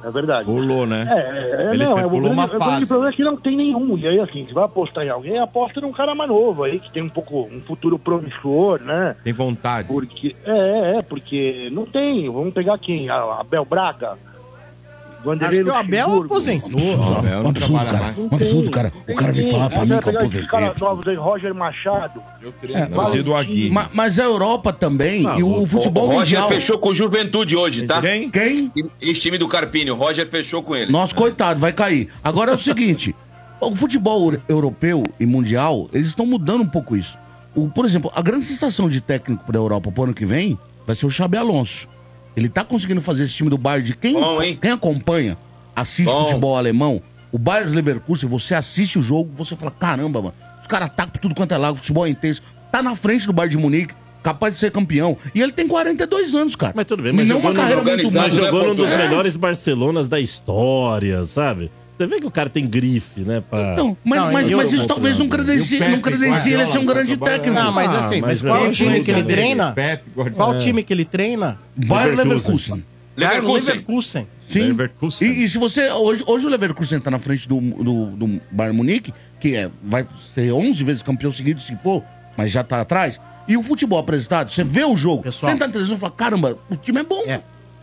É verdade. Pulou, né? É, é, Ele não, é, o, pulou grande, uma o grande fase. problema é que não tem nenhum. E aí, assim, se vai apostar em alguém, aposta num cara mais novo aí, que tem um pouco, um futuro promissor, né? Tem vontade. Porque, é, é, porque não tem. Vamos pegar quem? A Abel Braga? Vanderlei Acho que o Abel aposentou. Abel Um absurdo, cara. Um absurdo, cara. O cara vem falar pra mim que eu pegar esses caras aposentei. novos aí, Roger Machado. Brasil do Agui. Ma- Mas a Europa também, e o, o- futebol o Roger mundial... fechou com o Juventude hoje, tá? Quem? Quem? Esse time do Carpini, o Roger fechou com ele. Nosso coitado, vai cair. Agora é o seguinte: o futebol europeu e mundial, eles estão mudando um pouco isso. O, por exemplo, a grande sensação de técnico da Europa pro ano que vem vai ser o Xabi Alonso. Ele tá conseguindo fazer esse time do Bayern de quem, Bom, quem acompanha, assiste Bom. futebol alemão, o Bayern Leverkusen, você assiste o jogo, você fala, caramba, mano, os caras atacam por tudo quanto é lado, o futebol é intenso. Tá na frente do Bayern de Munique, capaz de ser campeão. E ele tem 42 anos, cara. Mas tudo bem, mas não jogou, uma carreira muito mas né, jogou num dos Porto? É. melhores Barcelonas da história, sabe? Você vê que o cara tem grife, né? Pra... Então, mas, Não, mas, eu- mas isso eu- talvez não credencie, não credencie ele a ser um grande Guardiola, técnico. Não, mas Ah, assim, mas mas qual meu, time que ele treina? Pepe. Qual É. time que ele treina? Bayern Leverkusen. Leverkusen. Sim. Leverkusen. E, e se você. Hoje, hoje o Leverkusen tá na frente do, do, do Bayern Munique, que é, vai ser 11 vezes campeão seguido se for, mas já tá atrás. E o futebol apresentado, você vê o jogo, Pessoal. televisão e fala: caramba, o time é bom. É.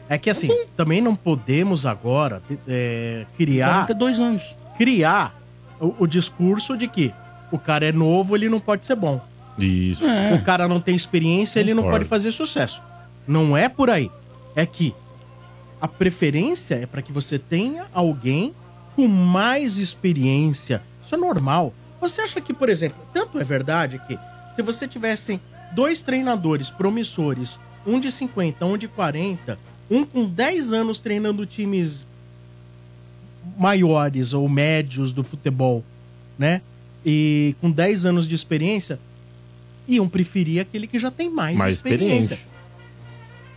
É que assim, também não podemos agora é, criar, 42 anos. criar o, o discurso de que o cara é novo, ele não pode ser bom. Isso. É. O cara não tem experiência, ele não Concordo. pode fazer sucesso. Não é por aí. É que a preferência é para que você tenha alguém com mais experiência. Isso é normal. Você acha que, por exemplo, tanto é verdade que se você tivesse dois treinadores promissores, um de 50, um de 40, um com 10 anos treinando times maiores ou médios do futebol, né? E com 10 anos de experiência, iam preferir aquele que já tem mais, Mais experiência. experiente.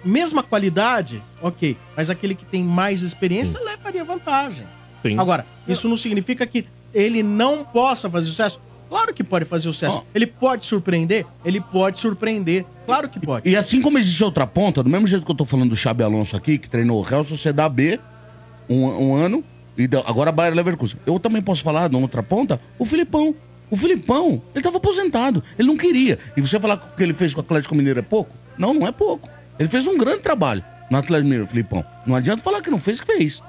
Mesma qualidade, ok, mas aquele que tem mais experiência levaria vantagem. Sim. Agora, isso não significa que ele não possa fazer sucesso. Claro que pode fazer sucesso. Ó. Ele pode surpreender? Ele pode surpreender. Claro que pode. E assim como existe outra ponta, do mesmo jeito que eu tô falando do Xabi Alonso aqui, que treinou o Real Sociedade B um, um ano, E da- agora a Bayer Leverkusen. Eu também posso falar, na outra ponta, o Filipão. O Filipão, ele tava aposentado. Ele não queria. E você falar que o que ele fez com o Atlético Mineiro é pouco? Não, não é pouco. Ele fez um grande trabalho no Atlético Mineiro, Filipão. Não adianta falar que não fez, que fez.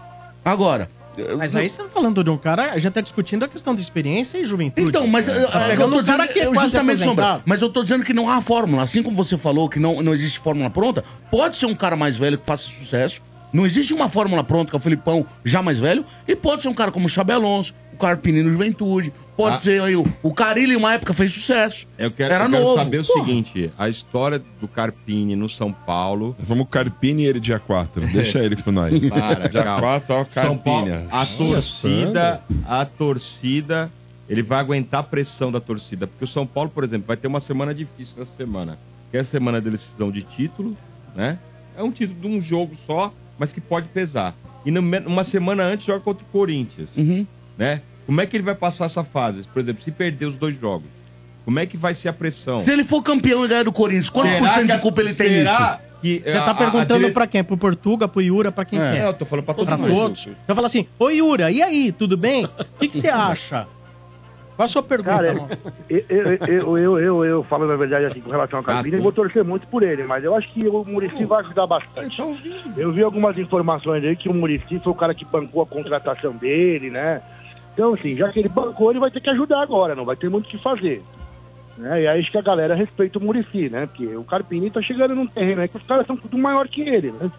Agora. Mas aí você tá falando de um cara, a gente tá discutindo a questão de experiência e juventude. Então, mas tá eu- eu pegando tô um dizendo- que é eu justamente, Sombra, mas eu tô dizendo que não há fórmula. Assim como você falou que não, não existe fórmula pronta, pode ser um cara mais velho que faça sucesso. Não existe uma fórmula pronta, que é o Filipão já mais velho. E pode ser um cara como o Xabi Alonso, o Carpini no Juventude. Pode Ah. ser aí o, o Carilli, uma época fez sucesso. Eu quero, Era eu quero novo. saber o seguinte: a história do Carpini no São Paulo. Vamos Carpini e ele dia 4. Deixa ele com nós. Para, dia calma. 4, ó, São Paulo, Carpini. a torcida, a torcida, ele vai aguentar a pressão da torcida. Porque o São Paulo, por exemplo, vai ter uma semana difícil essa semana. Que é a semana da decisão de título, né? É um título de um jogo só, mas que pode pesar. E numa uma semana antes joga contra o Corinthians, né? Como é que ele vai passar essa fase? Por exemplo, se perder os dois jogos, como é que vai ser a pressão? Se ele for campeão e ganhar do Corinthians, quantos Será por cento de culpa ele tem será nisso? que Você tá perguntando pra quem? Pro Portuga, pro Iura, pra quem É. é? É, eu tô falando pra todo Pra mundo. todos. Eu falo assim, ô Iura, e aí, tudo bem? O que você acha? Qual a sua pergunta, Cara, eu, eu, eu, eu, eu, eu falo na verdade assim com relação ao Carpini, eu vou torcer muito por ele, mas eu acho que o Murici vai ajudar bastante. Eu vi algumas informações aí que o Murici foi o cara que bancou a contratação dele, né? Então, assim, já que ele bancou, ele vai ter que ajudar agora, não vai ter muito o que fazer. Né? E aí acho que a galera respeita o Murici, né? Porque o Carpini tá chegando num terreno aí que os caras são tudo maior que ele, né?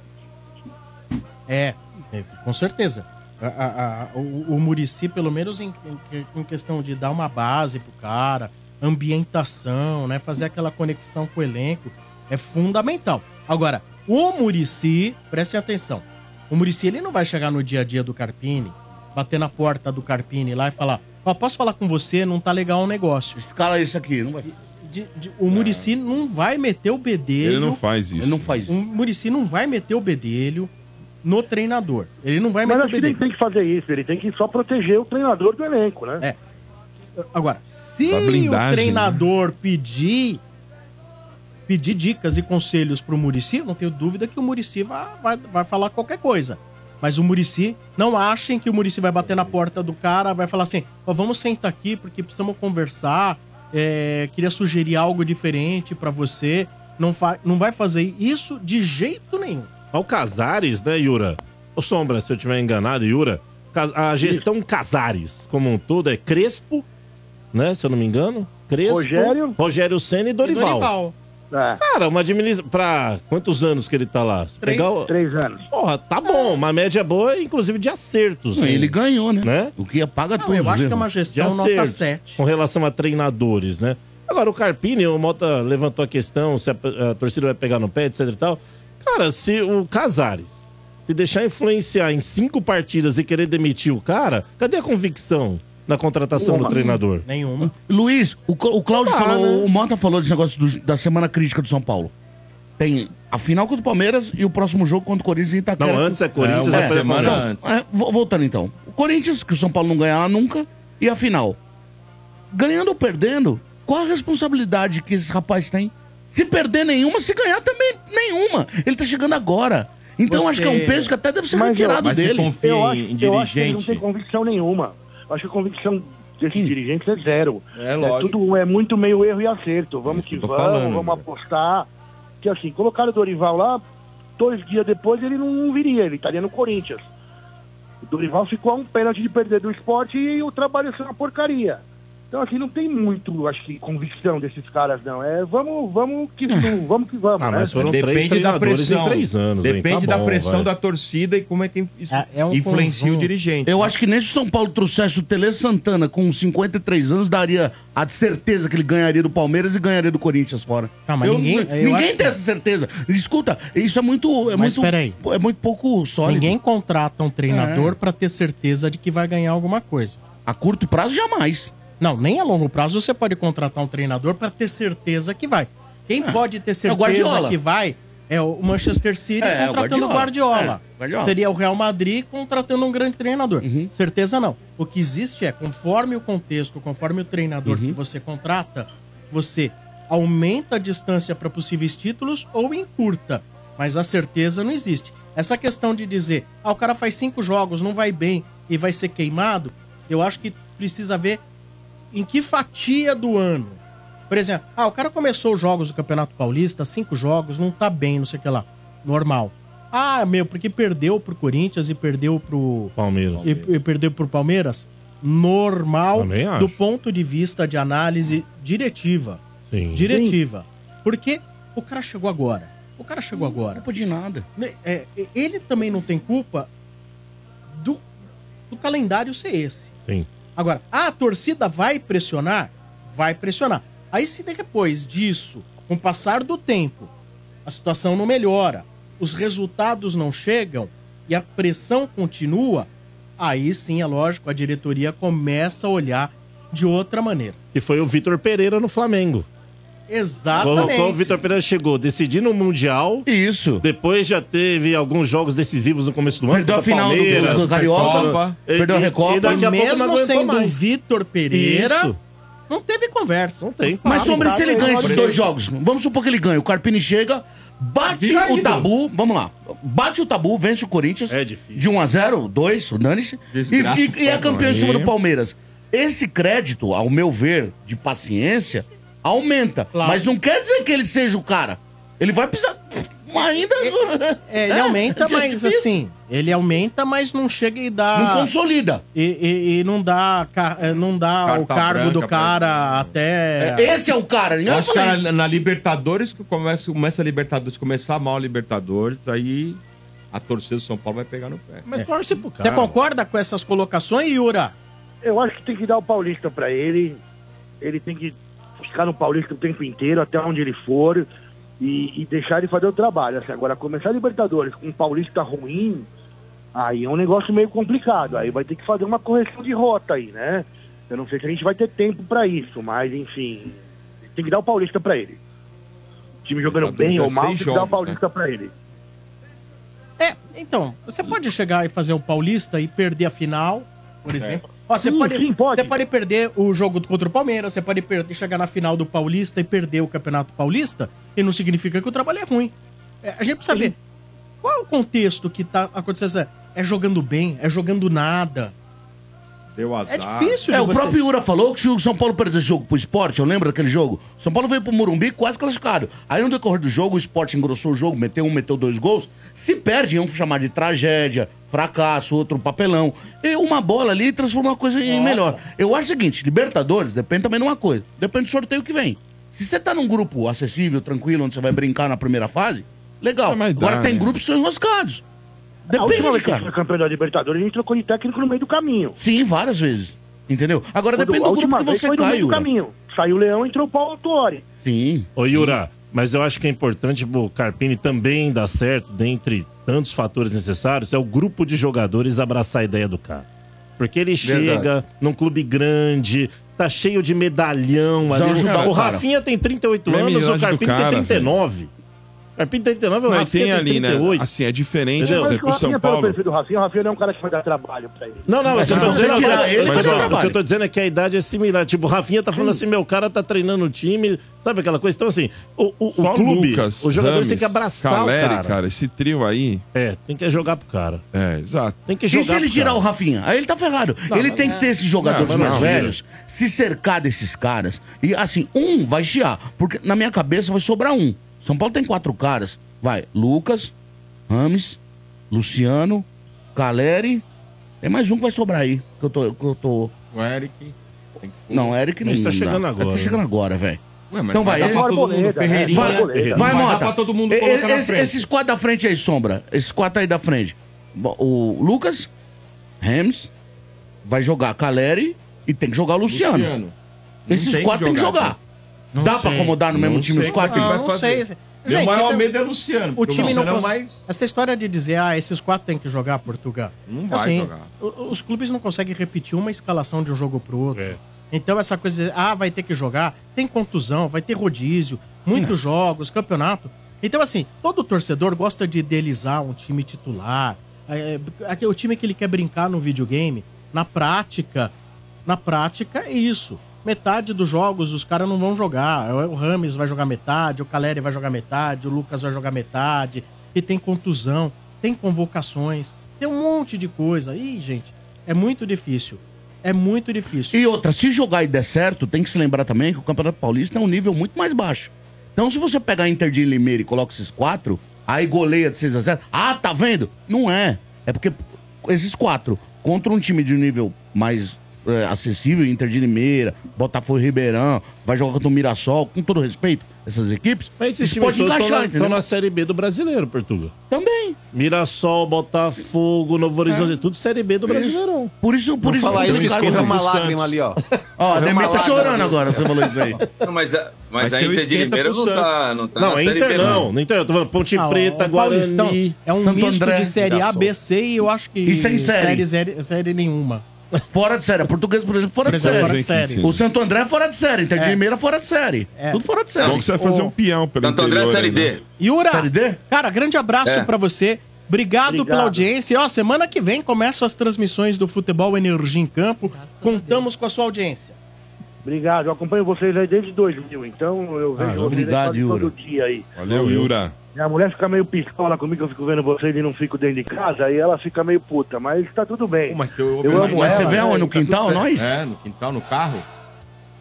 É, esse, com certeza. A- a- a- o, o Murici, pelo menos em, em- em questão de dar uma base pro cara, ambientação, né? Fazer aquela conexão com o elenco, é fundamental. Agora, o Murici, prestem atenção, o Murici ele não vai chegar no dia a dia do Carpini, bater na porta do Carpini lá e falar: Ó, posso falar com você? Não tá legal o negócio. Escala isso aqui, não vai. De- de- o Murici não vai meter o bedelho. Ele não faz isso. Ele não faz O Murici não vai meter o bedelho no treinador. Ele não vai Mas meter acho o que ele bedelho. tem que fazer isso, ele tem que só proteger o treinador do elenco, né? É. Agora, se o treinador pedir pedir dicas e conselhos pro Murici, eu não tenho dúvida que o Murici vai, vai, vai falar qualquer coisa. Mas o Murici, não achem que o Murici vai bater na porta do cara, vai falar assim: ó, vamos sentar aqui porque precisamos conversar. é, queria sugerir algo diferente pra você. Não, fa não vai fazer isso de jeito nenhum. Mas O Casares, né, Yura? Ô Sombra, se eu tiver enganado, Yura, a gestão Casares como um todo é Crespo, né, se eu não me engano. Crespo, Rogério. Rogério Senna e Dorival. É. Cara, uma administração. Pra quantos anos que ele tá lá? Se Três, pegar o- três anos. Porra, tá bom. Uma média boa, inclusive de acertos. Não, ele ganhou, né? Né? O que paga tudo. eu acho que é uma gestão nota 7. com relação a treinadores, né? Agora, o Carpini, o Mota levantou a questão se a, a torcida vai pegar no pé, etc e tal. Cara, se o Casares se deixar influenciar em cinco partidas e querer demitir o cara, cadê a convicção na contratação do treinador? Nenhuma. Luiz, o, o Cláudio dá, falou, né? o Mota falou desse negócio do- da semana crítica do São Paulo. Tem a final contra o Palmeiras e o próximo jogo contra o Corinthians em Itaquera. Não, antes é Corinthians, uma depois é semana Palmeiras. antes. É, vo- voltando então. O Corinthians, que o São Paulo não ganha lá nunca, e a final. Ganhando ou perdendo, qual a responsabilidade que esse rapaz tem? Se perder nenhuma, se ganhar também nenhuma. Ele tá chegando agora. Então Você- acho que é um peso que até deve ser Mas eu- retirado dele. confia Eu acho, em eu acho que ele não tem convicção nenhuma. Acho que a convicção desses dirigentes é zero. É lógico. tudo é muito meio erro e acerto. Vamos que vamos, falando, vamos apostar. Que assim, colocaram o Dorival lá, dois dias depois ele não, não viria, ele estaria no Corinthians. O Dorival ficou a um pênalti de perder do esporte e o trabalho sendo uma porcaria. Então, assim, não tem muito, acho que, convicção desses caras, não. É vamos, vamos que vamos, que vamos, Ah, né? mas foram três Depende da treinadores pressão. três anos. Depende Tá da bom, pressão vai. da torcida e como é que É- é um influencia conjunto. o dirigente. Eu acho que nem se o São Paulo trouxesse o Tele Santana com 53 anos, daria a certeza que ele ganharia do Palmeiras e ganharia do Corinthians fora. Ah, mas Eu- ninguém- eu ninguém tem que- essa certeza. Escuta, isso é muito. É Mas muito, peraí. É muito pouco sólido. Ninguém contrata um treinador É. pra ter certeza de que vai ganhar alguma coisa. A curto prazo, jamais. Não, nem a longo prazo você pode contratar um treinador pra ter certeza que vai. Quem pode ter certeza Guardiola. que vai é o Manchester City É, é contratando o Guardiola. Guardiola. É, Guardiola. Seria o Real Madrid contratando um grande treinador. Uhum. Certeza não. O que existe é, conforme o contexto, conforme o treinador Uhum. que você contrata, você aumenta a distância para possíveis títulos ou encurta. Mas a certeza não existe. Essa questão de dizer, ah, o cara faz cinco jogos, não vai bem. e vai ser queimado, eu acho que precisa ver em que fatia do ano. Por exemplo, ah, o cara começou os jogos do Campeonato Paulista, cinco jogos, não tá bem, não sei o que lá. Normal. Ah, meu, porque perdeu pro Corinthians e perdeu pro. Palmeiras. E, e perdeu pro Palmeiras? Normal Também acho. do ponto de vista de análise diretiva. Sim. Diretiva. Porque o cara chegou agora. O cara chegou agora. Culpa de nada. É, ele também não tem culpa do, do calendário ser esse. Sim. Agora, a torcida vai pressionar? Vai pressionar. Aí, se depois disso, com o passar do tempo, a situação não melhora, os resultados não chegam e a pressão continua, aí sim, é lógico, a diretoria começa a olhar de outra maneira. E foi o Vitor Pereira no Flamengo. Exatamente. Quando o Vitor Pereira chegou decidindo o Mundial. Isso. Depois já teve alguns jogos decisivos no começo do ano. Perdeu a final do- Palmeiras, do Carioca, perdeu a Recopa. E daqui a pouco Mesmo não aguentou sendo o mais. Vitor Pereira, Isso. não teve conversa. Não tem. Mas, Sombra, e se ele ganha esses dois jogos? Vamos supor que ele ganha. O Carpini chega, bate Vira o tabu. Vamos lá. Bate o tabu, vence o Corinthians. É difícil. De 1 a 0 2, o dane-se. E, e- e é campeão em cima do Palmeiras. Esse crédito, ao meu ver, de paciência, aumenta. Mas não quer dizer que ele seja o cara. Ele vai precisar. Ainda. É, ele aumenta, é mas difícil. assim, ele aumenta, mas não chega e dá. Não consolida. E, e- e não dá, eh, não dá o cargo branca do cara até. Esse é o cara. Eu acho que era na Libertadores que começa, começa a Libertadores, começar mal a Libertadores, aí a torcida do São Paulo vai pegar no pé. Mas torce pro Você concorda com essas colocações, Yura? Eu acho que tem que dar o Paulista pra ele. Ele tem que ficar no Paulista o tempo inteiro, até onde ele for, e, e deixar ele fazer o trabalho. Assim, agora, começar a Libertadores com um Paulista ruim, aí é um negócio meio complicado. Aí vai ter que fazer uma correção de rota aí, né? Eu não sei se a gente vai ter tempo pra isso, mas enfim, tem que dar o Paulista pra ele. O time jogando Libertadores bem é ou mal, tem que dar o jogos, Paulista pra ele. É, então, você pode chegar e fazer o Paulista e perder a final, por exemplo. Ó, você, Sim, pode, sim, pode. você pode perder o jogo contra o Palmeiras, você pode perder, chegar na final do Paulista e perder o Campeonato Paulista, e não significa que o trabalho é ruim. É, a gente precisa ver qual é o contexto que tá acontecendo. É jogando bem, é jogando nada. Deu azar. É difícil É, o você- próprio Yura falou que se o São Paulo perder esse jogo pro esporte, eu lembro daquele jogo. O São Paulo veio pro Morumbi quase classificado. Aí no decorrer do jogo, o esporte engrossou o jogo, meteu um, meteu dois gols. Se perde, iam chamar de tragédia, fracasso, outro papelão. E uma bola ali transforma uma coisa em Nossa. melhor. Eu acho o seguinte: Libertadores depende também de uma coisa. Depende do sorteio que vem. Se você tá num grupo acessível, tranquilo, onde você vai brincar na primeira fase, legal. dá, Agora tem né? grupos que são enroscados. Depende, vez que a gente cara. foi campeão da Libertadores, a gente trocou de técnico no meio do caminho. Sim, várias vezes. Entendeu? Agora Quando- depende do grupo que vez você foi no cai, meio do Yura. caminho. Saiu o Leão e entrou o Paulo Autuori. Sim. Ô, Yura, mas eu acho que é importante o Carpini também dar certo, dentre tantos fatores necessários, é o grupo de jogadores abraçar a ideia do cara. Porque ele chega num clube grande, tá cheio de medalhão ali. ajudar O, cara. Rafinha tem 38 Não é anos, o Carpini tem 39. O Carpini tem 39, o Não, e Rafinha tem ali, né? 38. Assim, é diferente, Entendeu? por Mas exemplo, o São pelo Paulo. perfil do Rafinha, o Rafinha não é um cara que vai dar trabalho pra ele. Não, não, Mas eu tô você dizendo, tirar mas, ele, vai mas, dar ó, o que eu tô dizendo é que a idade é similar. Tipo, o Rafinha tá falando assim, meu cara tá treinando o time, sabe aquela coisa? Então, assim, o, o, o clube, Lucas, os jogadores Rames, têm que abraçar Caleri, o cara. esse trio aí. É, tem que jogar pro cara. É, exato. Tem que E jogar se ele tirar cara. o Rafinha? Aí ele tá ferrado. Não, ele mas tem é- que ter esses jogadores Não, mas mais não, velhos, se cercar desses caras. E assim, um vai chiar. Porque na minha cabeça vai sobrar um. São Paulo tem quatro caras. Vai, Lucas, Rames, Luciano, Caleri. Tem mais um que vai sobrar aí. Que eu tô. Que eu tô... O Eric. tem que- Não, Eric não. Tá não dá. chegando agora, Tá né? chegando agora, velho. Então vai, dar ele- Arboleda, né? Ferreirinha. Vai, Arboleda. vai, dá Mota. todo mundo esse-. Esses quatro da frente aí, Sombra. Esses quatro aí da frente. O Lucas, Rams, vai jogar Caleri e tem que jogar o Luciano. Luciano. Esses tem que quatro tem que jogar, jogar. Dá pra acomodar no mesmo Não time os sei quatro? é que Não, vai não fazer. sei. Meu Gente, maior medo é o Luciano. O time não é consegue. mais... Essa história de dizer, ah, esses quatro tem que jogar Portugal. Não vai assim, jogar. Os clubes não conseguem repetir uma escalação de um jogo pro outro. É. Então essa coisa de, ah, vai ter que jogar, tem contusão, vai ter rodízio, muitos jogos, campeonato. Então, assim, todo torcedor gosta de idealizar um time titular. É, é, é o time que ele quer brincar no videogame. Na prática, na prática é isso. Metade dos jogos os caras não vão jogar. O Rames vai jogar metade, o Caleri vai jogar metade, o Lucas vai jogar metade. E tem contusão, tem convocações, tem um monte de coisa. Ih, gente, É muito difícil. É muito difícil. E outra, se jogar e der certo, tem que se lembrar também que o Campeonato Paulista é um nível muito mais baixo. Então, se você pegar Inter de Limeira e coloca esses quatro, aí goleia de 6 a 0 ah, tá vendo? Não é. É porque esses quatro, contra um time de um nível mais é, acessível, Inter de Limeira, Botafogo e Ribeirão, vai jogar contra o Mirassol, com todo respeito, essas equipes, Mas esses isso times pode encaixar, estão na, Série B do brasileiro, Portugal. Também. Mirassol, Botafogo, Novo Horizonte, tudo Série B do Brasileirão. Por isso, por Não isso falar isso que escorreu uma lágrima Santos. ali, ó. Ó, a Demir tá chorando ali. agora, você falou isso aí. Não, mas a, mas Vai a Inter de Limeira não tá, não tá Não, na é Série Inter B, não. Não Inter, eu tô falando Ponte Ah, Preta, Guarani. É um Santo misto André, de série A. B, C e eu acho que. E sem série. Série, série nenhuma. Fora de série. A portuguesa, por exemplo, fora de série. fora de série. O Santo André é fora de série. Inter de É. Limeira é fora de série. É. Tudo fora de série. Bom que você vai fazer um peão pelo Santo André é Série aí, D. né? Yura, Série D? cara, grande abraço É. pra você. Obrigado, Obrigado. pela audiência. E, ó, semana que vem começam as transmissões do Futebol Energia em Campo. Contamos com a sua audiência. Obrigado, eu acompanho vocês aí desde 2000, então eu vejo Ah, vocês obrigado, Yura. todo dia aí. Valeu, Yura. Minha mulher fica meio pistola comigo, eu fico vendo vocês e não fico dentro de casa, aí ela fica meio puta, mas tá tudo bem. Pô, mas se eu, Eu amo Mas você ela, vê né? No Tá quintal, certo. nós? É, no quintal, no carro.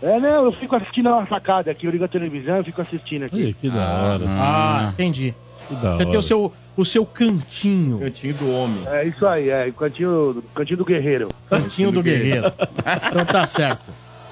É, não, eu fico assistindo na sacada aqui, eu ligo a televisão e fico assistindo aqui. Ih, que da hora. Ah, entendi. Que da Você tem hora. o seu, o seu cantinho. Cantinho do homem. É isso aí, é, o cantinho, o cantinho do guerreiro. Cantinho do guerreiro. Então tá certo.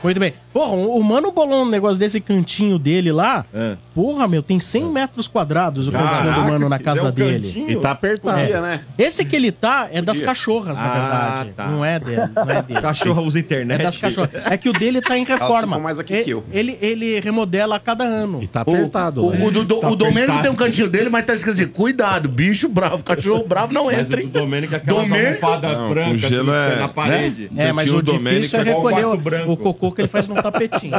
Muito bem. Porra, o o Mano bolou um negócio desse cantinho dele lá. É. Porra, meu, tem 100 metros quadrados o cantinho do Mano na casa deu um dele. E tá apertado. Podia, né? Esse que ele tá é das Podia. cachorras, na Ah, verdade. tá. Não é dele. Não é dele. Cachorro usa É internet. das cachorras. É que o dele tá em reforma. mais aqui E- que eu. Ele, ele remodela a cada ano. E tá O, apertado. o, né? o, do- do- Tá o Domênico tem um cantinho dele, mas tá escrito assim: cuidado, bicho bravo, cachorro bravo não Mas entra, o hein? do Domênico é aquelas Domênico? o gelo assim, é- na parede. É, mas o difícil é é recolher o, o cocô que ele faz num tapetinho.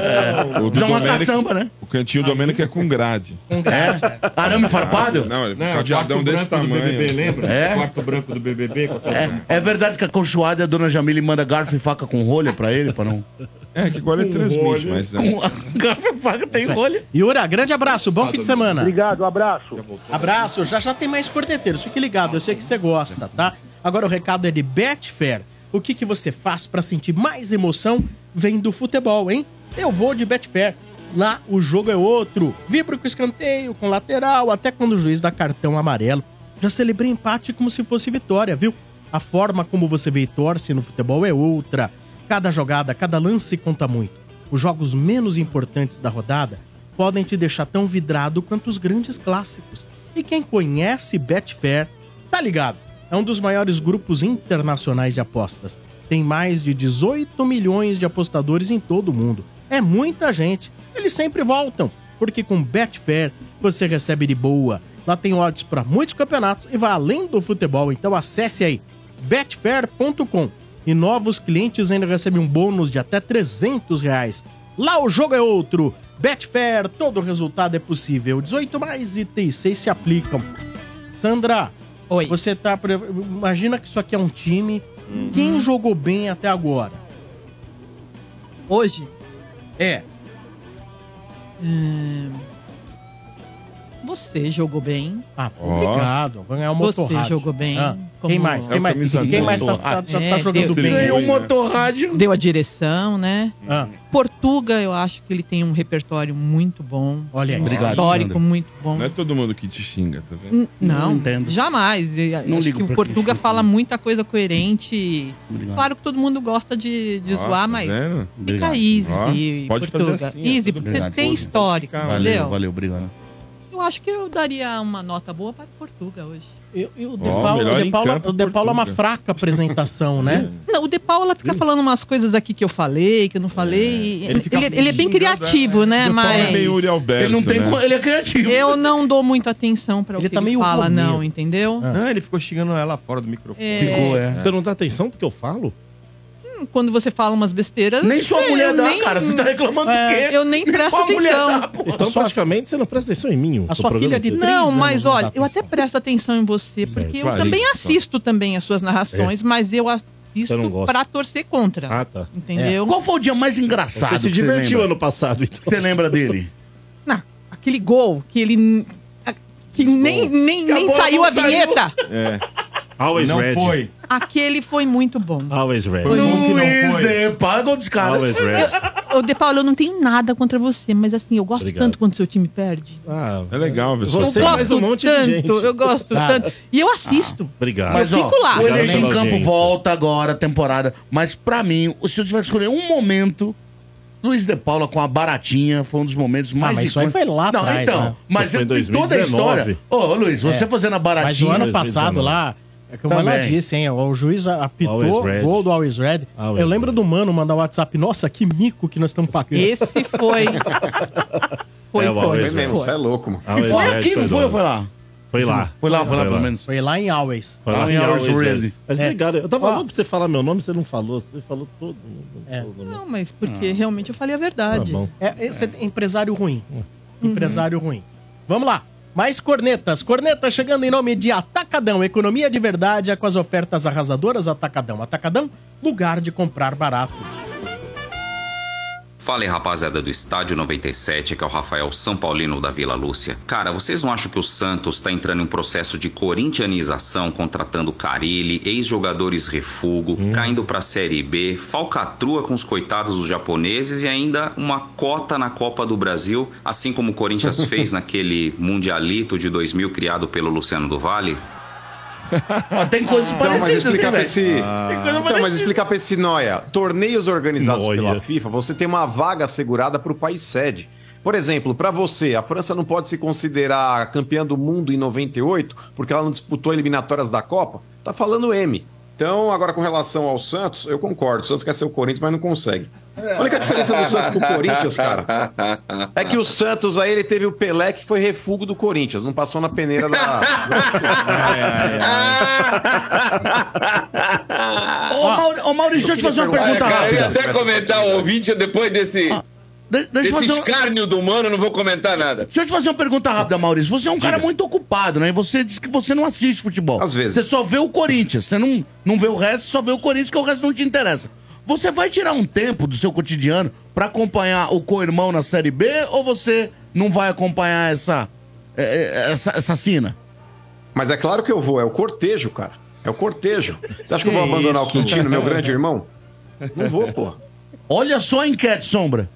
O do uma Domênico- caçamba, né? O cantinho do Domênico é com grade. É. Arame farpado? Não, ele é Não, um o cadeadão desse tamanho. BBB, lembra? É. O quarto branco do BBB. com É, é verdade que a conchoada, a dona Jamile manda garfo e faca com rolha pra ele, pra não... É, que agora ele Com transmite, mas... né? Com garfo e faca tem rolha. Yura, grande abraço. Bom fim de semana. Obrigado, um abraço. Abraço, já já tem mais corneteiros, fique ligado, eu sei que você gosta, tá? Agora o recado é de Betfair. O que, que você faz pra sentir mais emoção vem do futebol, hein? Eu vou de Betfair. Lá o jogo é outro. Vibro com escanteio, com lateral, até quando o juiz dá cartão amarelo. Já celebrei empate como se fosse vitória, viu? A forma como você vê e torce no futebol é outra. Cada jogada, cada lance conta muito. Os jogos menos importantes da rodada podem te deixar tão vidrado quanto os grandes clássicos. E quem conhece Betfair, tá ligado? É um dos maiores grupos internacionais de apostas. Tem mais de 18 milhões de apostadores em todo o mundo. É muita gente. Eles sempre voltam, porque com Betfair você recebe de boa. Lá tem odds para muitos campeonatos e vai além do futebol, então acesse aí betfair.com. E novos clientes ainda recebem um bônus de até 300 reais. Lá o jogo é outro. Betfair, todo resultado é possível. 18 mais itens 6 se aplicam. Sandra, Oi. você tá. Imagina que isso aqui é um time. Quem jogou bem até agora? Hoje, É. hum, você jogou bem. Ah, obrigado. Ganhar um Você motorrádio. jogou bem. Ah, como- Quem mais? Quem o mais, quem mais tá, tá- tá- tá É, jogando deu- bem? Ganhou um motorrádio. Deu a direção, né? Ah, Portuga, eu acho que ele tem um repertório muito bom. Olha aí. Um Obrigado, histórico Sandra. muito bom. Não é todo mundo que te xinga, tá vendo? N- Não, Não entendo. jamais. Eu Não acho ligo que o Portuga fala xinga. muita coisa coerente. Obrigado. Claro que todo mundo gosta de, de Ó, zoar, tá mas vendo? fica Obrigado. easy, Ó, pode fazer Portuga. assim, é easy, tudo porque Obrigado, você tem histórico, Valeu, entendeu? Valeu, valeu, obrigado. Eu acho que eu daria uma nota boa para Portuga hoje. E, e o De Ó, Paula, o De Paula, o De Paula é uma fraca apresentação, né? Não, o De Paula fica falando umas coisas aqui que eu falei, que eu não falei. e- Ele ele, ele é bem xingando, criativo, né? De Paula Mas é meio Uri Alberto, Ele não tem. né? co- Ele é criativo. eu não dou muito atenção para o Ele que tá ele meio fala, Romero. não, entendeu? Não, ele ficou xingando ela fora do microfone. É, Ficou, é. Você não dá atenção porque eu falo? Quando você fala umas besteiras. Nem sua eu mulher dá, nem- cara. Você tá reclamando É, do quê? Eu nem presto atenção. dá? Então, praticamente, você não presta atenção em mim. A sua filha de três Não, anos mas olha, eu até presto atenção em você, porque eu Clarice, também só. assisto também as suas narrações, mas eu assisto gosta. pra torcer contra. Ah, tá. Entendeu? Qual foi o dia mais engraçado Você se que você divertiu ano passado, então. Você lembra dele? Não, aquele gol que ele. a- Que nem, nem, nem Acabou, saiu a saiu. vinheta. É. Always não ready. foi. Aquele foi muito bom. Always ready. Foi bom que não Luiz foi. de Pago dos caras. Always ready. Ô, De Paulo, eu não tenho nada contra você, mas assim, eu gosto Obrigado. tanto quando seu time perde. Ah, É legal, ver Você eu e mais gosto um monte tanto, de gente. eu gosto Ah. tanto. E eu assisto. Obrigado. Mas, Eu ó, fico lá. o Energia em pela Campo audiência. volta agora, a temporada. Mas pra mim, se eu tiver que escolher um momento, Luiz de Paula com a baratinha foi um dos momentos mais... mas isso aí icônicos. foi lá Não, atrás, então, né? mas Isso foi em em toda a 2019. história... Ô, Luiz, você É. fazendo a Mas baratinha... o ano 2019. passado lá, é que o Mano Também. disse, hein? O juiz apitou gol do Always Red. Always Eu lembro ready. do Mano mandar o WhatsApp. Nossa, que mico que nós estamos pagando. Esse foi. Foi, É, o foi. Mesmo, você é louco, mano. E Always foi ready aqui, não foi foi lá? Foi lá. Foi lá, foi lá, pelo menos. Foi lá em Always. Foi lá Ah, em Always ready. Mas É. obrigado. Eu tava louco pra você falar meu nome, você não falou. Você falou todo. É. Não, mas porque realmente eu falei a Tá verdade. bom. É, esse é empresário ruim. Empresário ruim. Vamos lá. Mais cornetas. Corneta chegando em nome de Atacadão. Economia de verdade é com as ofertas arrasadoras Atacadão. Atacadão, lugar de comprar barato. Fala aí, rapaziada do Estádio 97, que é o Rafael São Paulino da Vila Lúcia. Cara, vocês não acham que o Santos tá entrando em um processo de corintianização, contratando Carilli, ex-jogadores refugo, caindo pra Série B, falcatrua com os coitados dos japoneses e ainda uma cota na Copa do Brasil, assim como o Corinthians fez naquele Mundialito de 2000 criado pelo Luciano do Vale? Tem coisas Então, mas parecidas, explicar hein, pra velho? esse. Tem coisa Então, mas explicar pra esse Noia. Torneios organizados Noia. pela FIFA, você tem uma vaga assegurada pro país sede. Por exemplo, pra você, a França não pode se considerar campeã do mundo em 98 porque ela não disputou eliminatórias da Copa? Tá falando M. Então, agora com relação ao Santos, eu concordo. O Santos quer ser o Corinthians, mas não consegue. A única diferença do Santos pro Corinthians, cara, é que o Santos aí ele teve o Pelé que foi refugo do Corinthians, não passou na peneira da. Ô, Mauri- ô, Maurício, deixa eu te fazer uma pergunta cara, eu ia rápida. até comentar o ouvinte depois desse, De- deixa, eu desse fazer um- escárnio do mano, eu não vou comentar nada. deixa eu te fazer uma pergunta rápida, Maurício. Você é um cara muito ocupado, né? E você diz que você não assiste futebol. Às vezes. Você só vê o Corinthians. Você não, não vê o resto, só vê o Corinthians, que o resto não te interessa. Você vai tirar um tempo do seu cotidiano pra acompanhar o co-irmão na Série B ou você não vai acompanhar essa, é, é, essa, essa cena? Mas é claro que eu vou, é o cortejo, cara. É o cortejo. Você acha que eu vou Que abandonar o isso? Quintino, meu grande irmão? Não vou, pô. Olha só a enquete, Sombra.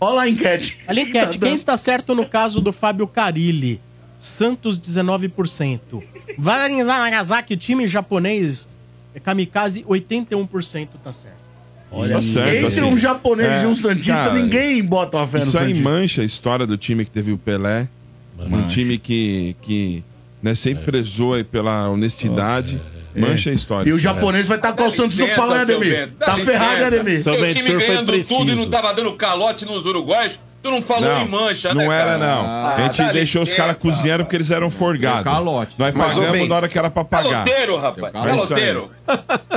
Olha lá a enquete. Ali enquete. Quem está certo no caso do Fábio Carilli? Santos, 19%. Vai Nagasaki, time japonês, é Kamikaze, 81% tá certo. Olha, Tá certo, entre assim. um japonês É, e um santista, cara, ninguém bota uma fé no Isso aí santista. mancha a história do time que teve o Pelé. Um Mancha. time que, que né, sempre prezou aí pela honestidade. Mancha a história. E o japonês vai tacar o Santos no pau, né, Ademir? Tá licença. ferrado, né, Ademir? Seu o time senhor foi ganhando tudo e não tava dando calote nos uruguaios. Tu não falou Não, em mancha, né, não era, cara? não. Ah, a gente deixou os caras cozinhando porque eles eram forgados. Calote. Nós Mas, pagamos bem, na hora que era pra pagar. Caloteiro, rapaz. É. Caloteiro.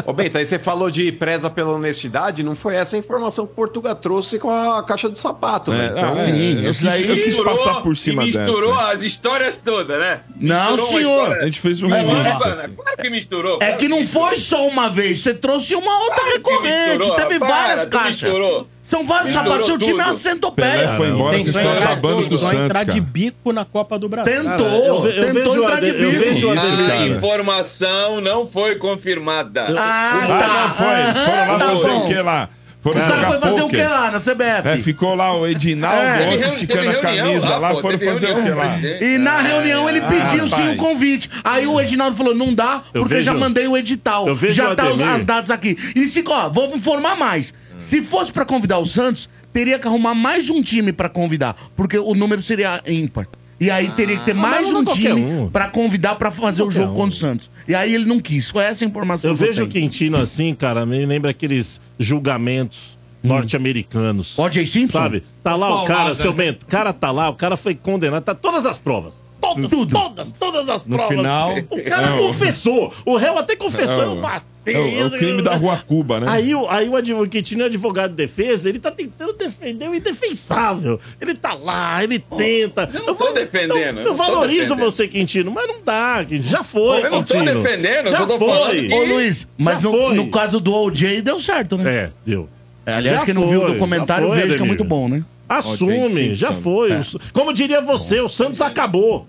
Ô, Bento, aí você falou de preza pela honestidade, não foi essa a informação que o Portugal trouxe com a caixa de sapato, É, né? Então, é, sim, eu quis- aí- eu quis Misturou passar por cima misturou dessa. as histórias todas, né? Não, Misturou uma senhor. A gente fez um Claro, registro. claro que misturou. É que não misturou. foi só uma vez, você trouxe uma outra Claro recorrente, misturou, teve para, várias caixas. misturou. São vários sapatos, seu time é uma centopeia. Pelé foi embora, vocês Tentou estão entrar- acabando com o tentou Santos, entrar de bico na Copa do Brasil. Tentou, Cara, eu eu tentou entrar de eu bico. vejo a- Isso, A cara. informação não foi confirmada. Ah, Ah, tá. não foi. Foram lá Tá fazer o que lá? Foram O cara foi fazer o poker. que lá na CBF? É, ficou lá o Edinaldo, É. outro esticando a reunião camisa lá, pô, foram fazer o que reunião, lá? E na reunião ele pediu sim rapaz. o convite. Aí o Edinaldo falou: não dá, Eu porque vejo- já mandei o edital. eu vejo já o tá os- as datas aqui. E se, ó, vou informar mais. Se fosse pra convidar o Santos, teria que arrumar mais um time pra convidar, porque o número seria ímpar. E aí teria que ter mais mas não um qualquer time um. pra convidar pra fazer o jogo um. contra o Santos. E aí ele não quis. Foi essa a informação Eu que vejo o tenho. Quintino assim, cara, me lembra aqueles julgamentos norte-americanos. Ó, Jay Simpson? Sabe? Tá lá o Paulada, cara, seu né? Bento, o cara tá lá, o cara foi condenado, tá todas as provas. Todas, Tudo. todas, todas as No provas. final- O cara É, o- confessou. O réu até confessou, É, eu. É o, é o crime da Rua Cuba, né? Aí, o- aí o advogado, é advogado de defesa, ele tá tentando defender o indefensável. Ele tá lá, ele tenta. Eu não tô defendendo, Eu, eu eu não tô valorizo defendendo. você, Quintino, mas não dá, Quintino. Já foi, Eu não tô Quintino. defendendo, eu Já só tô foi. falando que- Ô, Luiz, mas Já no, foi. no caso do OJ deu certo, né? É, deu. É, aliás, Já quem não viu o foi, documentário, foi, veja que é Ademir. muito bom, né? Assume, já foi. É. Como diria você, o Santos acabou.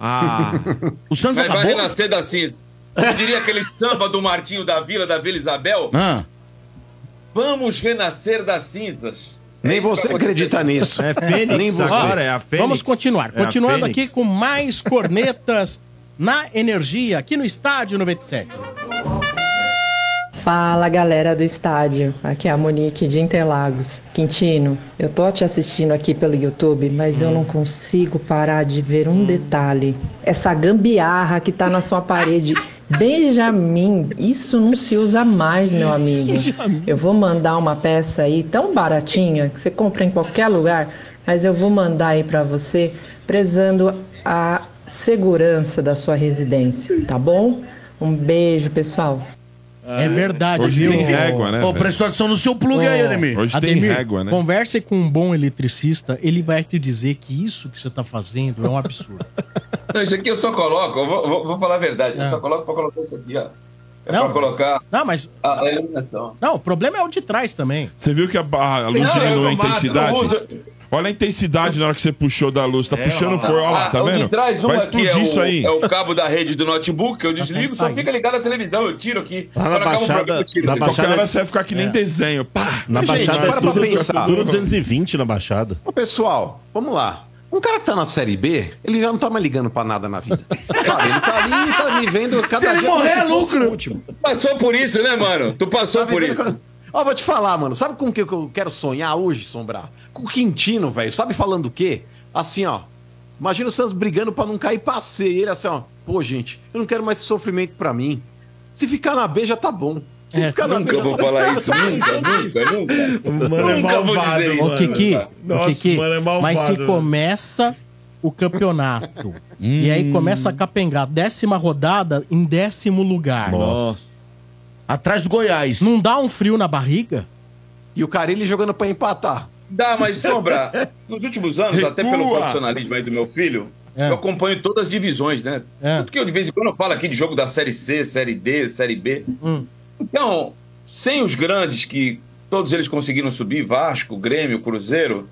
Ah, O Santos vai acabou? renascer da cinza. Como diria aquele samba do Martinho da Vila, da Vila Isabel, Ah, vamos renascer das cinzas. Nem você acredita nisso. É Fênix Nem você. agora, é a Fênix. Vamos continuar. É Continuando aqui com mais cornetas na energia, aqui no Estádio 97. Fala galera do estádio, aqui é a Monique de Interlagos. Quintino, eu tô te assistindo aqui pelo YouTube, mas eu não consigo parar de ver um detalhe. Essa gambiarra que tá na sua parede. Benjamin, isso não se usa mais, meu amigo. Eu vou mandar uma peça aí tão baratinha que você compra em qualquer lugar, mas eu vou mandar aí pra você, prezando a segurança da sua residência, tá bom? Um beijo, pessoal. É verdade, Hoje viu? tem régua, né? Ô, velho? presta atenção no seu plug aí, Ademir. Hoje tem Ademir, régua, né? Converse com um bom eletricista, ele vai te dizer que isso que você tá fazendo é um absurdo. Não, isso aqui eu só coloco, eu vou, vou- vou falar a verdade, Ah. eu só coloco pra colocar isso aqui, ó. É Não, pra colocar Não, mas. a, a iluminação. Não, o problema é o de trás também. Você viu que a, a luz Não, diminuiu a intensidade? Olha a intensidade na hora que você puxou da luz. Tá É, puxando ó. fogo. Olha lá, tá Ah, vendo? de trás, um Vai aqui explodir é isso o, aí. é o cabo da rede do notebook, eu desligo, só fica ligado a televisão, eu tiro aqui. Lá na Quando acaba o Baixada- na Qualquer hora você vai ficar que nem É. desenho. Pá! Na Gente, Baixada para é pra tudo, pensar. tudo 220 na Baixada. Ô, pessoal, vamos lá. Um cara que tá na Série B, ele já não tá mais ligando pra nada na vida. Claro, ele tá ali, tá vivendo cada Se ele dia morrer, é lucro. último. Passou por isso, né, mano? Tu passou Tá por isso. cada- Ó, vou te falar, mano. Sabe com o que eu quero sonhar hoje, Sombrar? Com o Quintino, velho. Sabe falando o quê? Assim, ó. Imagina o Santos brigando pra não cair passeio. E ele assim, ó. Pô, gente, eu não quero mais esse sofrimento pra mim. Se ficar na B já tá bom. Se É, ficar na Nunca B já vou tá falar isso, Tá nunca, pensando nisso? nunca, nunca. Mano, é Nunca malvado, dizer isso. Ô, mano. Kiki, ô, Nossa, Kiki, mano, é malvado, mas se né? começa o campeonato e aí começa a capengar décima rodada em décimo lugar. Nossa. Atrás do Goiás. Não dá um frio na barriga? E o Carilli jogando pra empatar. Dá, mas sombra. Nos últimos anos, até pelo Recua. profissionalismo aí do meu filho, É. eu acompanho todas as divisões, né? É. Tudo que eu de vez em quando eu falo aqui de jogo da Série C, Série D, Série B. Hum. Então, sem os grandes que todos eles conseguiram subir, Vasco, Grêmio, Cruzeiro,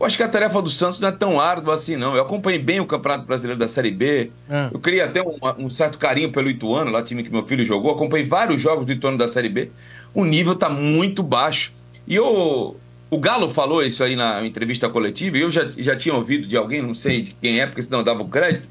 eu acho que a tarefa do Santos não é tão árdua assim, não. Eu acompanhei bem o Campeonato Brasileiro da Série B. É. Eu criei até um, um certo carinho pelo Ituano, lá time que meu filho jogou. Acompanhei vários jogos do Ituano da Série B. O nível tá muito baixo. E eu, o Galo falou isso aí na entrevista coletiva, e eu já, já tinha ouvido de alguém, não sei de quem é, porque senão eu dava o crédito.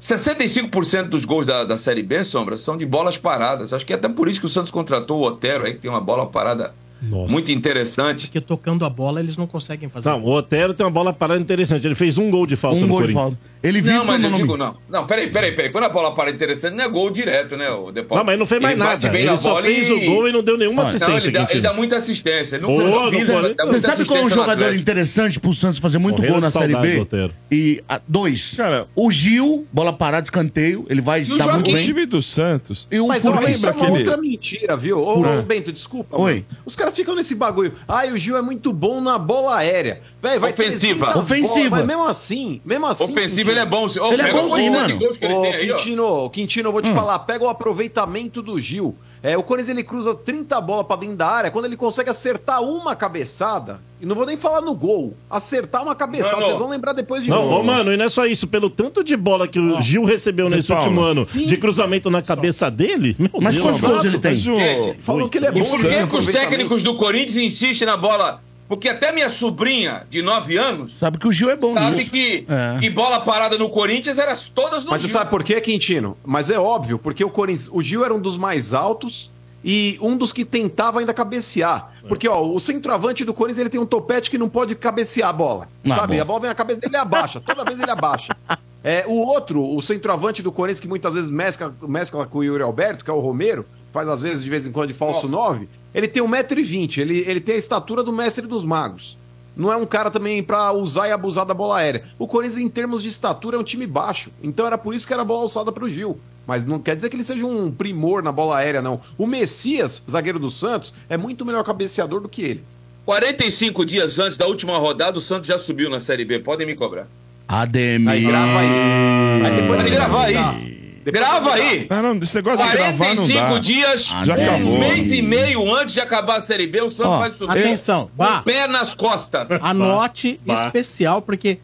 65% dos gols da, da Série B, Sombra, são de bolas paradas. Acho que é até por isso que o Santos contratou o Otero aí, que tem uma bola parada Nossa. muito interessante. Porque tocando a bola eles não conseguem fazer. Não, o Otero tem uma bola parada interessante. Ele fez um gol de falta Um no gol de Corinthians. falta. Ele vive Não, mas o eu nome. digo não. Não, peraí, peraí, peraí. Quando a bola para interessante, não é gol direto, né, o Depol? Não, mas não fez mais Ele bate nada. bem Ele na só bola fez e- o gol e não deu nenhuma Não, assistência. ele, dá, ele dá muita assistência. Ele Ô, não avisa, Corinthians- dá Você sabe qual é um jogador interessante pro Santos fazer muito Morrendo gol na Série B? do Otero. E ah, dois. Cara, o Gil, bola parada, escanteio. Ele vai E o dar muito o bem. time do Santos. E o Mas Furquim. isso é uma aquele- outra mentira, viu? Ô, Ah. Bento, desculpa. Oi. mano. Os caras ficam nesse bagulho. Ai, o Gil é muito bom na bola aérea. Véi, vai ter Ofensiva. 300 Ofensiva. mas mesmo assim, mesmo assim. Ofensivo, ele é bom. Ó, Ele é bom o sim, mano. Ô. Quintino, Quintino, eu vou te falar, pega o aproveitamento do Gil. É, o Corinthians ele cruza 30 bolas pra dentro da área, quando ele consegue acertar uma cabeçada, e não vou nem falar no gol, acertar uma cabeçada, Mano. vocês vão lembrar depois de Não, novo. ô, mano, e não é só isso. Pelo tanto de bola que o Gil recebeu nesse Paulo. último ano Sim. de cruzamento na cabeça dele, meu Mas Deus. quantos gols ele tem? Mas o- Falou que ele é bom. por que, que os técnicos do Corinthians insistem na bola? Porque até minha sobrinha, de 9 anos, Sabe que o Gil é bom sabe nisso. que, É. que bola parada no Corinthians era todas no Mas você Gil. sabe por quê, Quintino? Mas é óbvio, porque o Corinthians, o Gil era um dos mais altos e um dos que tentava ainda cabecear. Porque, ó, o centroavante do Corinthians, ele tem um topete que não pode cabecear a bola. Ah, sabe? bom. A bola vem na cabeça dele e abaixa. Toda vez ele abaixa. É, o outro, o centroavante do Corinthians, que muitas vezes mescla, mescla com o Yuri Alberto, que é o Romero, faz às vezes de vez em quando de falso 9, ele tem 1,20m, ele, ele tem a estatura do mestre dos magos. Não é um cara também pra usar e abusar da bola aérea. O Corinthians, em termos de estatura, é um time baixo. Então era por isso que era bola alçada pro Gil. Mas não quer dizer que ele seja um primor na bola aérea, não. O Messias, zagueiro do Santos, é muito melhor cabeceador do que ele. 45 dias antes da última rodada, o Santos já subiu na Série B. Podem me cobrar. Ademir. Aí grava aí. Aí depois ele gravar aí. Grava aí. Ah, não, esse negócio de gravar não 45 dá. dias, Já um acabou. mês e meio antes de acabar a Série B, o Santos Ó, vai subir. atenção, o pé nas costas. Anote Bah. especial, porque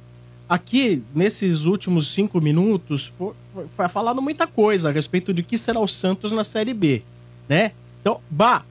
aqui, nesses últimos cinco minutos, fo- foi, foi falado muita coisa a respeito de que será o Santos na Série B, né? Então, bah,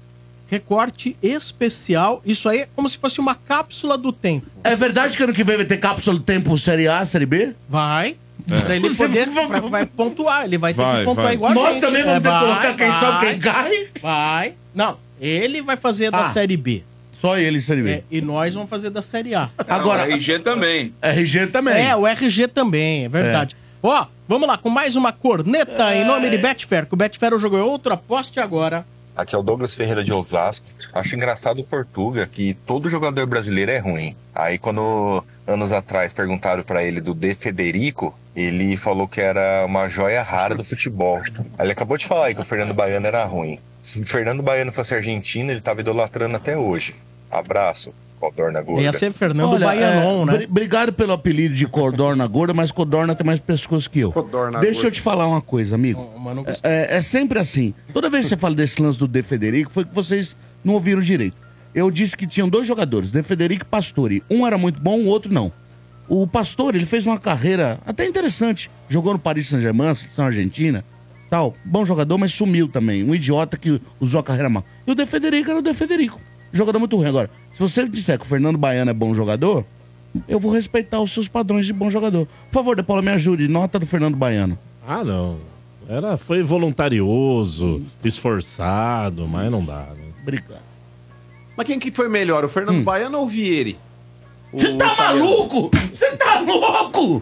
recorte especial. Isso aí é como se fosse uma cápsula do tempo. É verdade que ano que vem vai ter cápsula do tempo Série A, Série B? Vai. Daí ele poder, vai, vai pontuar, ele vai ter Vai, que pontuar vai. igual a Nós gente. também vamos ter que colocar quem vai, sabe quem cai? Vai. Não, ele vai fazer da Ah. Série B. Só ele, Série B. É, e nós vamos fazer da Série A. Agora, RG também. RG também. É, o RG também, é verdade. Ó, vamos lá, com mais uma corneta em nome de Betfair, que o Betfair jogou outro, aposte agora. Aqui é o Douglas Ferreira de Osasco. Acho engraçado o Portuga que todo jogador brasileiro é ruim. Aí quando anos atrás perguntaram pra ele do De Federico, ele falou que era uma joia rara do futebol. Ele acabou de falar aí que o Fernando Baiano era ruim. Se o Fernando Baiano fosse argentino, ele tava idolatrando até hoje. Abraço, Codorna Gorda. Ia ser Fernando Olha, Baianon, é, né? bri- Obrigado pelo apelido de Codorna Gorda, mas Codorna tem mais pescoço que eu. Deixa eu Gorda. te falar uma coisa, amigo. É, é sempre assim. Toda vez que você fala desse lance do De Federico, foi que vocês não ouviram direito. Eu disse que tinham dois jogadores, De Federico e Pastore. Um era muito bom, o outro não. O Pastore, ele fez uma carreira até interessante. Jogou no Paris Saint-Germain, seleção argentina, tal. Bom jogador, mas sumiu também. Um idiota que usou a carreira mal. E o De Federico era o De Federico. Jogador muito ruim. Agora, se você disser que o Fernando Baiano é bom jogador, eu vou respeitar os seus padrões de bom jogador. Por favor, De Paula, me ajude. Nota do Fernando Baiano. Ah, não. Era, foi voluntarioso, esforçado, mas não dá. Né? Obrigado. Mas quem que foi melhor, o Fernando Baiano ou o Vieri? Você tá maluco? Você tá louco?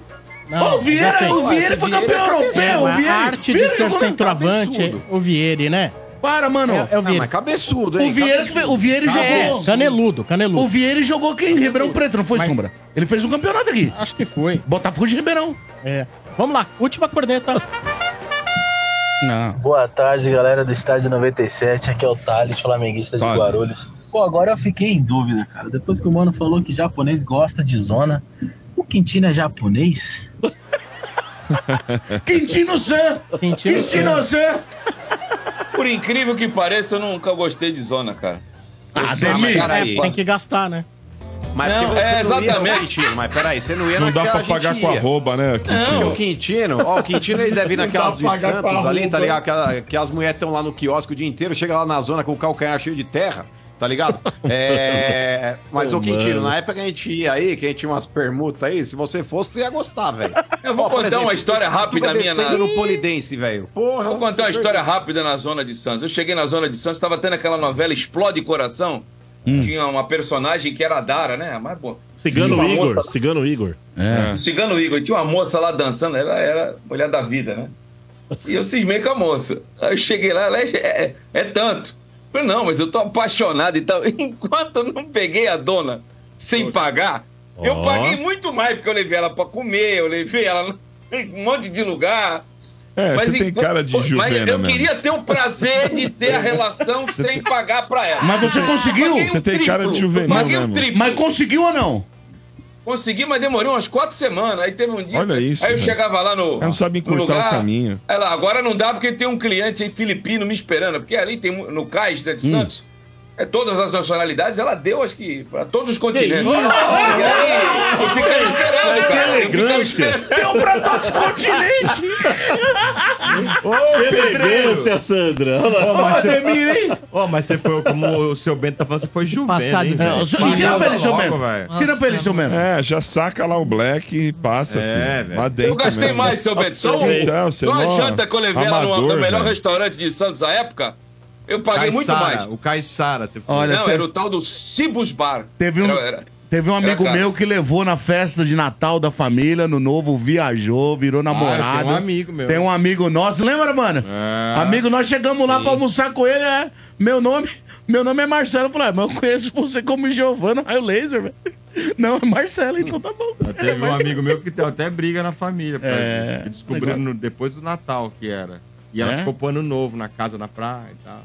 Não, o Vieira, assim, o Vieira foi Vieira campeão é europeu. a o Vieira- arte de Vieira ser centroavante, Absurdo. o Vieri, né? Para, mano. É, é o Vieri. mas cabeçudo, O Vieira, que fe- o Vieira É, jogou. caneludo, caneludo. O Vieira jogou aqui em Ribeirão Preto, não foi, Mas- Sombra? Ele fez um campeonato aqui. Acho que foi. Botafogo de Ribeirão. É. Vamos lá, última corneta. Não. Boa tarde, galera do Estádio 97. Aqui é o Thales, flamenguista de. Guarulhos. Pô, agora eu fiquei em dúvida, cara. Depois que o mano falou que japonês gosta de zona, o Quintino é japonês? Quintino-san! Quintino-san! Por incrível que pareça, eu nunca gostei de zona, cara. Ah, Eu uma cara é, aí. tem que gastar, né? Mas Não, porque você é, não ia, exatamente. ô, Quintino, mas peraí, você não ia Não dá pra pagar com ia. arroba, né? Porque Quintino? o Quintino, ó, o Quintino ele deve ir Não naquelas dá dos Santos ali, tá ligado? Aquela, que as mulheres estão lá no quiosque o dia inteiro, chega lá na zona com o calcanhar cheio de terra, tá ligado? É. Mas, Ô, ô Quintino, na época que a gente ia aí, que a gente tinha umas permutas aí, se você fosse, você ia gostar, velho. Eu vou Ó, contar exemplo, uma história rápida minha na- no Polidense, velho. Porra. Vou contar uma história rápida na zona de Santos. Eu cheguei na zona de Santos, estava tendo aquela novela Explode Coração. Tinha uma personagem que era a Dara, né? Mas, pô, Cigano Igor, moça- Cigano Igor. É. Cigano Igor. Tinha uma moça lá dançando, ela era mulher da vida, né? E eu cismei com a moça. Aí eu cheguei lá, ela é, é, é tanto. Eu Falei, não, mas eu tô apaixonado e tal. Enquanto eu não peguei a dona sem pagar, eu Ó. paguei muito mais, porque eu levei ela pra comer, eu levei ela em um monte de lugar. É, você tem enquanto- cara de Mas Juvena eu mesmo. queria ter o prazer de ter a relação sem pagar pra ela. Mas você conseguiu? Paguei um Você tem cara de triplo. juvenil Paguei um mesmo. triplo. Mas conseguiu ou não? Consegui, mas demorou umas quatro semanas. Aí teve um dia. Olha isso, Aí eu chegava lá no. Ela não sabe encurtar o caminho. Ela, agora não dá porque tem um cliente aí filipino me esperando. Porque ali tem no cais né, de Hum. Santos. É todas as nacionalidades, ela deu, acho que, pra todos os continentes. E aí, eu ficava esperando, Que cara. Ficava elegância. Deu pra todos os continentes! Ô, Que elegância, Sandra. Ô, mas você- Ademir, hein? Ô, mas você foi, como o seu Bento tá falando, você foi Passado hein? de- velho? É, ensina Passava pra ele, seu Bento. Ensina pra ele, seu Bento. É, já saca lá o black e passa, É, filho. velho. Lá dentro Eu gastei mesmo. mais, seu Bento. Só, um, Então, você só a é janta que eu levei lá no, melhor restaurante de Santos à época, eu paguei muito Caissara, mais. O Caissara. Olha, não, te- era o tal do Cibus Bar. Teve um, Era- era- teve um amigo meu que levou na festa de Natal da família, no novo, viajou, virou namorado. tem um amigo meu. Tem um amigo nosso, lembra, mano? É. Amigo, nós chegamos lá pra almoçar com ele, é. Meu nome, meu nome é Marcelo. Eu falei, ah, mas eu conheço você como Giovanna Raio Laser, velho. Não, é Marcelo, então tá bom. Teve um amigo meu que tem até briga na família, É, que descobriram depois do Natal que era. E ela É? ficou pro ano novo na casa na praia e tal.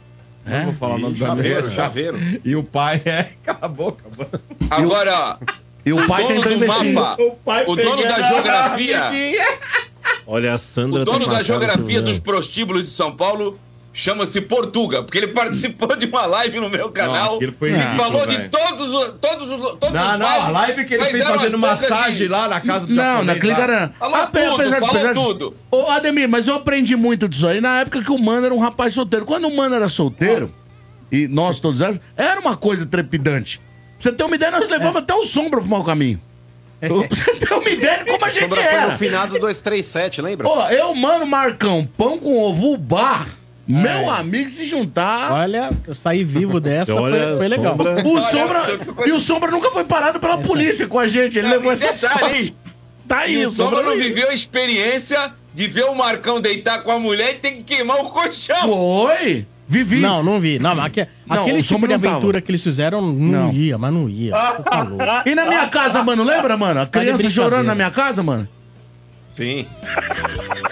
É? Não vou falar o nome do Chaveiro, chaveiro. E o pai é. Cala a boca, mano. Agora, E o pai dono do investir. mapa, o dono da geografia, Olha, a Sandra o dono tá da geografia dos prostíbulos de São Paulo chama-se Portuga, porque ele participou de uma live no meu canal aquilo foi e falou de todos os. Todos os todos Não, os não, a live que ele fez fazendo massagem de- lá na casa do Não, naquele lá. cara. Falou Ape- tudo, apesar falou apesar tudo. Ô, Ademir, mas eu aprendi muito disso aí na época que o mano era um rapaz solteiro. Quando o mano era solteiro, e nós todos éramos, era uma coisa trepidante. Pra você ter uma ideia, nós levamos até o sombra pro mau caminho. Pra você ter uma ideia de como a gente Sombra foi era. no finado 237, lembra? Ó, eu, mano, Marcão, pão com ovo, bar. Meu amigo, se juntar. Olha, eu saí vivo dessa, Olha, foi, foi legal. Sombra. O Sombra. E o Sombra nunca foi parado pela polícia com a gente. Ele levou essa sorte. Tá aí, E o o Sombra não viveu a experiência de ver o Marcão deitar com a mulher e ter que queimar o colchão. Foi? Vivi. Não, não vi. Não, mas aque- Não, aquele o tipo Sombra de não tava. aventura que eles fizeram não, Não. ia, mas não ia. Você tá louco. E na minha casa, mano, lembra, mano? A Tá de criança brincadeira. chorando na minha casa, mano? Sim.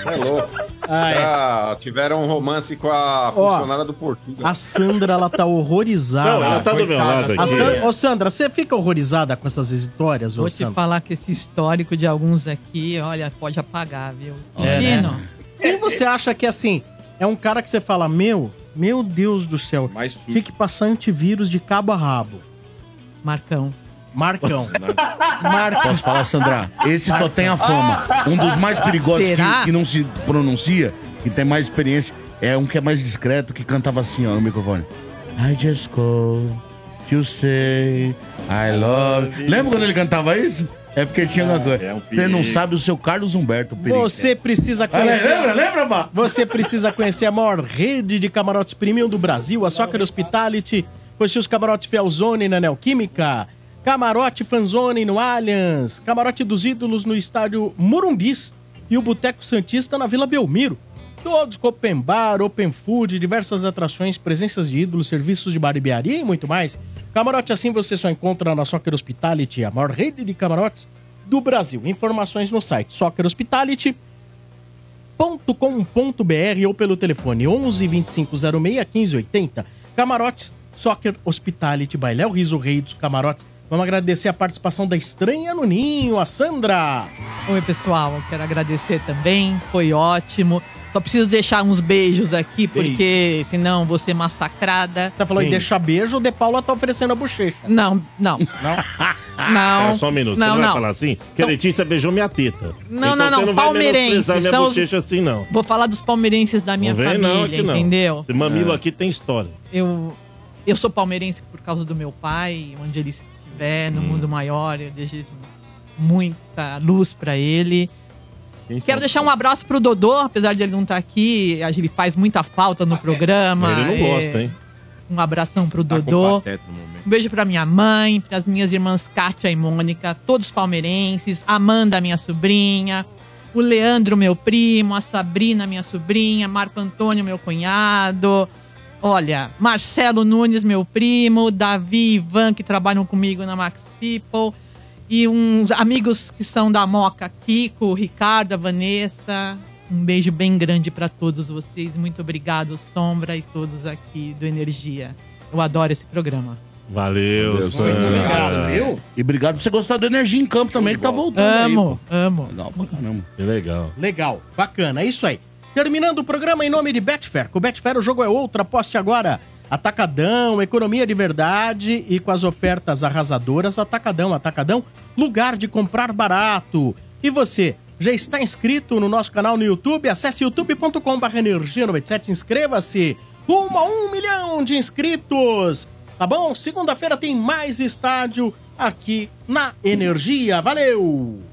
Você é louco. Ah, é. Ah, tiveram um romance com a Ó, funcionária do Portugal. A Sandra, ela tá horrorizada. Não, ela tá do meu lado A. San- Ô, Sandra, você fica horrorizada com essas histórias, ô, Vou te Sandra? falar que esse histórico de alguns aqui, olha, pode apagar, viu? É, né? Quem você acha que, assim, é um cara que você fala, meu, meu Deus do céu, tinha que passar antivírus de cabo a rabo? Marcão. Marcão. Marcão. Posso falar, Sandra? Esse só tem a fama. Um dos mais perigosos que, que não se pronuncia, que tem mais experiência, é um que é mais discreto, que cantava assim, ó, no microfone. I just call to say I love. Lembra quando ele cantava isso? É porque tinha uma coisa. Você não sabe o seu Carlos Humberto, perigo. Você precisa Ah, conhecer. lembra, lembra, Bá? Você precisa conhecer a maior rede de camarotes premium do Brasil, a Soccer Hospitality. Conhecer os camarotes Felzone na Neoquímica. Camarote Fanzone no Allianz. Camarote dos Ídolos no estádio Murumbis. E o Boteco Santista na Vila Belmiro. Todos com open bar, open food, diversas atrações, presenças de ídolos, serviços de barbearia e muito mais. Camarote assim você só encontra na Soccer Hospitality, a maior rede de camarotes do Brasil. Informações no site Soccer Hospitality com.br ou pelo telefone 11 25 06 15 80. Camarotes, Soccer Hospitality, Bailéu Riso Rei dos Camarotes. Vamos agradecer a participação da estranha no Ninho, a Sandra. Oi, pessoal. eu Quero agradecer também. Foi ótimo. Só preciso deixar uns beijos aqui, porque senão vou ser massacrada. Você falou em deixar beijo, o De Paula tá oferecendo a bochecha. Não, não. Não? Não. Pera só um minuto, Não, você não, vai não. falar assim? Que a Letícia beijou minha teta. Não, Então não, não. Não vai Palmeirenses. menosprezar minha são os- bochecha assim, não. Vou falar dos palmeirenses da minha não vem família, não, aqui não. entendeu? Esse mamilo É. aqui tem história. Eu, eu sou palmeirense por causa do meu pai, onde ele estiver, no mundo maior, eu desejo muita luz pra ele. Quero deixar um abraço pro Dodô, apesar de ele não estar aqui, ele faz muita falta no programa. Ele não é, gosta, hein? Um abração pro Tá Dodô. Um beijo pra minha mãe, pras minhas irmãs Kátia e Mônica, todos palmeirenses, Amanda, minha sobrinha, o Leandro, meu primo, a Sabrina, minha sobrinha, Marco Antônio, meu cunhado. Olha, Marcelo Nunes, meu primo, Davi e Ivan, que trabalham comigo na Max People, e uns amigos que são da Moca, Kiko, o Ricardo, a Vanessa. Um beijo bem grande pra todos vocês. Muito obrigado, Sombra e todos aqui do Energia. Eu adoro esse programa. Valeu, Muito Sandra. obrigado, viu? E obrigado por você gostar da energia em campo também, que tá voltando Amo, aí. amo. Legal pra caramba. Que legal. Legal, bacana, é isso aí. Terminando o programa em nome de Betfair. Com Betfair o jogo é outro, aposte agora. Atacadão, economia de verdade e com as ofertas arrasadoras, Atacadão, Atacadão, lugar de comprar barato. E você, já está inscrito no nosso canal no YouTube? Acesse youtube.com.br energia 97, inscreva-se. Rumo a um milhão de inscritos. Tá bom? Segunda-feira tem mais estádio aqui na Energia. Valeu!